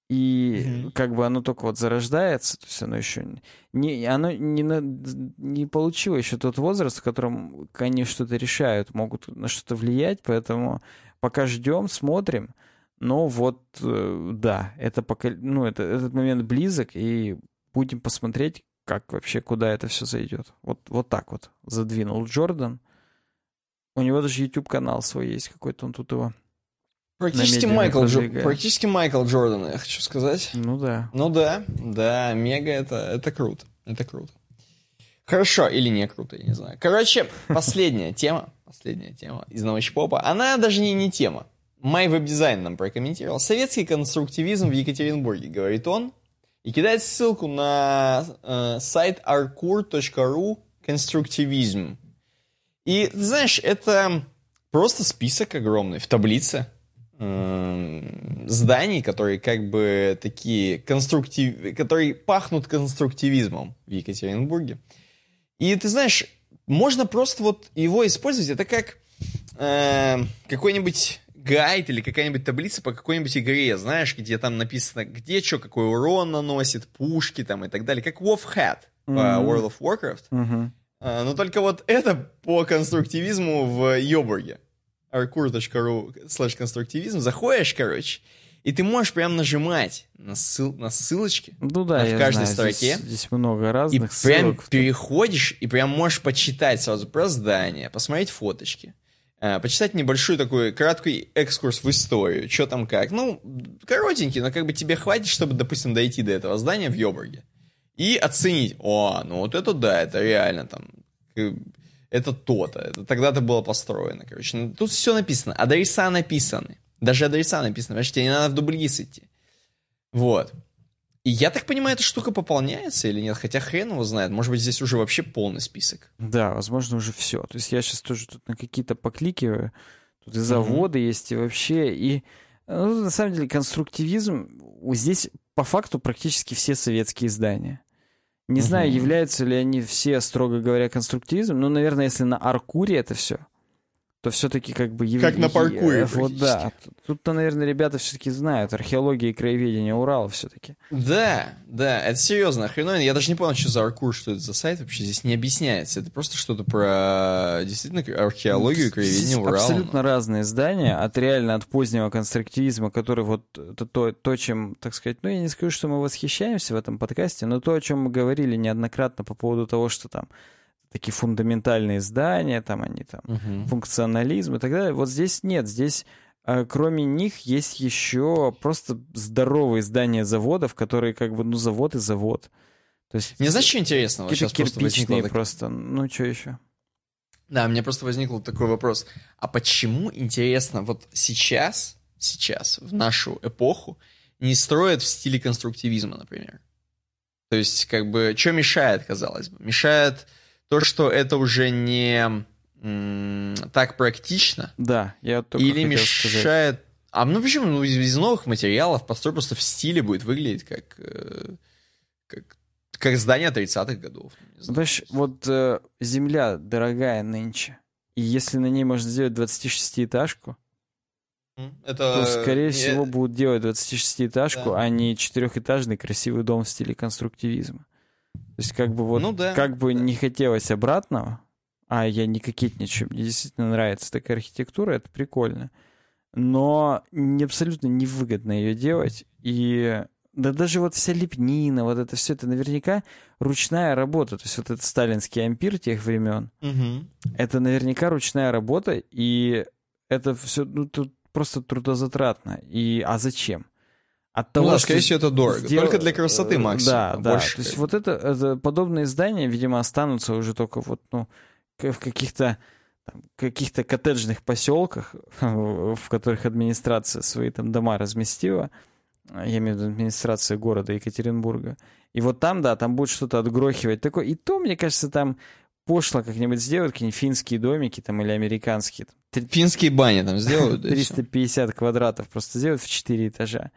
И mm-hmm. как бы оно только вот зарождается, то есть оно еще не, оно не, на, не получило еще тот возраст, в котором они что-то решают, могут на что-то влиять, поэтому пока ждем, смотрим. Но вот, э, да, это пока, ну, это, этот момент близок, и будем посмотреть, как вообще, куда это все зайдет. Вот, вот так вот задвинул Джордан. У него даже YouTube-канал свой есть какой-то, он тут его Практически Майкл, Джо... Практически Майкл Джордан, я хочу сказать. Ну да. Ну да, да, мега это, это круто. Это круто. Хорошо, или не круто, я не знаю. Короче, последняя тема, последняя тема из научпопа. Она даже не, не тема. Май веб-дизайн нам прокомментировал. Советский конструктивизм в Екатеринбурге, говорит он и кидает ссылку на э, сайт arcur.ru конструктивизм. И, ты знаешь, это просто список огромный в таблице э, зданий, которые как бы такие конструктив... которые пахнут конструктивизмом в Екатеринбурге. И ты знаешь, можно просто вот его использовать, это как э, какой-нибудь гайд или какая-нибудь таблица по какой-нибудь игре, знаешь, где там написано, где что, какой урон наносит, пушки там и так далее, как Wolf Hat mm-hmm. по World of Warcraft. Mm-hmm. А, но только вот это по конструктивизму в Йобурге. arcur.ru slash конструктивизм. Заходишь, короче, и ты можешь прям нажимать на, ссыл, на ссылочки ну, да, в каждой знаю, строке. Здесь, здесь много разных и ссылок. прям переходишь и прям можешь почитать сразу про здание, посмотреть фоточки. Э, почитать небольшой такой краткий экскурс в историю, что там как. Ну, коротенький, но как бы тебе хватит, чтобы, допустим, дойти до этого здания в Йобурге. И оценить, о, ну вот это да, это реально там, это то-то, это тогда-то было построено, короче. Ну, тут все написано, адреса написаны. Даже адреса написаны, что тебе не надо в Дубльгис идти. Вот. И я так понимаю, эта штука пополняется или нет? Хотя хрен его знает. Может быть, здесь уже вообще полный список. Да, возможно, уже все. То есть я сейчас тоже тут на какие-то покликиваю. Тут и заводы mm-hmm. есть, и вообще. И ну, на самом деле конструктивизм здесь по факту практически все советские издания. Не угу. знаю, являются ли они все, строго говоря, конструктивизмом. Ну, наверное, если на Аркуре это все, то все-таки как бы... Как на паркуре Вот да. Тут-то, наверное, ребята все-таки знают. Археология и краеведение Урала все-таки. Да, да, это серьезно, охрененно. Я даже не понял, что за Аркур, что это за сайт вообще. Здесь не объясняется. Это просто что-то про действительно археологию и краеведение Здесь Урала. абсолютно разные здания. От реально от позднего конструктивизма, который вот это то, то, чем, так сказать, ну я не скажу, что мы восхищаемся в этом подкасте, но то, о чем мы говорили неоднократно по поводу того, что там такие фундаментальные здания, там они там, угу. функционализм и так далее. Вот здесь нет, здесь э, кроме них есть еще просто здоровые здания заводов, которые как бы, ну, завод и завод. То есть, мне знаешь, что интересного? Сейчас просто возникло... просто, ну, что еще? Да, мне просто возникл такой вопрос. А почему, интересно, вот сейчас, сейчас, в нашу эпоху, не строят в стиле конструктивизма, например? То есть, как бы, что мешает, казалось бы? Мешает то, что это уже не так практично. Да, я только Или мешает... Сказать. А ну почему? Ну, из, из новых материалов построй просто в стиле будет выглядеть как, э, как, как здание 30-х годов. Знаешь, вот э, земля дорогая нынче, и если на ней можно сделать 26-этажку, это... то, скорее не... всего, будут делать 26-этажку, да. а не четырехэтажный красивый дом в стиле конструктивизма. То есть как бы вот, ну, да. как бы не хотелось обратного, а я не кокетничаю, мне действительно нравится такая архитектура, это прикольно. Но не, абсолютно невыгодно ее делать. И да даже вот вся лепнина, вот это все, это наверняка ручная работа. То есть вот этот сталинский ампир тех времен, угу. это наверняка ручная работа, и это все ну, тут просто трудозатратно. И, а зачем? От того, ну, да, скорее всего, это дорого. Сдел... Только для красоты э, максимум. Да, да. Больше, То есть вот это, это подобные здания, видимо, останутся уже только вот, ну, в каких-то каких-то коттеджных поселках, в которых администрация свои там дома разместила, я имею в виду администрация города Екатеринбурга, и вот там, да, там будет что-то отгрохивать такое, и то, мне кажется, там пошло как-нибудь сделают, какие-нибудь финские домики там или американские. Финские бани там сделают. 350 квадратов просто сделают в 4 этажа.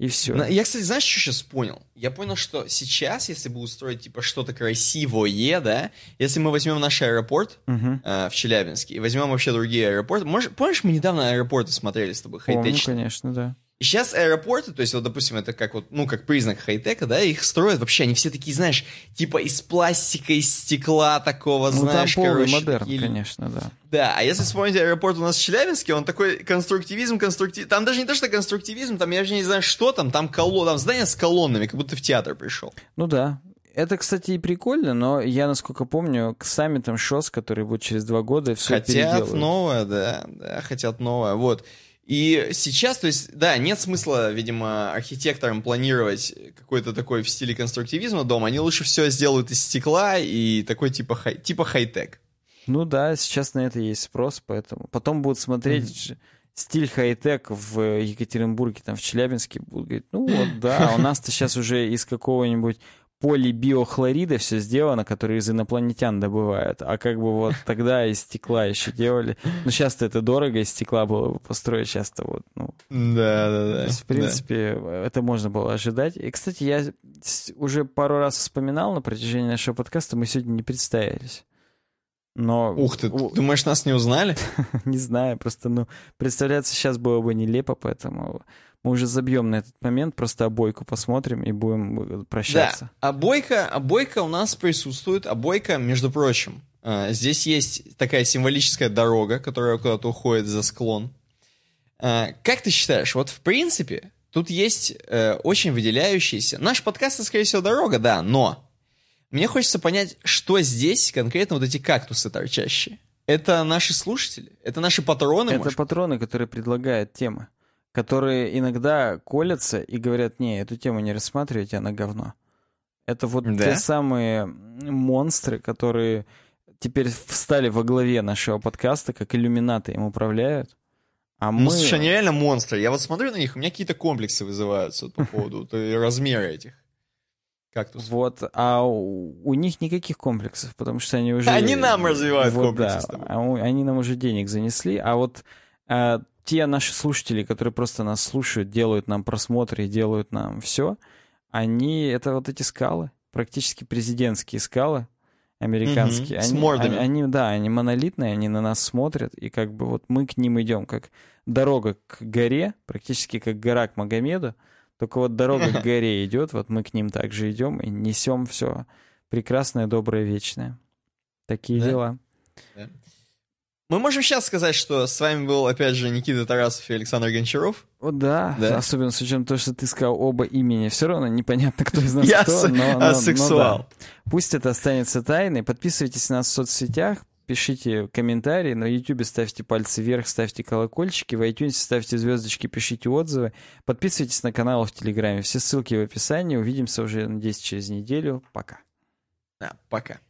И все. Я, кстати, знаешь, что сейчас понял? Я понял, что сейчас, если будут строить типа что-то красивое, да, если мы возьмем наш аэропорт uh-huh. э, в Челябинске и возьмем вообще другие аэропорты, можешь, помнишь, мы недавно аэропорты смотрели с тобой, Помню, конечно, да. И сейчас аэропорты, то есть вот, допустим, это как вот, ну, как признак хай-тека, да, их строят вообще, они все такие, знаешь, типа из пластика, из стекла такого, ну, знаешь, там короче. модерн, такие... конечно, да. Да, а если вспомнить аэропорт у нас в Челябинске, он такой конструктивизм, конструктив... Там даже не то, что конструктивизм, там я даже не знаю, что там, там колонн, там здание с колоннами, как будто в театр пришел. Ну да, это, кстати, и прикольно, но я, насколько помню, к саммитам ШОС, которые будут через два года, все Хотят переделают. новое, да, да, хотят новое, вот. И сейчас, то есть, да, нет смысла, видимо, архитекторам планировать какой-то такой в стиле конструктивизма дом. Они лучше все сделают из стекла и такой типа, хай, типа хай-тек. Ну да, сейчас на это есть спрос, поэтому потом будут смотреть mm-hmm. стиль хай-тек в Екатеринбурге, там в Челябинске, будут говорить, ну вот да, у нас-то сейчас уже из какого-нибудь полибиохлорида все сделано, которые из инопланетян добывают. А как бы вот тогда из стекла еще делали. Ну, сейчас-то это дорого, из стекла было бы построить часто вот, ну. Да, да, да. в принципе, да. это можно было ожидать. И, кстати, я уже пару раз вспоминал на протяжении нашего подкаста, мы сегодня не представились. Но... Ух ты, думаешь, нас не узнали? не знаю, просто, ну, представляться сейчас было бы нелепо, поэтому мы уже забьем на этот момент, просто обойку посмотрим и будем э, прощаться. Да, обойка, обойка у нас присутствует. Обойка, между прочим, э, здесь есть такая символическая дорога, которая куда-то уходит за склон. Э, как ты считаешь, вот в принципе, тут есть очень выделяющиеся... Наш подкаст, это, скорее всего, дорога, да, но мне хочется понять, что здесь конкретно вот эти кактусы торчащие. Это наши слушатели? Это наши патроны? Это может? патроны, которые предлагают темы которые иногда колятся и говорят, не, эту тему не рассматривайте, она говно. Это вот да? те самые монстры, которые теперь встали во главе нашего подкаста, как иллюминаты им управляют. А ну, мы... слушай, они реально монстры. Я вот смотрю на них, у меня какие-то комплексы вызываются по поводу размера этих кактусов. Вот, а у, у них никаких комплексов, потому что они уже... Они нам развивают вот, комплексы. Да, а они нам уже денег занесли, а вот а, те наши слушатели, которые просто нас слушают, делают нам просмотры делают нам все, они, это вот эти скалы, практически президентские скалы, американские. Угу, они, с мордами. Они, они, да, они монолитные, они на нас смотрят, и как бы вот мы к ним идем, как дорога к горе, практически как гора к Магомеду, только вот дорога к горе идет, вот мы к ним также идем и несем все прекрасное, доброе, вечное. Такие да? дела. Да. Мы можем сейчас сказать, что с вами был, опять же, Никита Тарасов и Александр Гончаров. О, да, да. особенно с учетом того, что ты сказал оба имени. Все равно непонятно, кто из нас Я кто. Но, асексуал. Но, да. Пусть это останется тайной. Подписывайтесь на нас в соцсетях, пишите комментарии. На YouTube ставьте пальцы вверх, ставьте колокольчики. В iTunes ставьте звездочки, пишите отзывы. Подписывайтесь на канал в Телеграме. Все ссылки в описании. Увидимся уже, надеюсь, через неделю. Пока. Да, пока.